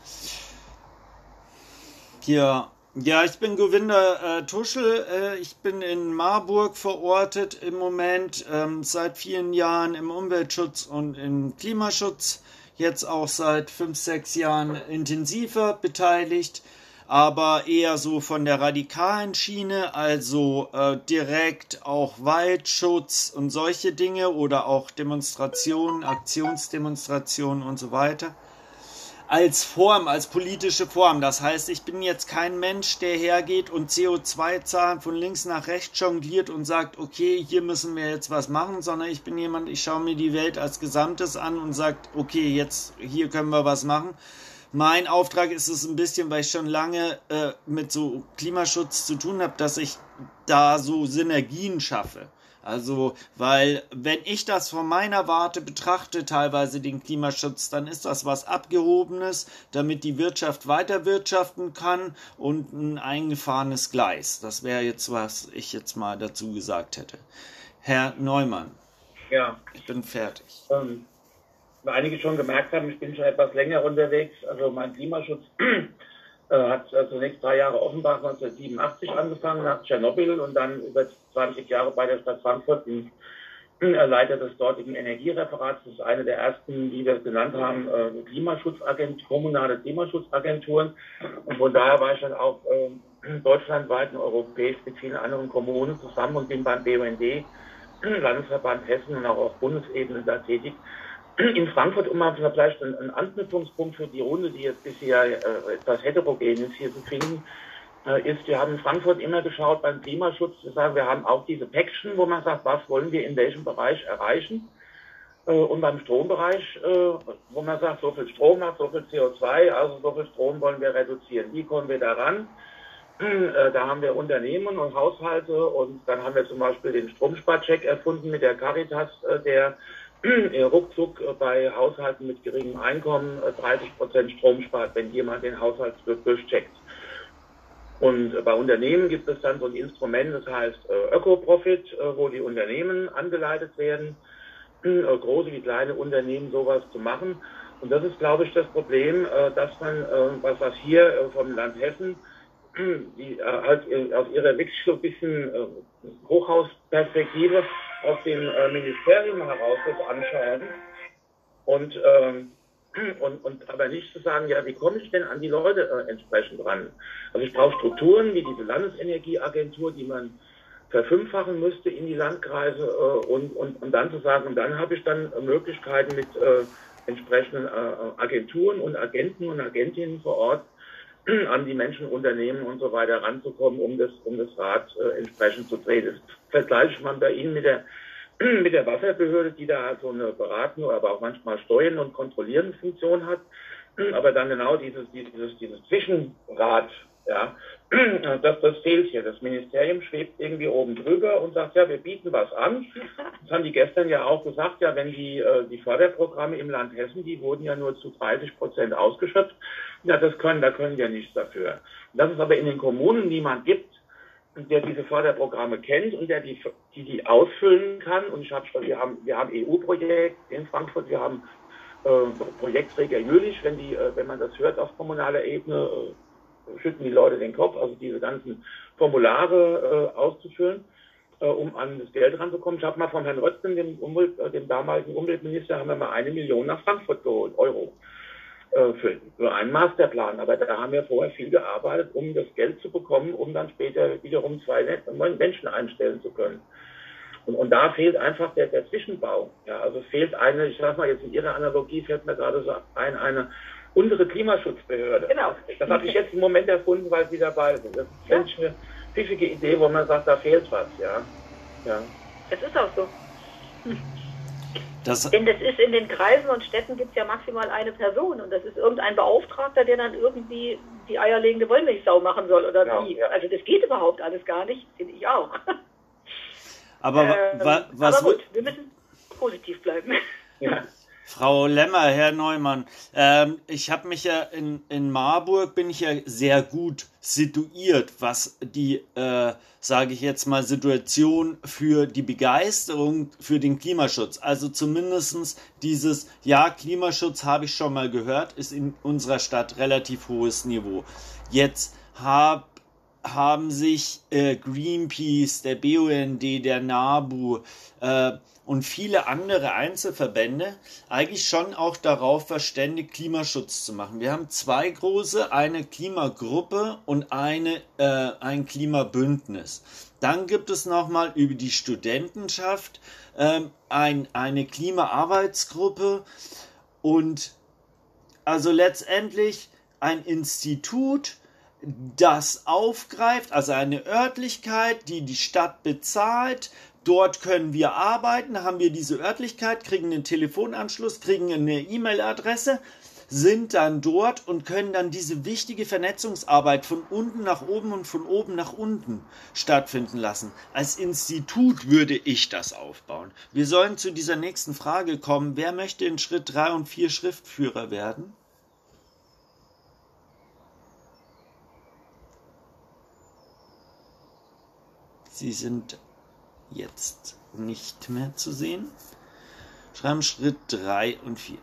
Ja, ja, ich bin Govinda äh, Tuschel. Äh, ich bin in Marburg verortet im Moment, ähm, seit vielen Jahren im Umweltschutz und im Klimaschutz. Jetzt auch seit fünf, sechs Jahren intensiver beteiligt, aber eher so von der radikalen Schiene, also äh, direkt auch Waldschutz und solche Dinge oder auch Demonstrationen, Aktionsdemonstrationen und so weiter als Form, als politische Form. Das heißt, ich bin jetzt kein Mensch, der hergeht und CO2-Zahlen von links nach rechts jongliert und sagt, okay, hier müssen wir jetzt was machen, sondern ich bin jemand, ich schaue mir die Welt als Gesamtes an und sagt, okay, jetzt hier können wir was machen. Mein Auftrag ist es ein bisschen, weil ich schon lange äh, mit so Klimaschutz zu tun habe, dass ich da so Synergien schaffe. Also, weil wenn ich das von meiner Warte betrachte, teilweise den Klimaschutz, dann ist das was Abgehobenes, damit die Wirtschaft weiter wirtschaften kann und ein eingefahrenes Gleis. Das wäre jetzt, was ich jetzt mal dazu gesagt hätte. Herr Neumann. Ja. Ich bin fertig. Ähm, einige schon gemerkt haben, ich bin schon etwas länger unterwegs. Also mein Klimaschutz äh, hat äh, zunächst drei Jahre Offenbach 1987 angefangen, nach Tschernobyl und dann über 20 Jahre bei der Stadt Frankfurt im äh, Leiter des dortigen Energiereferats. Das ist eine der ersten, die wir genannt haben, äh, Klimaschutzagenturen, kommunale Klimaschutzagenturen. Und von daher war ich dann auch äh, deutschlandweit und europäisch mit vielen anderen Kommunen zusammen und bin beim BUND, Landesverband Hessen und auch auf Bundesebene da tätig in Frankfurt, um mal vielleicht einen, Anknüpfungspunkt für die Runde, die jetzt bisher äh, etwas heterogen ist, hier zu finden, ist, wir haben in Frankfurt immer geschaut beim Klimaschutz, wir sagen, wir haben auch diese Päckchen, wo man sagt, was wollen wir in welchem Bereich erreichen. Äh, und beim Strombereich, äh, wo man sagt, so viel Strom hat, so viel CO2, also so viel Strom wollen wir reduzieren. Wie kommen wir daran? Äh, da haben wir Unternehmen und Haushalte und dann haben wir zum Beispiel den Stromsparcheck erfunden mit der Caritas, der ruckzuck bei Haushalten mit geringem Einkommen 30 Prozent Strom spart, wenn jemand den Haushalt durchcheckt. Und bei Unternehmen gibt es dann so ein Instrument, das heißt Öko-Profit, wo die Unternehmen angeleitet werden, äh, große wie kleine Unternehmen sowas zu machen. Und das ist, glaube ich, das Problem, äh, dass man, äh, was, was hier vom Land Hessen, die halt aus ihrer wirklich so ein bisschen Hochhausperspektive aus dem Ministerium heraus das anschauen und, ähm, und, und aber nicht zu sagen, ja, wie komme ich denn an die Leute entsprechend ran? Also ich brauche Strukturen wie diese Landesenergieagentur, die man verfünffachen müsste in die Landkreise äh, und, und, und dann zu sagen, und dann habe ich dann Möglichkeiten mit äh, entsprechenden äh, Agenturen und Agenten und Agentinnen vor Ort an die Menschen, Unternehmen und so weiter ranzukommen, um das, um das Rad äh, entsprechend zu drehen. Das vergleicht man bei Ihnen mit der, mit der Wasserbehörde, die da so eine beratende, aber auch manchmal steuern und kontrollierende Funktion hat, aber dann genau dieses, dieses, dieses Zwischenrad ja, das, das fehlt hier. Das Ministerium schwebt irgendwie oben drüber und sagt, ja, wir bieten was an. Das haben die gestern ja auch gesagt, ja, wenn die, äh, die Förderprogramme im Land Hessen, die wurden ja nur zu 30 Prozent ausgeschöpft. Ja, das können, da können wir nichts dafür. Dass es aber in den Kommunen niemand gibt, der diese Förderprogramme kennt und der die, die, die ausfüllen kann. Und ich habe schon, wir haben, wir haben EU-Projekt in Frankfurt, wir haben äh, Projektträger Jülich, wenn die, äh, wenn man das hört auf kommunaler Ebene, äh, schütten die Leute den Kopf, also diese ganzen Formulare äh, auszufüllen, äh, um an das Geld ranzukommen. Ich habe mal von Herrn Rötzen, dem, Umwelt, äh, dem damaligen Umweltminister, haben wir mal eine Million nach Frankfurt geholt, Euro, für, für einen Masterplan. Aber da haben wir vorher viel gearbeitet, um das Geld zu bekommen, um dann später wiederum zwei Menschen einstellen zu können. Und, und da fehlt einfach der, der Zwischenbau. Ja, also fehlt eine, ich sag mal jetzt in Ihrer Analogie fällt mir gerade so ein, eine unsere Klimaschutzbehörde. Genau. Das habe ich jetzt im Moment erfunden, weil Sie dabei sind. Das ist ja. eine pfiffige Idee, wo man sagt, da fehlt was, ja. ja. Das ist auch so. Das Denn das ist in den Kreisen und Städten gibt es ja maximal eine Person und das ist irgendein Beauftragter, der dann irgendwie die eierlegende Wollmilchsau machen soll oder ja, wie. Ja. Also das geht überhaupt alles gar nicht, finde ich auch. Aber ähm, wa was aber gut, wir müssen positiv bleiben. Ja. Frau Lemmer, Herr Neumann, ähm, ich habe mich ja in, in Marburg, bin ich ja sehr gut situiert, was die, äh, sage ich jetzt mal, Situation für die Begeisterung für den Klimaschutz. Also zumindestens dieses, ja, Klimaschutz habe ich schon mal gehört, ist in unserer Stadt relativ hohes Niveau. Jetzt hab, haben sich äh, Greenpeace, der BUND, der NABU, äh, und viele andere Einzelverbände eigentlich schon auch darauf verständigt, Klimaschutz zu machen. Wir haben zwei große, eine Klimagruppe und eine, äh, ein Klimabündnis. Dann gibt es nochmal über die Studentenschaft ähm, ein, eine Klimaarbeitsgruppe und also letztendlich ein Institut, das aufgreift, also eine Örtlichkeit, die die Stadt bezahlt, Dort können wir arbeiten, haben wir diese Örtlichkeit, kriegen einen Telefonanschluss, kriegen eine E-Mail-Adresse, sind dann dort und können dann diese wichtige Vernetzungsarbeit von unten nach oben und von oben nach unten stattfinden lassen. Als Institut würde ich das aufbauen. Wir sollen zu dieser nächsten Frage kommen. Wer möchte in Schritt 3 und 4 Schriftführer werden? Sie sind jetzt nicht mehr zu sehen. Schreiben Schritt 3 und 4.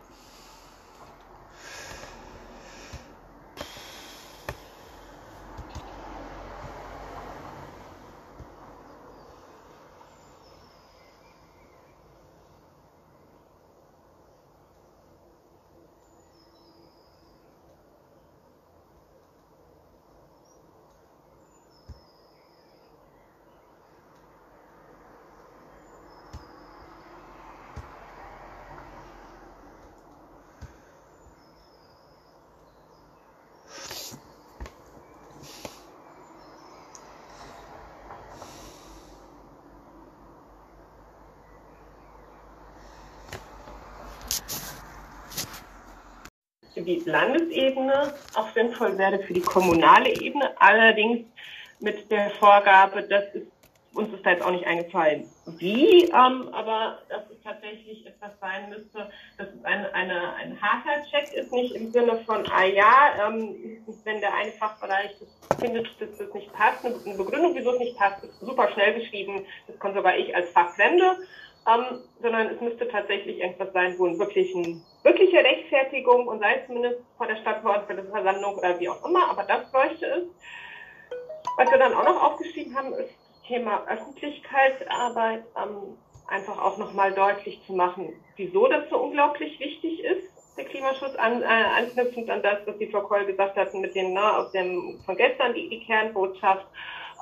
die Landesebene auch sinnvoll wäre für die kommunale Ebene, allerdings mit der Vorgabe, dass es uns ist da jetzt auch nicht eingefallen, wie, ähm, aber dass es tatsächlich etwas sein müsste, dass es eine, eine, ein harter Check ist, nicht im Sinne von, ah ja, ähm, wenn der eine Fachbereich findet, dass das nicht passt, eine Begründung, wieso es nicht passt, ist super schnell geschrieben, das kann sogar ich als Fachfremde, ähm, sondern es müsste tatsächlich irgendwas sein, wo ein wirklichen, wirkliche Rechtfertigung und sei es zumindest vor der Stadtverordnetenversammlung oder wie auch immer, aber das bräuchte es. Was wir dann auch noch aufgeschrieben haben, ist Thema Öffentlichkeitsarbeit ähm, einfach auch nochmal deutlich zu machen, wieso das so unglaublich wichtig ist, der Klimaschutz, an, äh, anknüpfend an das, was die Frau Koll gesagt hat, mit dem, ne, aus dem, von gestern die, die Kernbotschaft,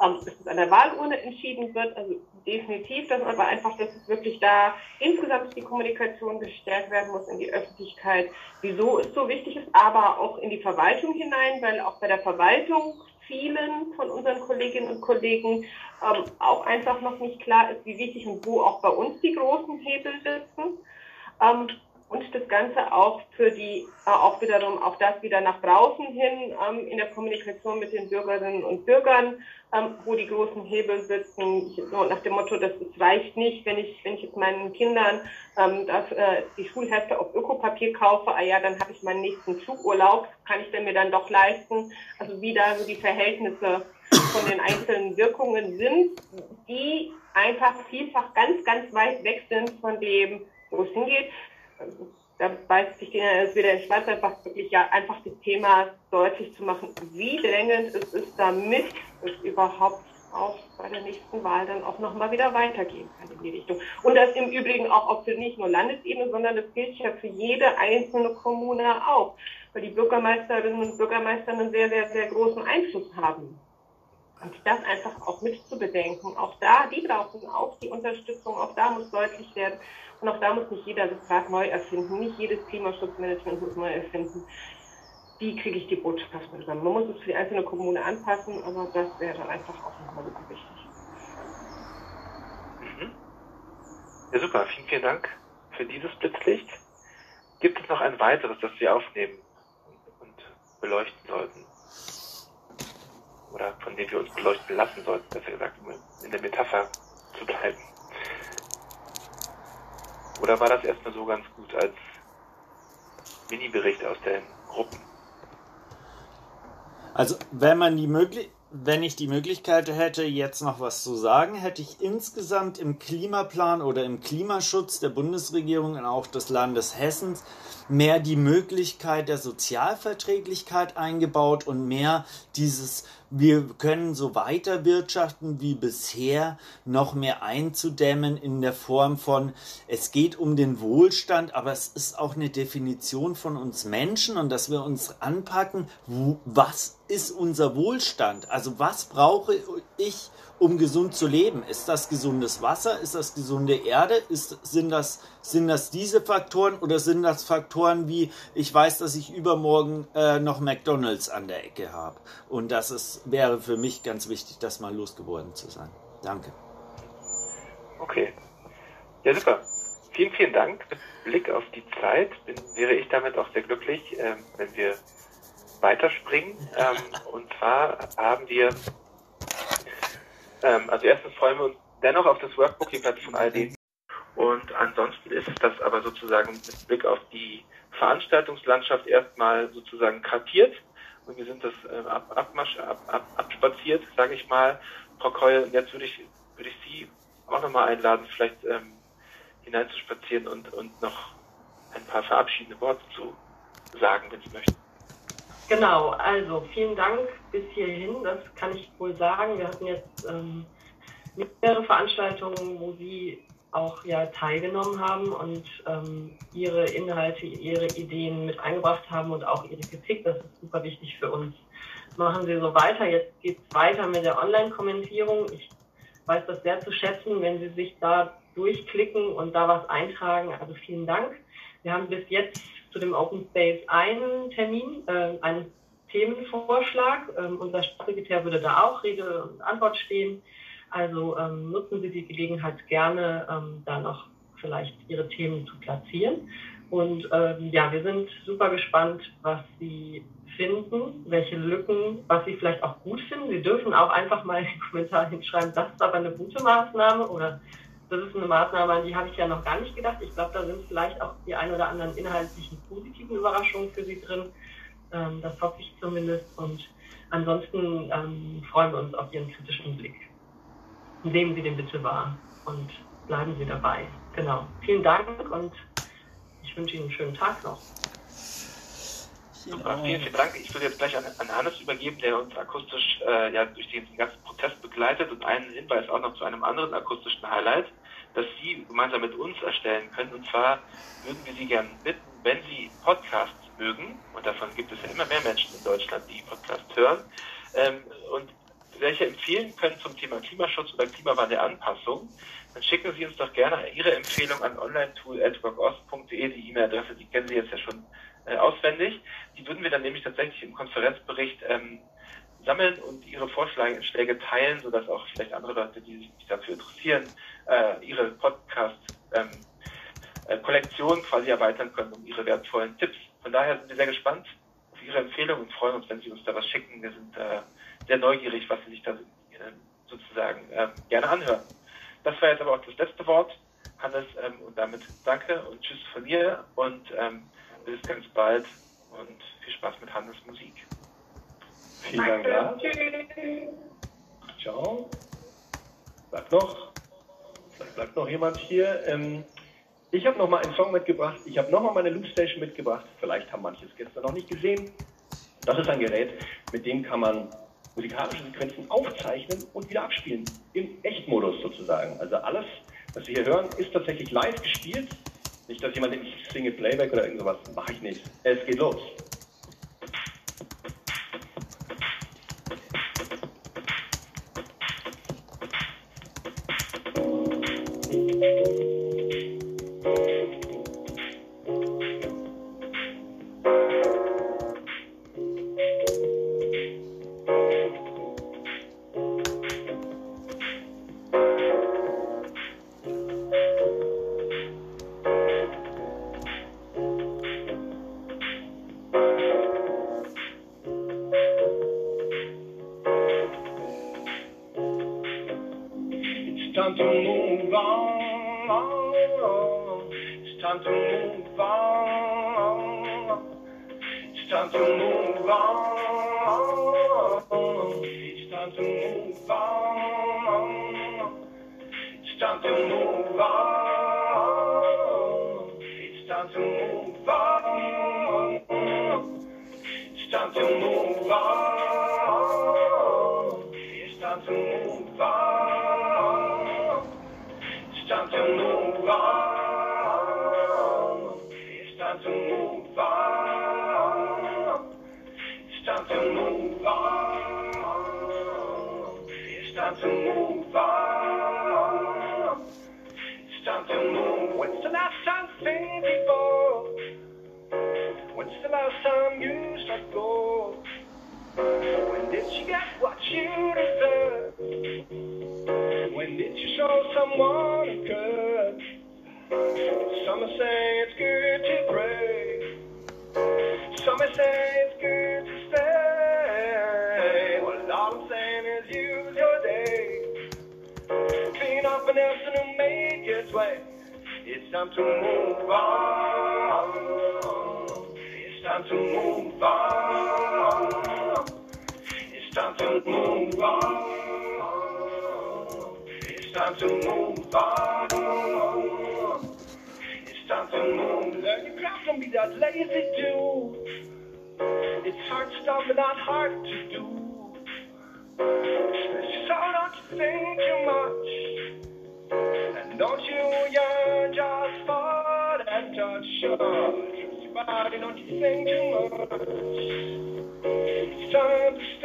ähm, dass es an der Wahlurne entschieden wird, also definitiv, dass aber einfach, dass es wirklich da insgesamt die Kommunikation gestärkt werden muss in die Öffentlichkeit, wieso es so wichtig ist, aber auch in die Verwaltung hinein, weil auch bei der Verwaltung vielen von unseren Kolleginnen und Kollegen ähm, auch einfach noch nicht klar ist, wie wichtig und wo auch bei uns die großen Hebel sitzen. Ähm, und das Ganze auch für die, äh, auch wiederum, auch das wieder nach draußen hin ähm, in der Kommunikation mit den Bürgerinnen und Bürgern, ähm, wo die großen Hebel sitzen, so nach dem Motto, das es reicht nicht, wenn ich, wenn ich jetzt meinen Kindern ähm, das, äh, die Schulhefte auf Ökopapier kaufe, ah ja, dann habe ich meinen nächsten Flugurlaub, kann ich denn mir dann doch leisten? Also wie da so die Verhältnisse von den einzelnen Wirkungen sind, die einfach vielfach ganz, ganz weit weg sind von dem, wo es hingeht da beißt sich es wieder in Schwarz einfach wirklich ja einfach das Thema deutlich zu machen, wie drängend es ist, damit es überhaupt auch bei der nächsten Wahl dann auch nochmal wieder weitergehen kann in die Richtung. Und das im Übrigen auch, auch für nicht nur Landesebene, sondern das gilt ja für jede einzelne Kommune auch, weil die Bürgermeisterinnen und Bürgermeister einen sehr, sehr, sehr großen Einfluss haben. Und das einfach auch mit zu bedenken. Auch da, die brauchen auch die Unterstützung, auch da muss deutlich werden, und auch da muss nicht jeder das Rad neu erfinden. Nicht jedes Klimaschutzmanagement muss neu erfinden. Wie kriege ich die Botschaft mit Man muss es für die einzelne Kommune anpassen, aber das wäre dann einfach auch nochmal super wichtig. Mhm. Ja, super. Vielen, vielen Dank für dieses Blitzlicht. Gibt es noch ein weiteres, das Sie aufnehmen und beleuchten sollten? Oder von dem wir uns beleuchten lassen sollten, besser gesagt, um in der Metapher zu bleiben? Oder war das erstmal so ganz gut als Mini-Bericht aus den Gruppen? Also, wenn man die Möglichkeit, wenn ich die Möglichkeit hätte, jetzt noch was zu sagen, hätte ich insgesamt im Klimaplan oder im Klimaschutz der Bundesregierung und auch des Landes Hessens mehr die Möglichkeit der Sozialverträglichkeit eingebaut und mehr dieses wir können so weiter wirtschaften wie bisher, noch mehr einzudämmen in der Form von, es geht um den Wohlstand, aber es ist auch eine Definition von uns Menschen und dass wir uns anpacken, was ist unser Wohlstand? Also was brauche ich, um gesund zu leben? Ist das gesundes Wasser? Ist das gesunde Erde? Ist, sind, das, sind das diese Faktoren oder sind das Faktoren wie, ich weiß, dass ich übermorgen äh, noch McDonalds an der Ecke habe? Und das ist, wäre für mich ganz wichtig, das mal losgeworden zu sein. Danke. Okay. Ja, super. Vielen, vielen Dank. Mit Blick auf die Zeit bin, wäre ich damit auch sehr glücklich, äh, wenn wir weiterspringen. Ähm, und zwar haben wir ähm, also erstens freuen wir uns dennoch auf das Workbook jedenfalls von all denen. Und ansonsten ist das aber sozusagen mit Blick auf die Veranstaltungslandschaft erstmal sozusagen kartiert. Und wir sind das äh, ab, abmarsch, ab, ab, abspaziert, sage ich mal. Frau Keul, jetzt würde ich, würde ich Sie auch nochmal einladen, vielleicht ähm, hineinzuspazieren und, und noch ein paar verabschiedende Worte zu sagen, wenn Sie möchten. Genau, also vielen Dank bis hierhin, das kann ich wohl sagen. Wir hatten jetzt ähm, mehrere Veranstaltungen, wo Sie auch ja teilgenommen haben und ähm, Ihre Inhalte, Ihre Ideen mit eingebracht haben und auch Ihre Kritik. Das ist super wichtig für uns. Machen Sie so weiter. Jetzt geht es weiter mit der Online-Kommentierung. Ich weiß das sehr zu schätzen, wenn Sie sich da durchklicken und da was eintragen. Also vielen Dank. Wir haben bis jetzt zu dem Open Space einen Termin, äh, einen Themenvorschlag. Ähm, unser Staatssekretär würde da auch Rede und Antwort stehen. Also ähm, nutzen Sie die Gelegenheit gerne, ähm, da noch vielleicht Ihre Themen zu platzieren. Und ähm, ja, wir sind super gespannt, was Sie finden, welche Lücken, was Sie vielleicht auch gut finden. Sie dürfen auch einfach mal in den Kommentar hinschreiben, das ist aber eine gute Maßnahme oder das ist eine Maßnahme, an die habe ich ja noch gar nicht gedacht. Ich glaube, da sind vielleicht auch die ein oder anderen inhaltlichen positiven Überraschungen für Sie drin. Ähm, das hoffe ich zumindest. Und ansonsten ähm, freuen wir uns auf Ihren kritischen Blick. Nehmen Sie den bitte wahr und bleiben Sie dabei. Genau. Vielen Dank und ich wünsche Ihnen einen schönen Tag noch. Super, vielen, vielen Dank. Ich würde jetzt gleich an, an Hannes übergeben, der uns akustisch äh, ja, durch den ganzen Prozess begleitet und einen Hinweis auch noch zu einem anderen akustischen Highlight, das Sie gemeinsam mit uns erstellen können. Und zwar würden wir Sie gerne bitten, wenn Sie Podcasts mögen, und davon gibt es ja immer mehr Menschen in Deutschland, die Podcasts hören, ähm, und welche empfehlen können zum Thema Klimaschutz oder Klimawandelanpassung, dann schicken Sie uns doch gerne Ihre Empfehlung an onlinetool.workost.de, die E-Mail-Adresse, die kennen Sie jetzt ja schon äh, auswendig. Die würden wir dann nämlich tatsächlich im Konferenzbericht ähm, sammeln und Ihre Vorschläge teilen, sodass auch vielleicht andere Leute, die sich dafür interessieren, äh, ihre Podcast-Kollektion ähm, äh, quasi erweitern können um Ihre wertvollen Tipps. Von daher sind wir sehr gespannt auf Ihre Empfehlung und freuen uns, wenn Sie uns da was schicken. Wir sind äh, sehr neugierig, was Sie sich da äh, sozusagen ähm, gerne anhören. Das war jetzt aber auch das letzte Wort, Hannes, ähm, und damit danke und tschüss von mir und ähm, bis ganz bald und viel Spaß mit Hannes Musik. Vielen Dank. Ciao. Bleibt noch. Vielleicht bleibt noch jemand hier. Ähm, ich habe noch mal einen Song mitgebracht. Ich habe noch mal meine Loop Station mitgebracht. Vielleicht haben manche es gestern noch nicht gesehen. Das ist ein Gerät, mit dem kann man musikalische Sequenzen aufzeichnen und wieder abspielen. Im Echtmodus sozusagen. Also alles, was Sie hier hören, ist tatsächlich live gespielt. Nicht, dass jemand denkt, ich singe Playback oder irgendwas. Mache ich nicht. Es geht los. sure. Somebody, don't you think too much. It's time to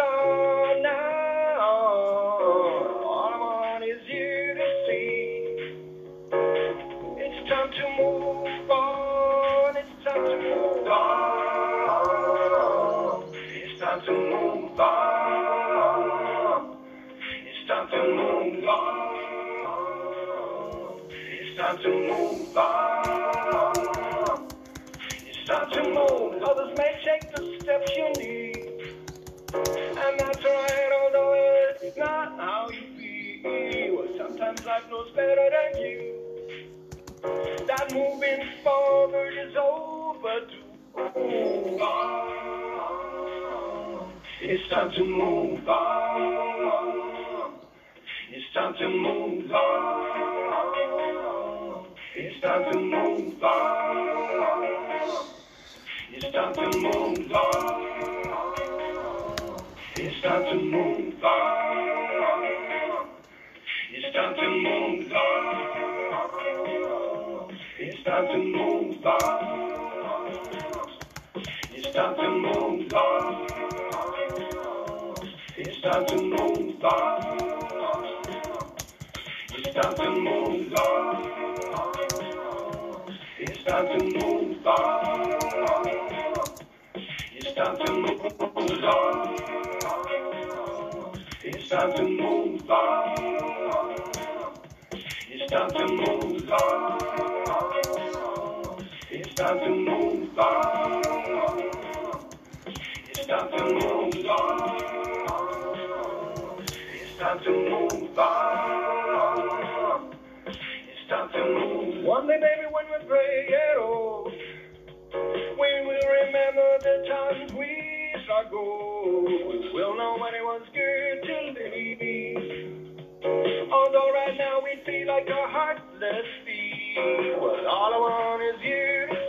moving forward is overdue. It's time to move on. It's time to move on. It's time to move on. It's time to move on. It's time to move on. It's time to move on time to move on. It's time to move on. It's time to move on. It's time to move on. It's time to move on. It's time to move on. It's time to move on. It's time to move on. It's time to move on. It's time to move on. It's time to move on. It's time to move. One day, baby, when we pray at all, we will remember the times we struggled. We will was good to live. Although right now we feel like a heartless thief. Well, all I want is you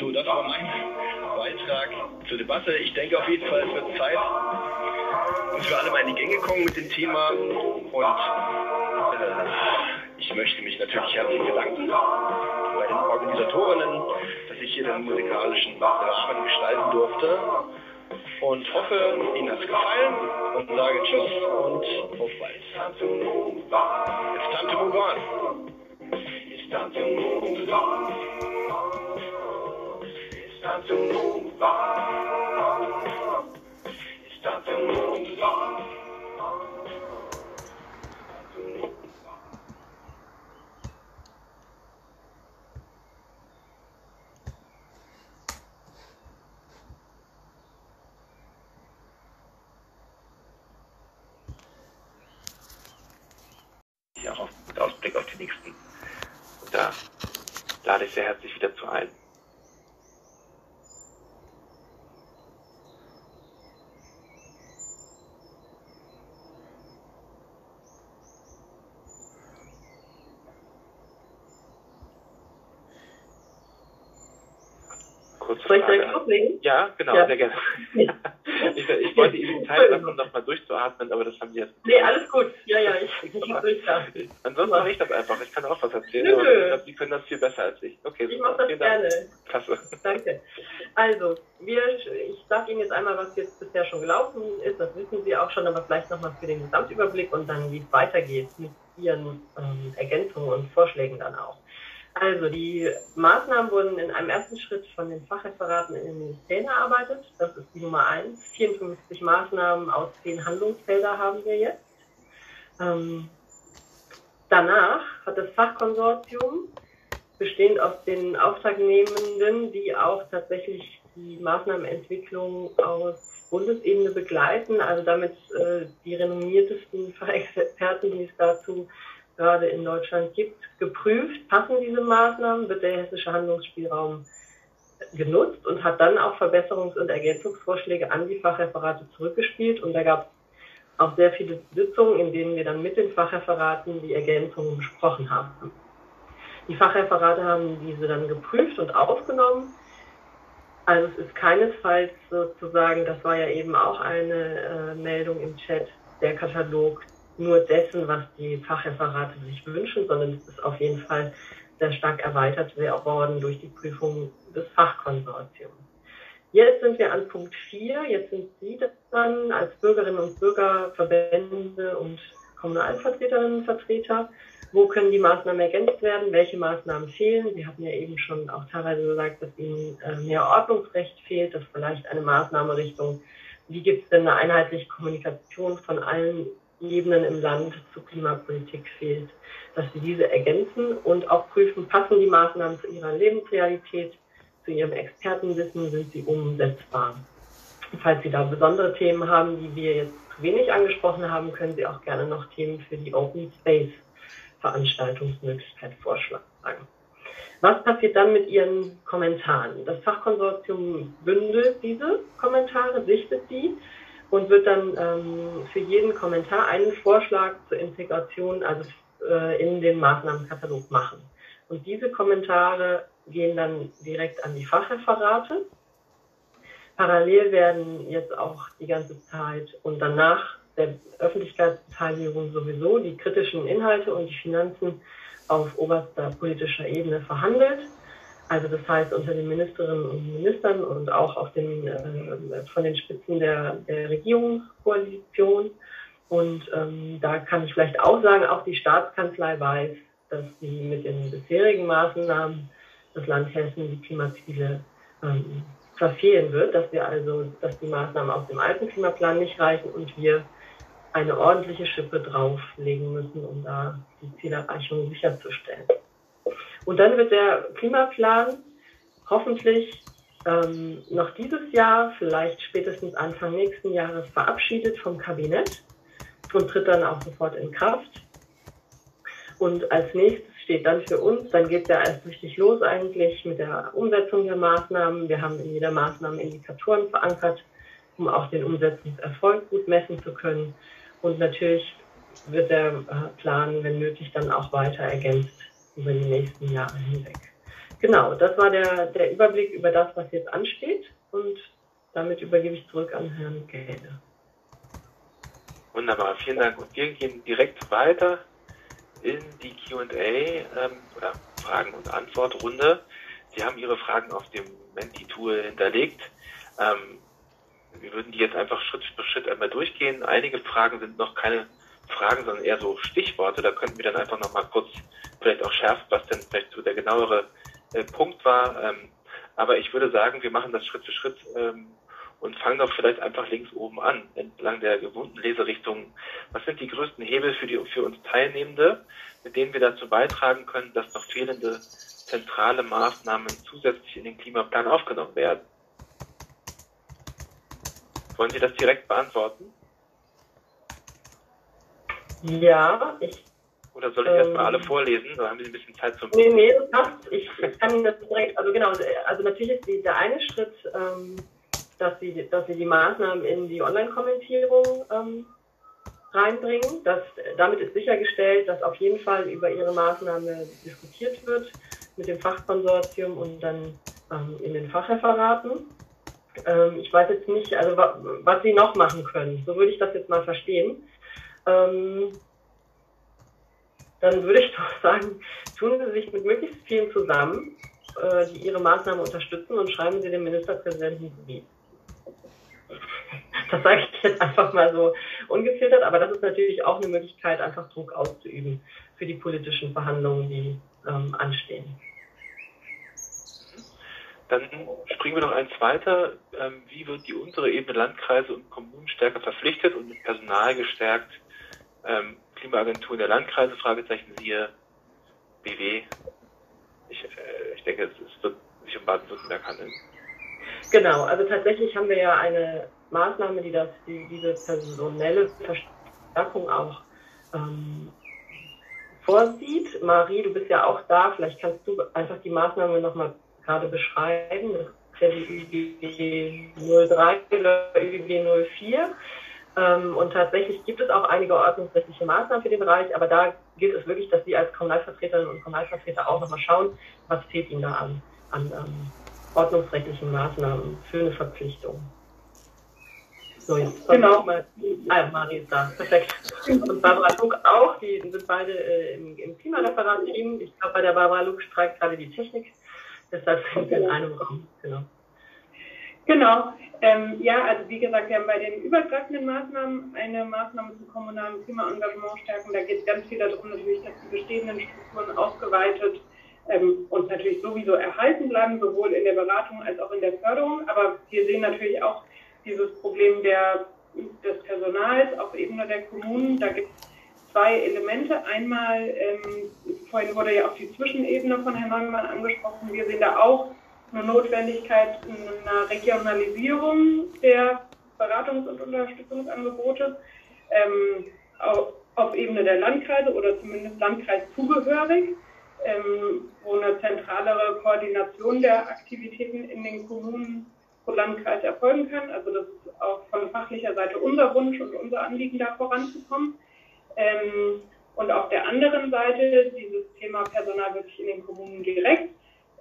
So, das war mein Beitrag zur Debatte. Ich denke auf jeden Fall, es wird Zeit, dass wir alle mal in die Gänge kommen mit dem Thema. Und äh, ich möchte mich natürlich herzlich bedanken bei den Organisatorinnen, dass ich hier den musikalischen Rahmen gestalten durfte. Und hoffe, Ihnen hat es gefallen und sage Tschüss und auf bald. It's time to. It's time to move on. It's time to move on. It's time to move on. Auch mit Ausblick auf die nächsten. Und da lade ich sehr herzlich wieder zu ein. Soll ich direkt loslegen? Ja, genau, Ja. sehr gerne. ich, ich wollte Ihnen Zeit lassen, um nochmal durchzuatmen, aber das haben Sie jetzt. Nee, alles gut. Ja, ja, ich, ich mach durch da. Ansonsten mache ich das einfach. Ich kann auch was erzählen, Nö, ich glaube, Sie können das viel besser als ich. Okay, Ich mache das Vielen Dank. gerne. Klasse. Danke. Also, wir, ich sage Ihnen jetzt einmal, was jetzt bisher schon gelaufen ist. Das wissen Sie auch schon, aber vielleicht nochmal für den Gesamtüberblick und dann, wie es weitergeht mit Ihren ähm, Ergänzungen und Vorschlägen dann auch. Also, die Maßnahmen wurden in einem ersten Schritt von den Fachreferaten in den Ministerien erarbeitet. Das ist die Nummer eins. 54 Maßnahmen aus zehn Handlungsfelder haben wir jetzt. Ähm, danach hat das Fachkonsortium bestehend aus den Auftragnehmenden, die auch tatsächlich die Maßnahmenentwicklung aus Bundesebene begleiten, also damit äh, die renommiertesten Fachexperten, die es dazu gerade in Deutschland gibt, geprüft, passen diese Maßnahmen, wird der hessische Handlungsspielraum genutzt und hat dann auch Verbesserungs- und Ergänzungsvorschläge an die Fachreferate zurückgespielt und da gab es auch sehr viele Sitzungen, in denen wir dann mit den Fachreferaten die Ergänzungen besprochen haben. Die Fachreferate haben diese dann geprüft und aufgenommen. Also es ist keinesfalls sozusagen, das war ja eben auch eine äh, Meldung im Chat, der Katalog nur dessen, was die Fachreferate sich wünschen, sondern es ist auf jeden Fall sehr stark erweitert worden durch die Prüfung des Fachkonsortiums. Jetzt sind wir an Punkt 4. Jetzt sind Sie dann als Bürgerinnen und Bürger, Verbände und Kommunalvertreterinnen und Vertreter. Wo können die Maßnahmen ergänzt werden? Welche Maßnahmen fehlen? Sie hatten ja eben schon auch teilweise gesagt, dass Ihnen äh, mehr Ordnungsrecht fehlt, dass vielleicht eine Maßnahme Richtung, wie gibt es denn eine einheitliche Kommunikation von allen Ebenen im Land zur Klimapolitik fehlt, dass Sie diese ergänzen und auch prüfen, passen die Maßnahmen zu Ihrer Lebensrealität, zu Ihrem Expertenwissen, sind sie umsetzbar. Falls Sie da besondere Themen haben, die wir jetzt zu wenig angesprochen haben, können Sie auch gerne noch Themen für die Open Space Veranstaltungsmöglichkeit vorschlagen. Was passiert dann mit Ihren Kommentaren? Das Fachkonsortium bündelt diese Kommentare, sichtet die und wird dann ähm, für jeden Kommentar einen Vorschlag zur Integration also äh, in den Maßnahmenkatalog machen. Und diese Kommentare gehen dann direkt an die Fachreferate. Parallel werden jetzt auch die ganze Zeit und danach der Öffentlichkeitsbeteiligung sowieso die kritischen Inhalte und die Finanzen auf oberster politischer Ebene verhandelt. Also das heißt unter den Ministerinnen und Ministern und auch auf den, äh, von den Spitzen der, der Regierungskoalition. Und ähm, da kann ich vielleicht auch sagen, auch die Staatskanzlei weiß, dass sie mit den bisherigen Maßnahmen das Land Hessen die Klimaziele ähm, verfehlen wird, dass wir also, dass die Maßnahmen aus dem alten Klimaplan nicht reichen und wir eine ordentliche Schippe drauflegen müssen, um da die Zielerreichung sicherzustellen. Und dann wird der Klimaplan hoffentlich ähm, noch dieses Jahr, vielleicht spätestens Anfang nächsten Jahres verabschiedet vom Kabinett und tritt dann auch sofort in Kraft. Und als nächstes steht dann für uns, dann geht ja erst richtig los eigentlich mit der Umsetzung der Maßnahmen. Wir haben in jeder Maßnahme Indikatoren verankert, um auch den Umsetzungserfolg gut messen zu können. Und natürlich wird der äh, Plan, wenn nötig, dann auch weiter ergänzt über die nächsten Jahre hinweg. Genau, das war der, der Überblick über das, was jetzt ansteht. Und damit übergebe ich zurück an Herrn Gäde. Wunderbar, vielen Dank. Und wir gehen direkt weiter in die QA ähm, oder Fragen- und Antwortrunde. Sie haben Ihre Fragen auf dem Menti-Tool hinterlegt. Ähm, wir würden die jetzt einfach Schritt für Schritt einmal durchgehen. Einige Fragen sind noch keine Fragen, sondern eher so Stichworte. Da könnten wir dann einfach noch mal kurz vielleicht auch schärfen, was denn vielleicht so der genauere äh, Punkt war. Ähm, aber ich würde sagen, wir machen das Schritt für Schritt ähm, und fangen doch vielleicht einfach links oben an, entlang der gewohnten Leserichtung. Was sind die größten Hebel für, die, für uns Teilnehmende, mit denen wir dazu beitragen können, dass noch fehlende zentrale Maßnahmen zusätzlich in den Klimaplan aufgenommen werden? Wollen Sie das direkt beantworten? Ja, ich. Oder soll ich ähm, erstmal alle vorlesen? Oder haben Sie ein bisschen Zeit zum. Nee, nee, das passt. Ich kann das direkt. Also, genau. Also, natürlich ist die, der eine Schritt, ähm, dass Sie, dass Sie die Maßnahmen in die Online-Kommentierung ähm, reinbringen. Das, damit ist sichergestellt, dass auf jeden Fall über Ihre Maßnahme diskutiert wird mit dem Fachkonsortium und dann ähm, in den Fachreferaten. Ähm, ich weiß jetzt nicht, also was Sie noch machen können. So würde ich das jetzt mal verstehen. Ähm, dann würde ich doch sagen, tun Sie sich mit möglichst vielen zusammen, äh, die Ihre Maßnahmen unterstützen und schreiben Sie dem Ministerpräsidenten wie. Das sage ich jetzt einfach mal so ungefiltert, aber das ist natürlich auch eine Möglichkeit, einfach Druck auszuüben für die politischen Verhandlungen, die ähm, anstehen. Dann springen wir noch eins weiter. Ähm, wie wird die untere Ebene Landkreise und Kommunen stärker verpflichtet und mit Personal gestärkt? Ähm, Klimaagentur der Landkreise, Fragezeichen, siehe BW. Ich, äh, ich denke, es, wird sich um Baden-Württemberg handeln. Genau, also tatsächlich haben wir ja eine Maßnahme, die das, die, diese personelle Verstärkung auch ähm, vorsieht. Marie, du bist ja auch da, vielleicht kannst du einfach die Maßnahme nochmal gerade beschreiben. Das ist ja die ÜG 03 oder ÜG 04. Ähm, und tatsächlich gibt es auch einige ordnungsrechtliche Maßnahmen für den Bereich, aber da gilt es wirklich, dass Sie als Kommunalvertreterinnen und Kommunalvertreter auch nochmal schauen, was fehlt Ihnen da an, an ähm, ordnungsrechtlichen Maßnahmen für eine Verpflichtung. So, jetzt genau. mal. Ah, Marie ist da. Perfekt. Und Barbara Luck auch. Die sind beide äh, im, im Klimareferat-Team. Ich glaube, bei der Barbara Luck streikt gerade die Technik. Deshalb sind wir in einem Raum. Genau. Genau. Ähm, ja, also wie gesagt, wir haben bei den übergreifenden Maßnahmen eine Maßnahme zum kommunalen Klimaengagement stärken. Da geht es ganz viel darum, natürlich, dass die bestehenden Strukturen ausgeweitet ähm, und natürlich sowieso erhalten bleiben, sowohl in der Beratung als auch in der Förderung. Aber wir sehen natürlich auch dieses Problem der, des Personals auf Ebene der Kommunen. Da gibt es zwei Elemente. Einmal, ähm, vorhin wurde ja auch die Zwischenebene von Herrn Neumann angesprochen. Wir sehen da auch eine Notwendigkeit einer Regionalisierung der Beratungs- und Unterstützungsangebote ähm, auf, auf, Ebene der Landkreise oder zumindest landkreiszugehörig, ähm, wo eine zentralere Koordination der Aktivitäten in den Kommunen pro Landkreis erfolgen kann. Also das ist auch von fachlicher Seite unser Wunsch und unser Anliegen, da voranzukommen. Ähm, und auf der anderen Seite dieses Thema Personal wirklich in den Kommunen direkt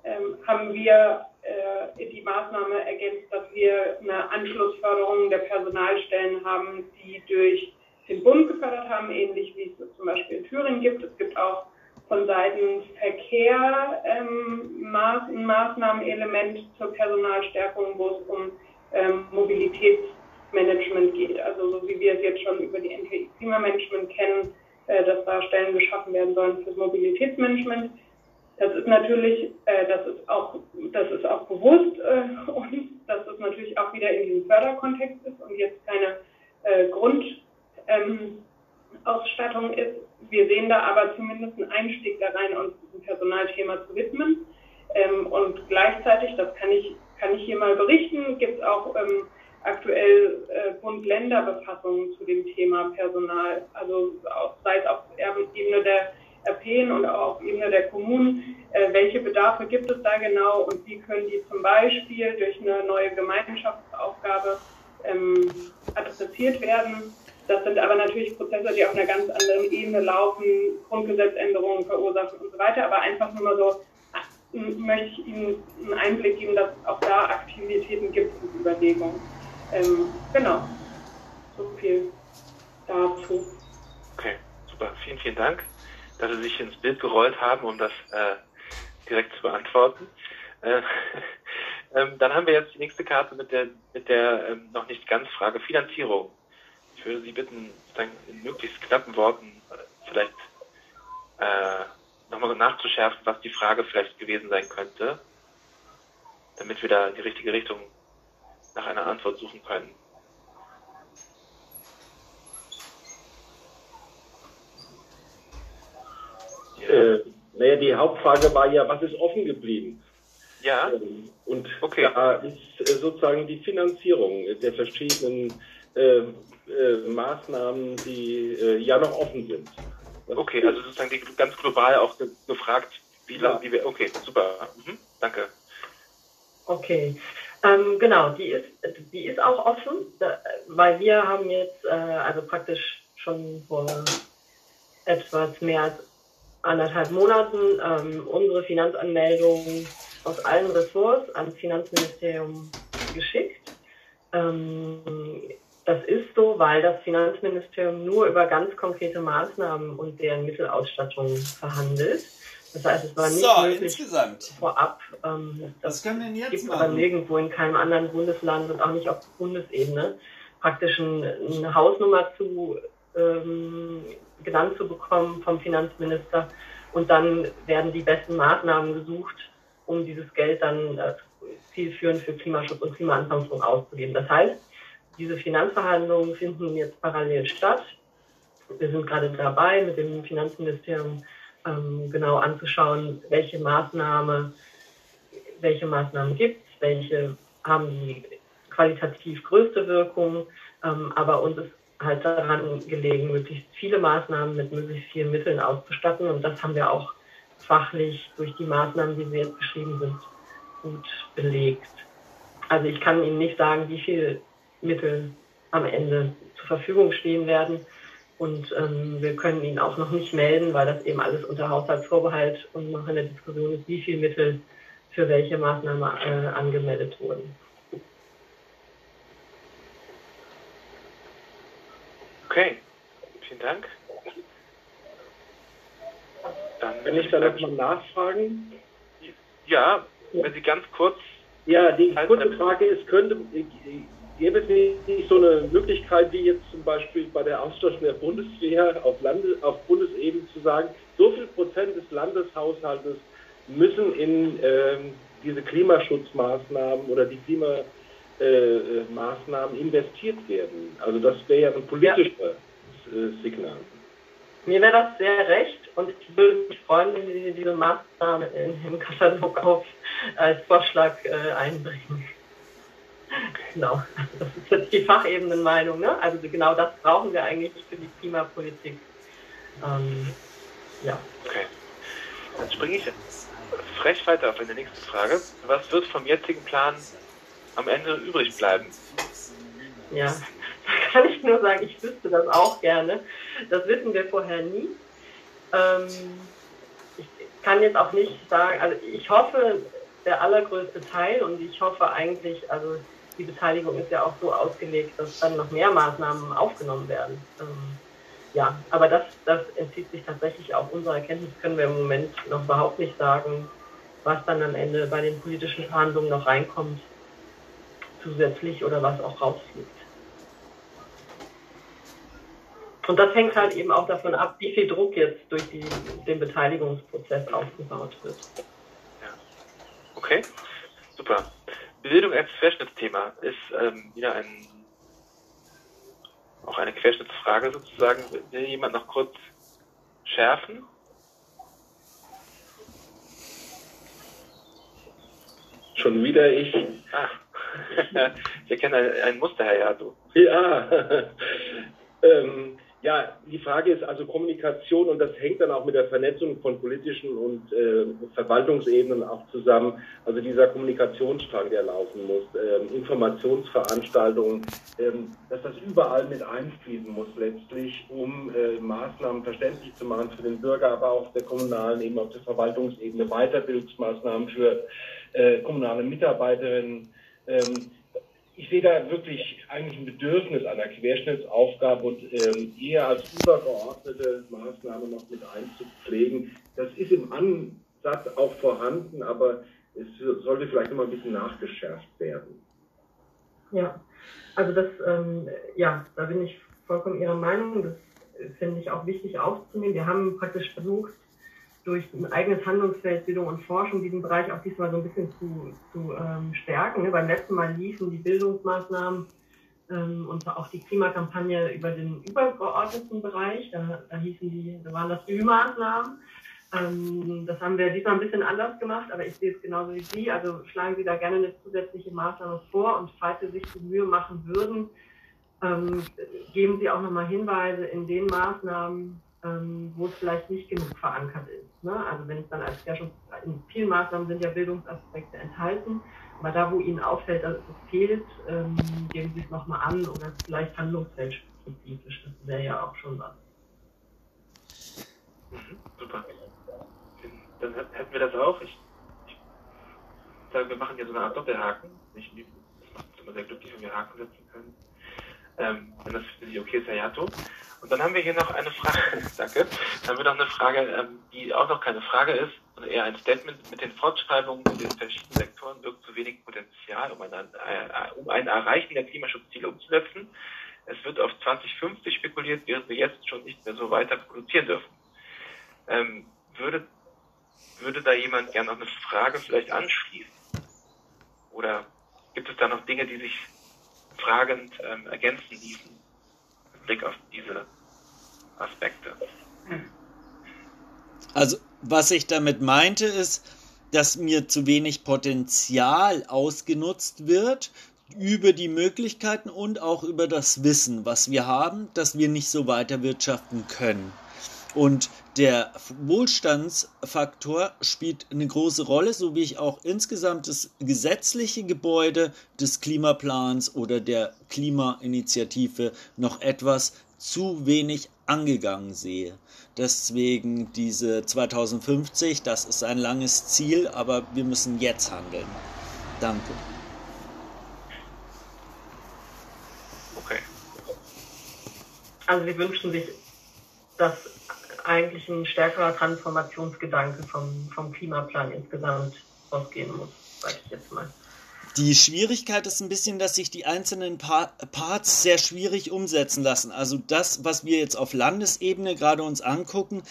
ähm, haben wir äh, die Maßnahme ergänzt, dass wir eine Anschlussförderung der Personalstellen haben, die durch den Bund gefördert haben, ähnlich wie es zum Beispiel in Thüringen gibt. Es gibt auch von Seiten Verkehr ähm, Maß, ein Maßnahmenelement zur Personalstärkung, wo es um ähm, Mobilitätsmanagement geht. Also so wie wir es jetzt schon über die NTI Klimamanagement kennen, äh, dass da Stellen geschaffen werden sollen fürs Mobilitätsmanagement. Das ist natürlich, äh, das ist auch, das ist auch bewusst äh, und dass das natürlich auch wieder in diesem Förderkontext ist und jetzt keine äh, Grundausstattung ähm, ist. Wir sehen da aber zumindest einen Einstieg da rein, uns diesem Personalthema zu widmen. Ähm, und gleichzeitig, das kann ich, kann ich hier mal berichten, gibt es auch ähm, aktuell äh, Bund-Länder-Befassungen zu dem Thema Personal. Also auch, sei es auf Ebene der RPen und auch auf Ebene der Kommunen, äh, welche Bedarfe gibt es da genau und wie können die zum Beispiel durch eine neue Gemeinschaftsaufgabe ähm, adressiert werden. Das sind aber natürlich Prozesse, die auf einer ganz anderen Ebene laufen, Grundgesetzänderungen verursachen und so weiter. Aber einfach nur mal so äh, möchte ich Ihnen einen Einblick geben, dass es auch da Aktivitäten gibt und Überlegungen. Ähm, genau, so viel dazu. Okay, super. Vielen, vielen Dank dass sie sich ins Bild gerollt haben, um das äh, direkt zu beantworten. Äh, ähm, dann haben wir jetzt die nächste Karte mit der, mit der ähm, noch nicht ganz Frage Finanzierung. Ich würde Sie bitten, in möglichst knappen Worten äh, vielleicht äh, nochmal nachzuschärfen, was die Frage vielleicht gewesen sein könnte, damit wir da in die richtige Richtung nach einer Antwort suchen können. Äh, naja, die Hauptfrage war ja, was ist offen geblieben? Ja. Ähm, und okay. da ist äh, sozusagen die Finanzierung der verschiedenen äh, äh, Maßnahmen, die äh, ja noch offen sind. Was okay, also sozusagen die, ganz global auch ge gefragt, wie lange, wie wir, okay, super, mhm, danke. Okay, ähm, genau, die ist, die ist auch offen, da, weil wir haben jetzt, äh, also praktisch schon vor etwas mehr als anderthalb Monaten ähm, unsere Finanzanmeldung aus allen Ressorts ans Finanzministerium geschickt. Ähm, das ist so, weil das Finanzministerium nur über ganz konkrete Maßnahmen und deren Mittelausstattung verhandelt. Das heißt, es war nicht so, möglich insgesamt. vorab. Ähm, das können wir jetzt gibt machen. aber nirgendwo in keinem anderen Bundesland und auch nicht auf Bundesebene praktisch eine Hausnummer zu ähm, genannt zu bekommen vom Finanzminister. Und dann werden die besten Maßnahmen gesucht, um dieses Geld dann äh, zielführend für Klimaschutz und Klimaanpassung auszugeben. Das heißt, diese Finanzverhandlungen finden jetzt parallel statt. Wir sind gerade dabei, mit dem Finanzministerium ähm, genau anzuschauen, welche Maßnahme, welche Maßnahmen gibt es, welche haben die qualitativ größte Wirkung. Ähm, aber uns ist halt daran gelegen, möglichst viele Maßnahmen mit möglichst vielen Mitteln auszustatten. Und das haben wir auch fachlich durch die Maßnahmen, wie sie jetzt beschrieben sind, gut belegt. Also ich kann Ihnen nicht sagen, wie viele Mittel am Ende zur Verfügung stehen werden. Und ähm, wir können Ihnen auch noch nicht melden, weil das eben alles unter Haushaltsvorbehalt und noch in der Diskussion ist, wie viele Mittel für welche Maßnahme äh, angemeldet wurden. Okay, vielen Dank. Dann Kann ich da nochmal nachfragen? Ja, wenn Sie ganz kurz Ja, die kurze Frage ist, könnte, gäbe es nicht so eine Möglichkeit, wie jetzt zum Beispiel bei der Ausstattung der Bundeswehr auf, Lande, auf Bundesebene zu sagen, so viel Prozent des Landeshaushaltes müssen in ähm, diese Klimaschutzmaßnahmen oder die Klimamaßnahmen äh, investiert werden. Also das wäre ja ein politisches ja. Äh, Signal. Mir wäre das sehr recht und ich würde mich freuen, wenn Sie diese Maßnahme im Katalog auf, als Vorschlag äh, einbringen. Genau, das ist jetzt die Fachebenenmeinung. Ne? Also genau das brauchen wir eigentlich für die Klimapolitik. Ähm, ja. Okay. Dann springe ich frech weiter auf eine nächste Frage. Was wird vom jetzigen Plan am Ende übrig bleiben? Ja, kann ich nur sagen, ich wüsste das auch gerne. Das wissen wir vorher nie. Ähm, ich kann jetzt auch nicht sagen, also ich hoffe, der allergrößte Teil und ich hoffe eigentlich, also die Beteiligung ist ja auch so ausgelegt, dass dann noch mehr Maßnahmen aufgenommen werden. Ähm, ja, aber das, das entzieht sich tatsächlich auch unserer Erkenntnis, können wir im Moment noch überhaupt nicht sagen, was dann am Ende bei den politischen Verhandlungen noch reinkommt, zusätzlich oder was auch rausfliegt. Und das hängt halt eben auch davon ab, wie viel Druck jetzt durch die, den Beteiligungsprozess aufgebaut wird. Ja. Okay, super. Bildung als Querschnittsthema ist ähm, wieder ein auch eine Querschnittsfrage sozusagen. Will jemand noch kurz schärfen? Schon wieder ich. Ah. ich erkenne ein, Muster, Herr Jato. Ja. ähm, ja, die Frage ist also Kommunikation und das hängt dann auch mit der Vernetzung von politischen und äh, Verwaltungsebenen auch zusammen. Also dieser Kommunikationsstrang, der laufen muss, äh, Informationsveranstaltungen, äh, dass das überall mit einfließen muss letztlich, um äh, Maßnahmen verständlich zu machen für den Bürger, aber auch auf der kommunalen, eben auf der Verwaltungsebene, Weiterbildungsmaßnahmen für äh, kommunale Mitarbeiterinnen. Ähm, ich sehe da wirklich eigentlich ein Bedürfnis einer Querschnittsaufgabe und ähm, eher als übergeordnete Maßnahme noch mit einzupflegen. Das ist im Ansatz auch vorhanden, aber es sollte vielleicht noch mal ein bisschen nachgeschärft werden. Ja, also das, ähm, ja, da bin ich vollkommen Ihrer Meinung. Das finde ich auch wichtig aufzunehmen. Wir haben praktisch versucht, durch ein eigenes Handlungsfeld Bildung und Forschung diesen Bereich auch diesmal so ein bisschen zu, zu ähm, stärken. Ne? Beim letzten Mal liefen die Bildungsmaßnahmen ähm, und auch die Klimakampagne über den übergeordneten Bereich. Da, da hießen die, da waren das Ü-Maßnahmen. Ähm, das haben wir diesmal ein bisschen anders gemacht, aber ich sehe es genauso wie Sie. Also schlagen Sie da gerne eine zusätzliche Maßnahme vor und falls Sie sich die Mühe machen würden, ähm, geben Sie auch nochmal Hinweise in den Maßnahmen, ähm, wo es vielleicht nicht genug verankert ist. Ne? Also wenn es dann als ja schon in vielen Maßnahmen sind ja Bildungsaspekte enthalten, aber da, wo Ihnen auffällt, dass es fehlt, ähm, geben Sie es nochmal an oder vielleicht handlungsfeldspezifisch. Das wäre ja auch schon was. Mhm, super. Dann hätten wir das auch. Ich, ich sage, wir machen hier so eine Art Doppelhaken. Ich, das macht uns immer sehr glücklich, wenn wir Haken setzen können. Ähm, wenn das für Sie okay ist, Herr Jato. Und dann haben wir hier noch eine Frage, danke, dann haben wir noch eine Frage, ähm, die auch noch keine Frage ist, sondern eher ein Statement. Mit den Fortschreibungen in den verschiedenen Sektoren wirkt zu wenig Potenzial, um ein, äh, um ein Erreichen der Klimaschutzziele umzusetzen. Es wird auf 2050 spekuliert, während wir jetzt schon nicht mehr so weiter produzieren dürfen. Ähm, würde, würde da jemand gerne noch eine Frage vielleicht anschließen? Oder gibt es da noch Dinge, die sich fragend ähm, ergänzen ließen? Blick auf diese Aspekte. Also, was ich damit meinte, ist, dass mir zu wenig Potenzial ausgenutzt wird über die Möglichkeiten und auch über das Wissen, was wir haben, dass wir nicht so weiter wirtschaften können. Und der Wohlstandsfaktor spielt eine große Rolle, so wie ich auch insgesamt das gesetzliche Gebäude des Klimaplans oder der Klimainitiative noch etwas zu wenig angegangen sehe. Deswegen diese 2050, das ist ein langes Ziel, aber wir müssen jetzt handeln. Danke. Okay. Also wir wünschen sich, dass eigentlich ein stärkerer Transformationsgedanke vom, vom Klimaplan insgesamt ausgehen muss, sage ich jetzt mal. Die Schwierigkeit ist ein bisschen, dass sich die einzelnen pa Parts sehr schwierig umsetzen lassen. Also das, was wir jetzt auf Landesebene gerade uns angucken,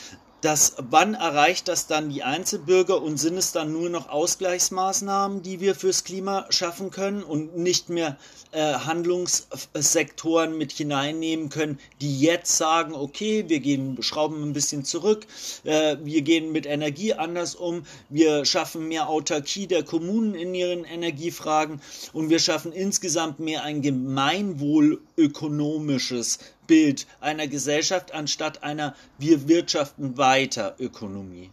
das, wann erreicht das dann die Einzelbürger und sind es dann nur noch Ausgleichsmaßnahmen, die wir fürs Klima schaffen können und nicht mehr äh, Handlungssektoren mit hineinnehmen können, die jetzt sagen, okay, wir gehen, schrauben ein bisschen zurück, äh, wir gehen mit Energie anders um, wir schaffen mehr Autarkie der Kommunen in ihren Energiefragen und wir schaffen insgesamt mehr ein gemeinwohlökonomisches Bild einer Gesellschaft anstatt einer wir wirtschaften weiter Ökonomie.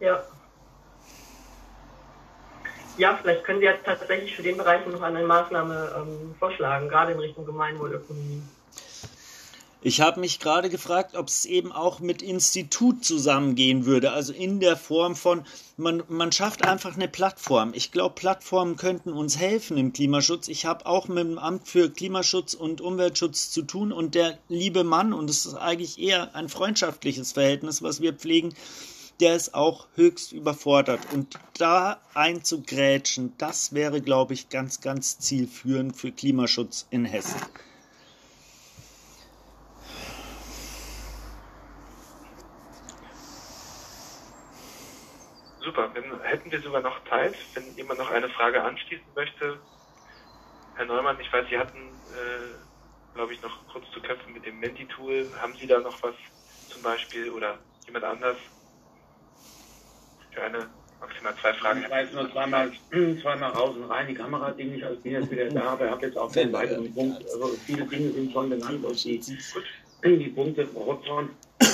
Ja. Ja, vielleicht können Sie ja tatsächlich für den Bereich noch eine Maßnahme ähm, vorschlagen, gerade in Richtung Gemeinwohlökonomie. Ich habe mich gerade gefragt, ob es eben auch mit Institut zusammengehen würde, also in der Form von, man, man schafft einfach eine Plattform. Ich glaube, Plattformen könnten uns helfen im Klimaschutz. Ich habe auch mit dem Amt für Klimaschutz und Umweltschutz zu tun und der liebe Mann, und es ist eigentlich eher ein freundschaftliches Verhältnis, was wir pflegen, der ist auch höchst überfordert. Und da einzugrätschen, das wäre, glaube ich, ganz, ganz zielführend für Klimaschutz in Hessen. Super, dann hätten wir sogar noch Zeit, wenn jemand noch eine Frage anschließen möchte. Herr Neumann, ich weiß, Sie hatten, äh, glaube ich, noch kurz zu kämpfen mit dem Menti-Tool. Haben Sie da noch was zum Beispiel oder jemand anders? Für eine maximal zwei Fragen. Ich weiß nur zweimal, zweimal raus und rein, die Kamera ging nicht, also ich bin jetzt wieder da, aber ich habe jetzt auch den weiteren Punkt. Also viele Dinge sind schon genannt und die, die Punkte Rotzhorn.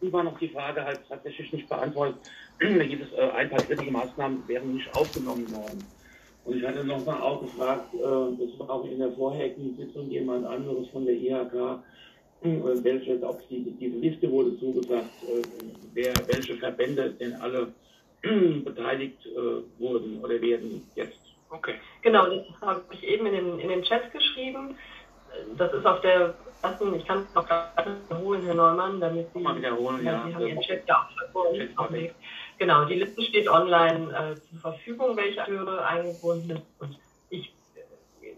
Und war noch die Frage halt tatsächlich nicht beantwortet. Da gibt es äh, ein paar kritische Maßnahmen, wären nicht aufgenommen worden. Und ich hatte nochmal auch gefragt, äh, das war auch in der vorherigen Sitzung jemand anderes von der IHK, äh, welche, ob die, diese Liste wurde zugesagt, äh, wer, welche Verbände denn alle beteiligt äh, wurden oder werden jetzt. Okay. Genau, das habe ich eben in den, in den Chat geschrieben. Das ist auf der ersten, ich kann es noch gerade wiederholen, Herr Neumann, damit Sie, Mal wiederholen, ja. Sie haben Ihren Chat ja auch vor uns aufgelegt. Genau, die Liste steht online äh, zur Verfügung, welche Akteure eingebunden sind. Und ich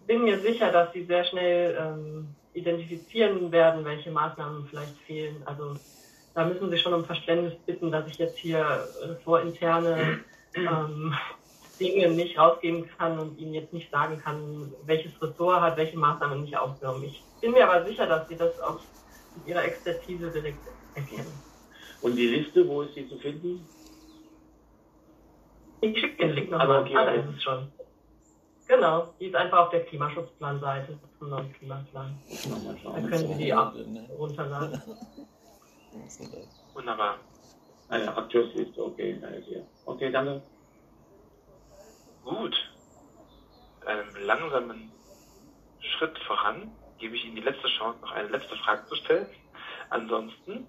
bin mir sicher, dass Sie sehr schnell ähm, identifizieren werden, welche Maßnahmen vielleicht fehlen. Also da müssen Sie schon um Verständnis bitten, dass ich jetzt hier äh, vor interne ähm, Dinge nicht rausgeben kann und Ihnen jetzt nicht sagen kann, welches Ressort hat welche Maßnahmen nicht aufgenommen. Ich bin mir aber sicher, dass Sie das aus Ihrer Expertise direkt erkennen. Und die Liste, wo ist sie zu finden? Ich schicke den Link Aber nochmal. okay, ah, da also- ist es schon. Genau, die ist einfach auf der Klimaschutzplanseite zum neuen Klimaplan. Da können Sie die auch runterladen. Wunderbar. Eine Akteursliste, okay, ist hier. Okay, danke. Gut. Mit einem langsamen Schritt voran gebe ich Ihnen die letzte Chance, noch eine letzte Frage zu stellen. Ansonsten,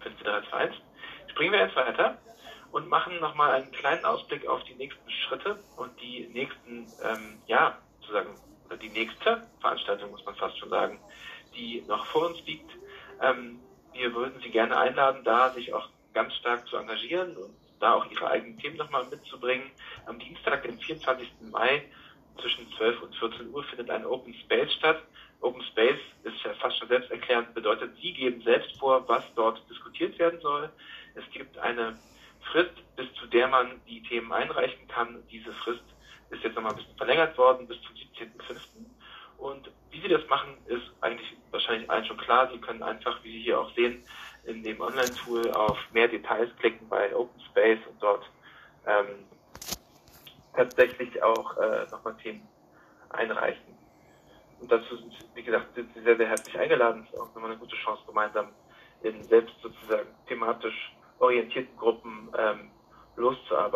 5, 3, 2, 1, springen wir jetzt weiter und machen nochmal einen kleinen Ausblick auf die nächsten Schritte und die nächsten, ähm, ja, sozusagen, oder die nächste Veranstaltung, muss man fast schon sagen, die noch vor uns liegt. Ähm, wir würden Sie gerne einladen, da sich auch ganz stark zu engagieren und da auch Ihre eigenen Themen nochmal mitzubringen. Am Dienstag, den 24. Mai, zwischen 12 und 14 Uhr findet ein Open Space statt. Open Space ist ja fast schon selbsterklärend, bedeutet, Sie geben selbst vor, was dort diskutiert werden soll. Es gibt eine Frist, bis zu der man die Themen einreichen kann. Diese Frist ist jetzt nochmal ein bisschen verlängert worden bis zum 17.05. Und wie Sie das machen, ist eigentlich wahrscheinlich allen schon klar. Sie können einfach, wie Sie hier auch sehen, in dem Online-Tool auf mehr Details klicken bei Open Space und dort ähm, tatsächlich auch äh, nochmal Themen einreichen. Und dazu sind, wie gesagt, sind Sie sehr, sehr herzlich eingeladen. Es ist auch nochmal eine gute Chance, gemeinsam in selbst sozusagen thematisch orientierten Gruppen ähm, loszuarbeiten.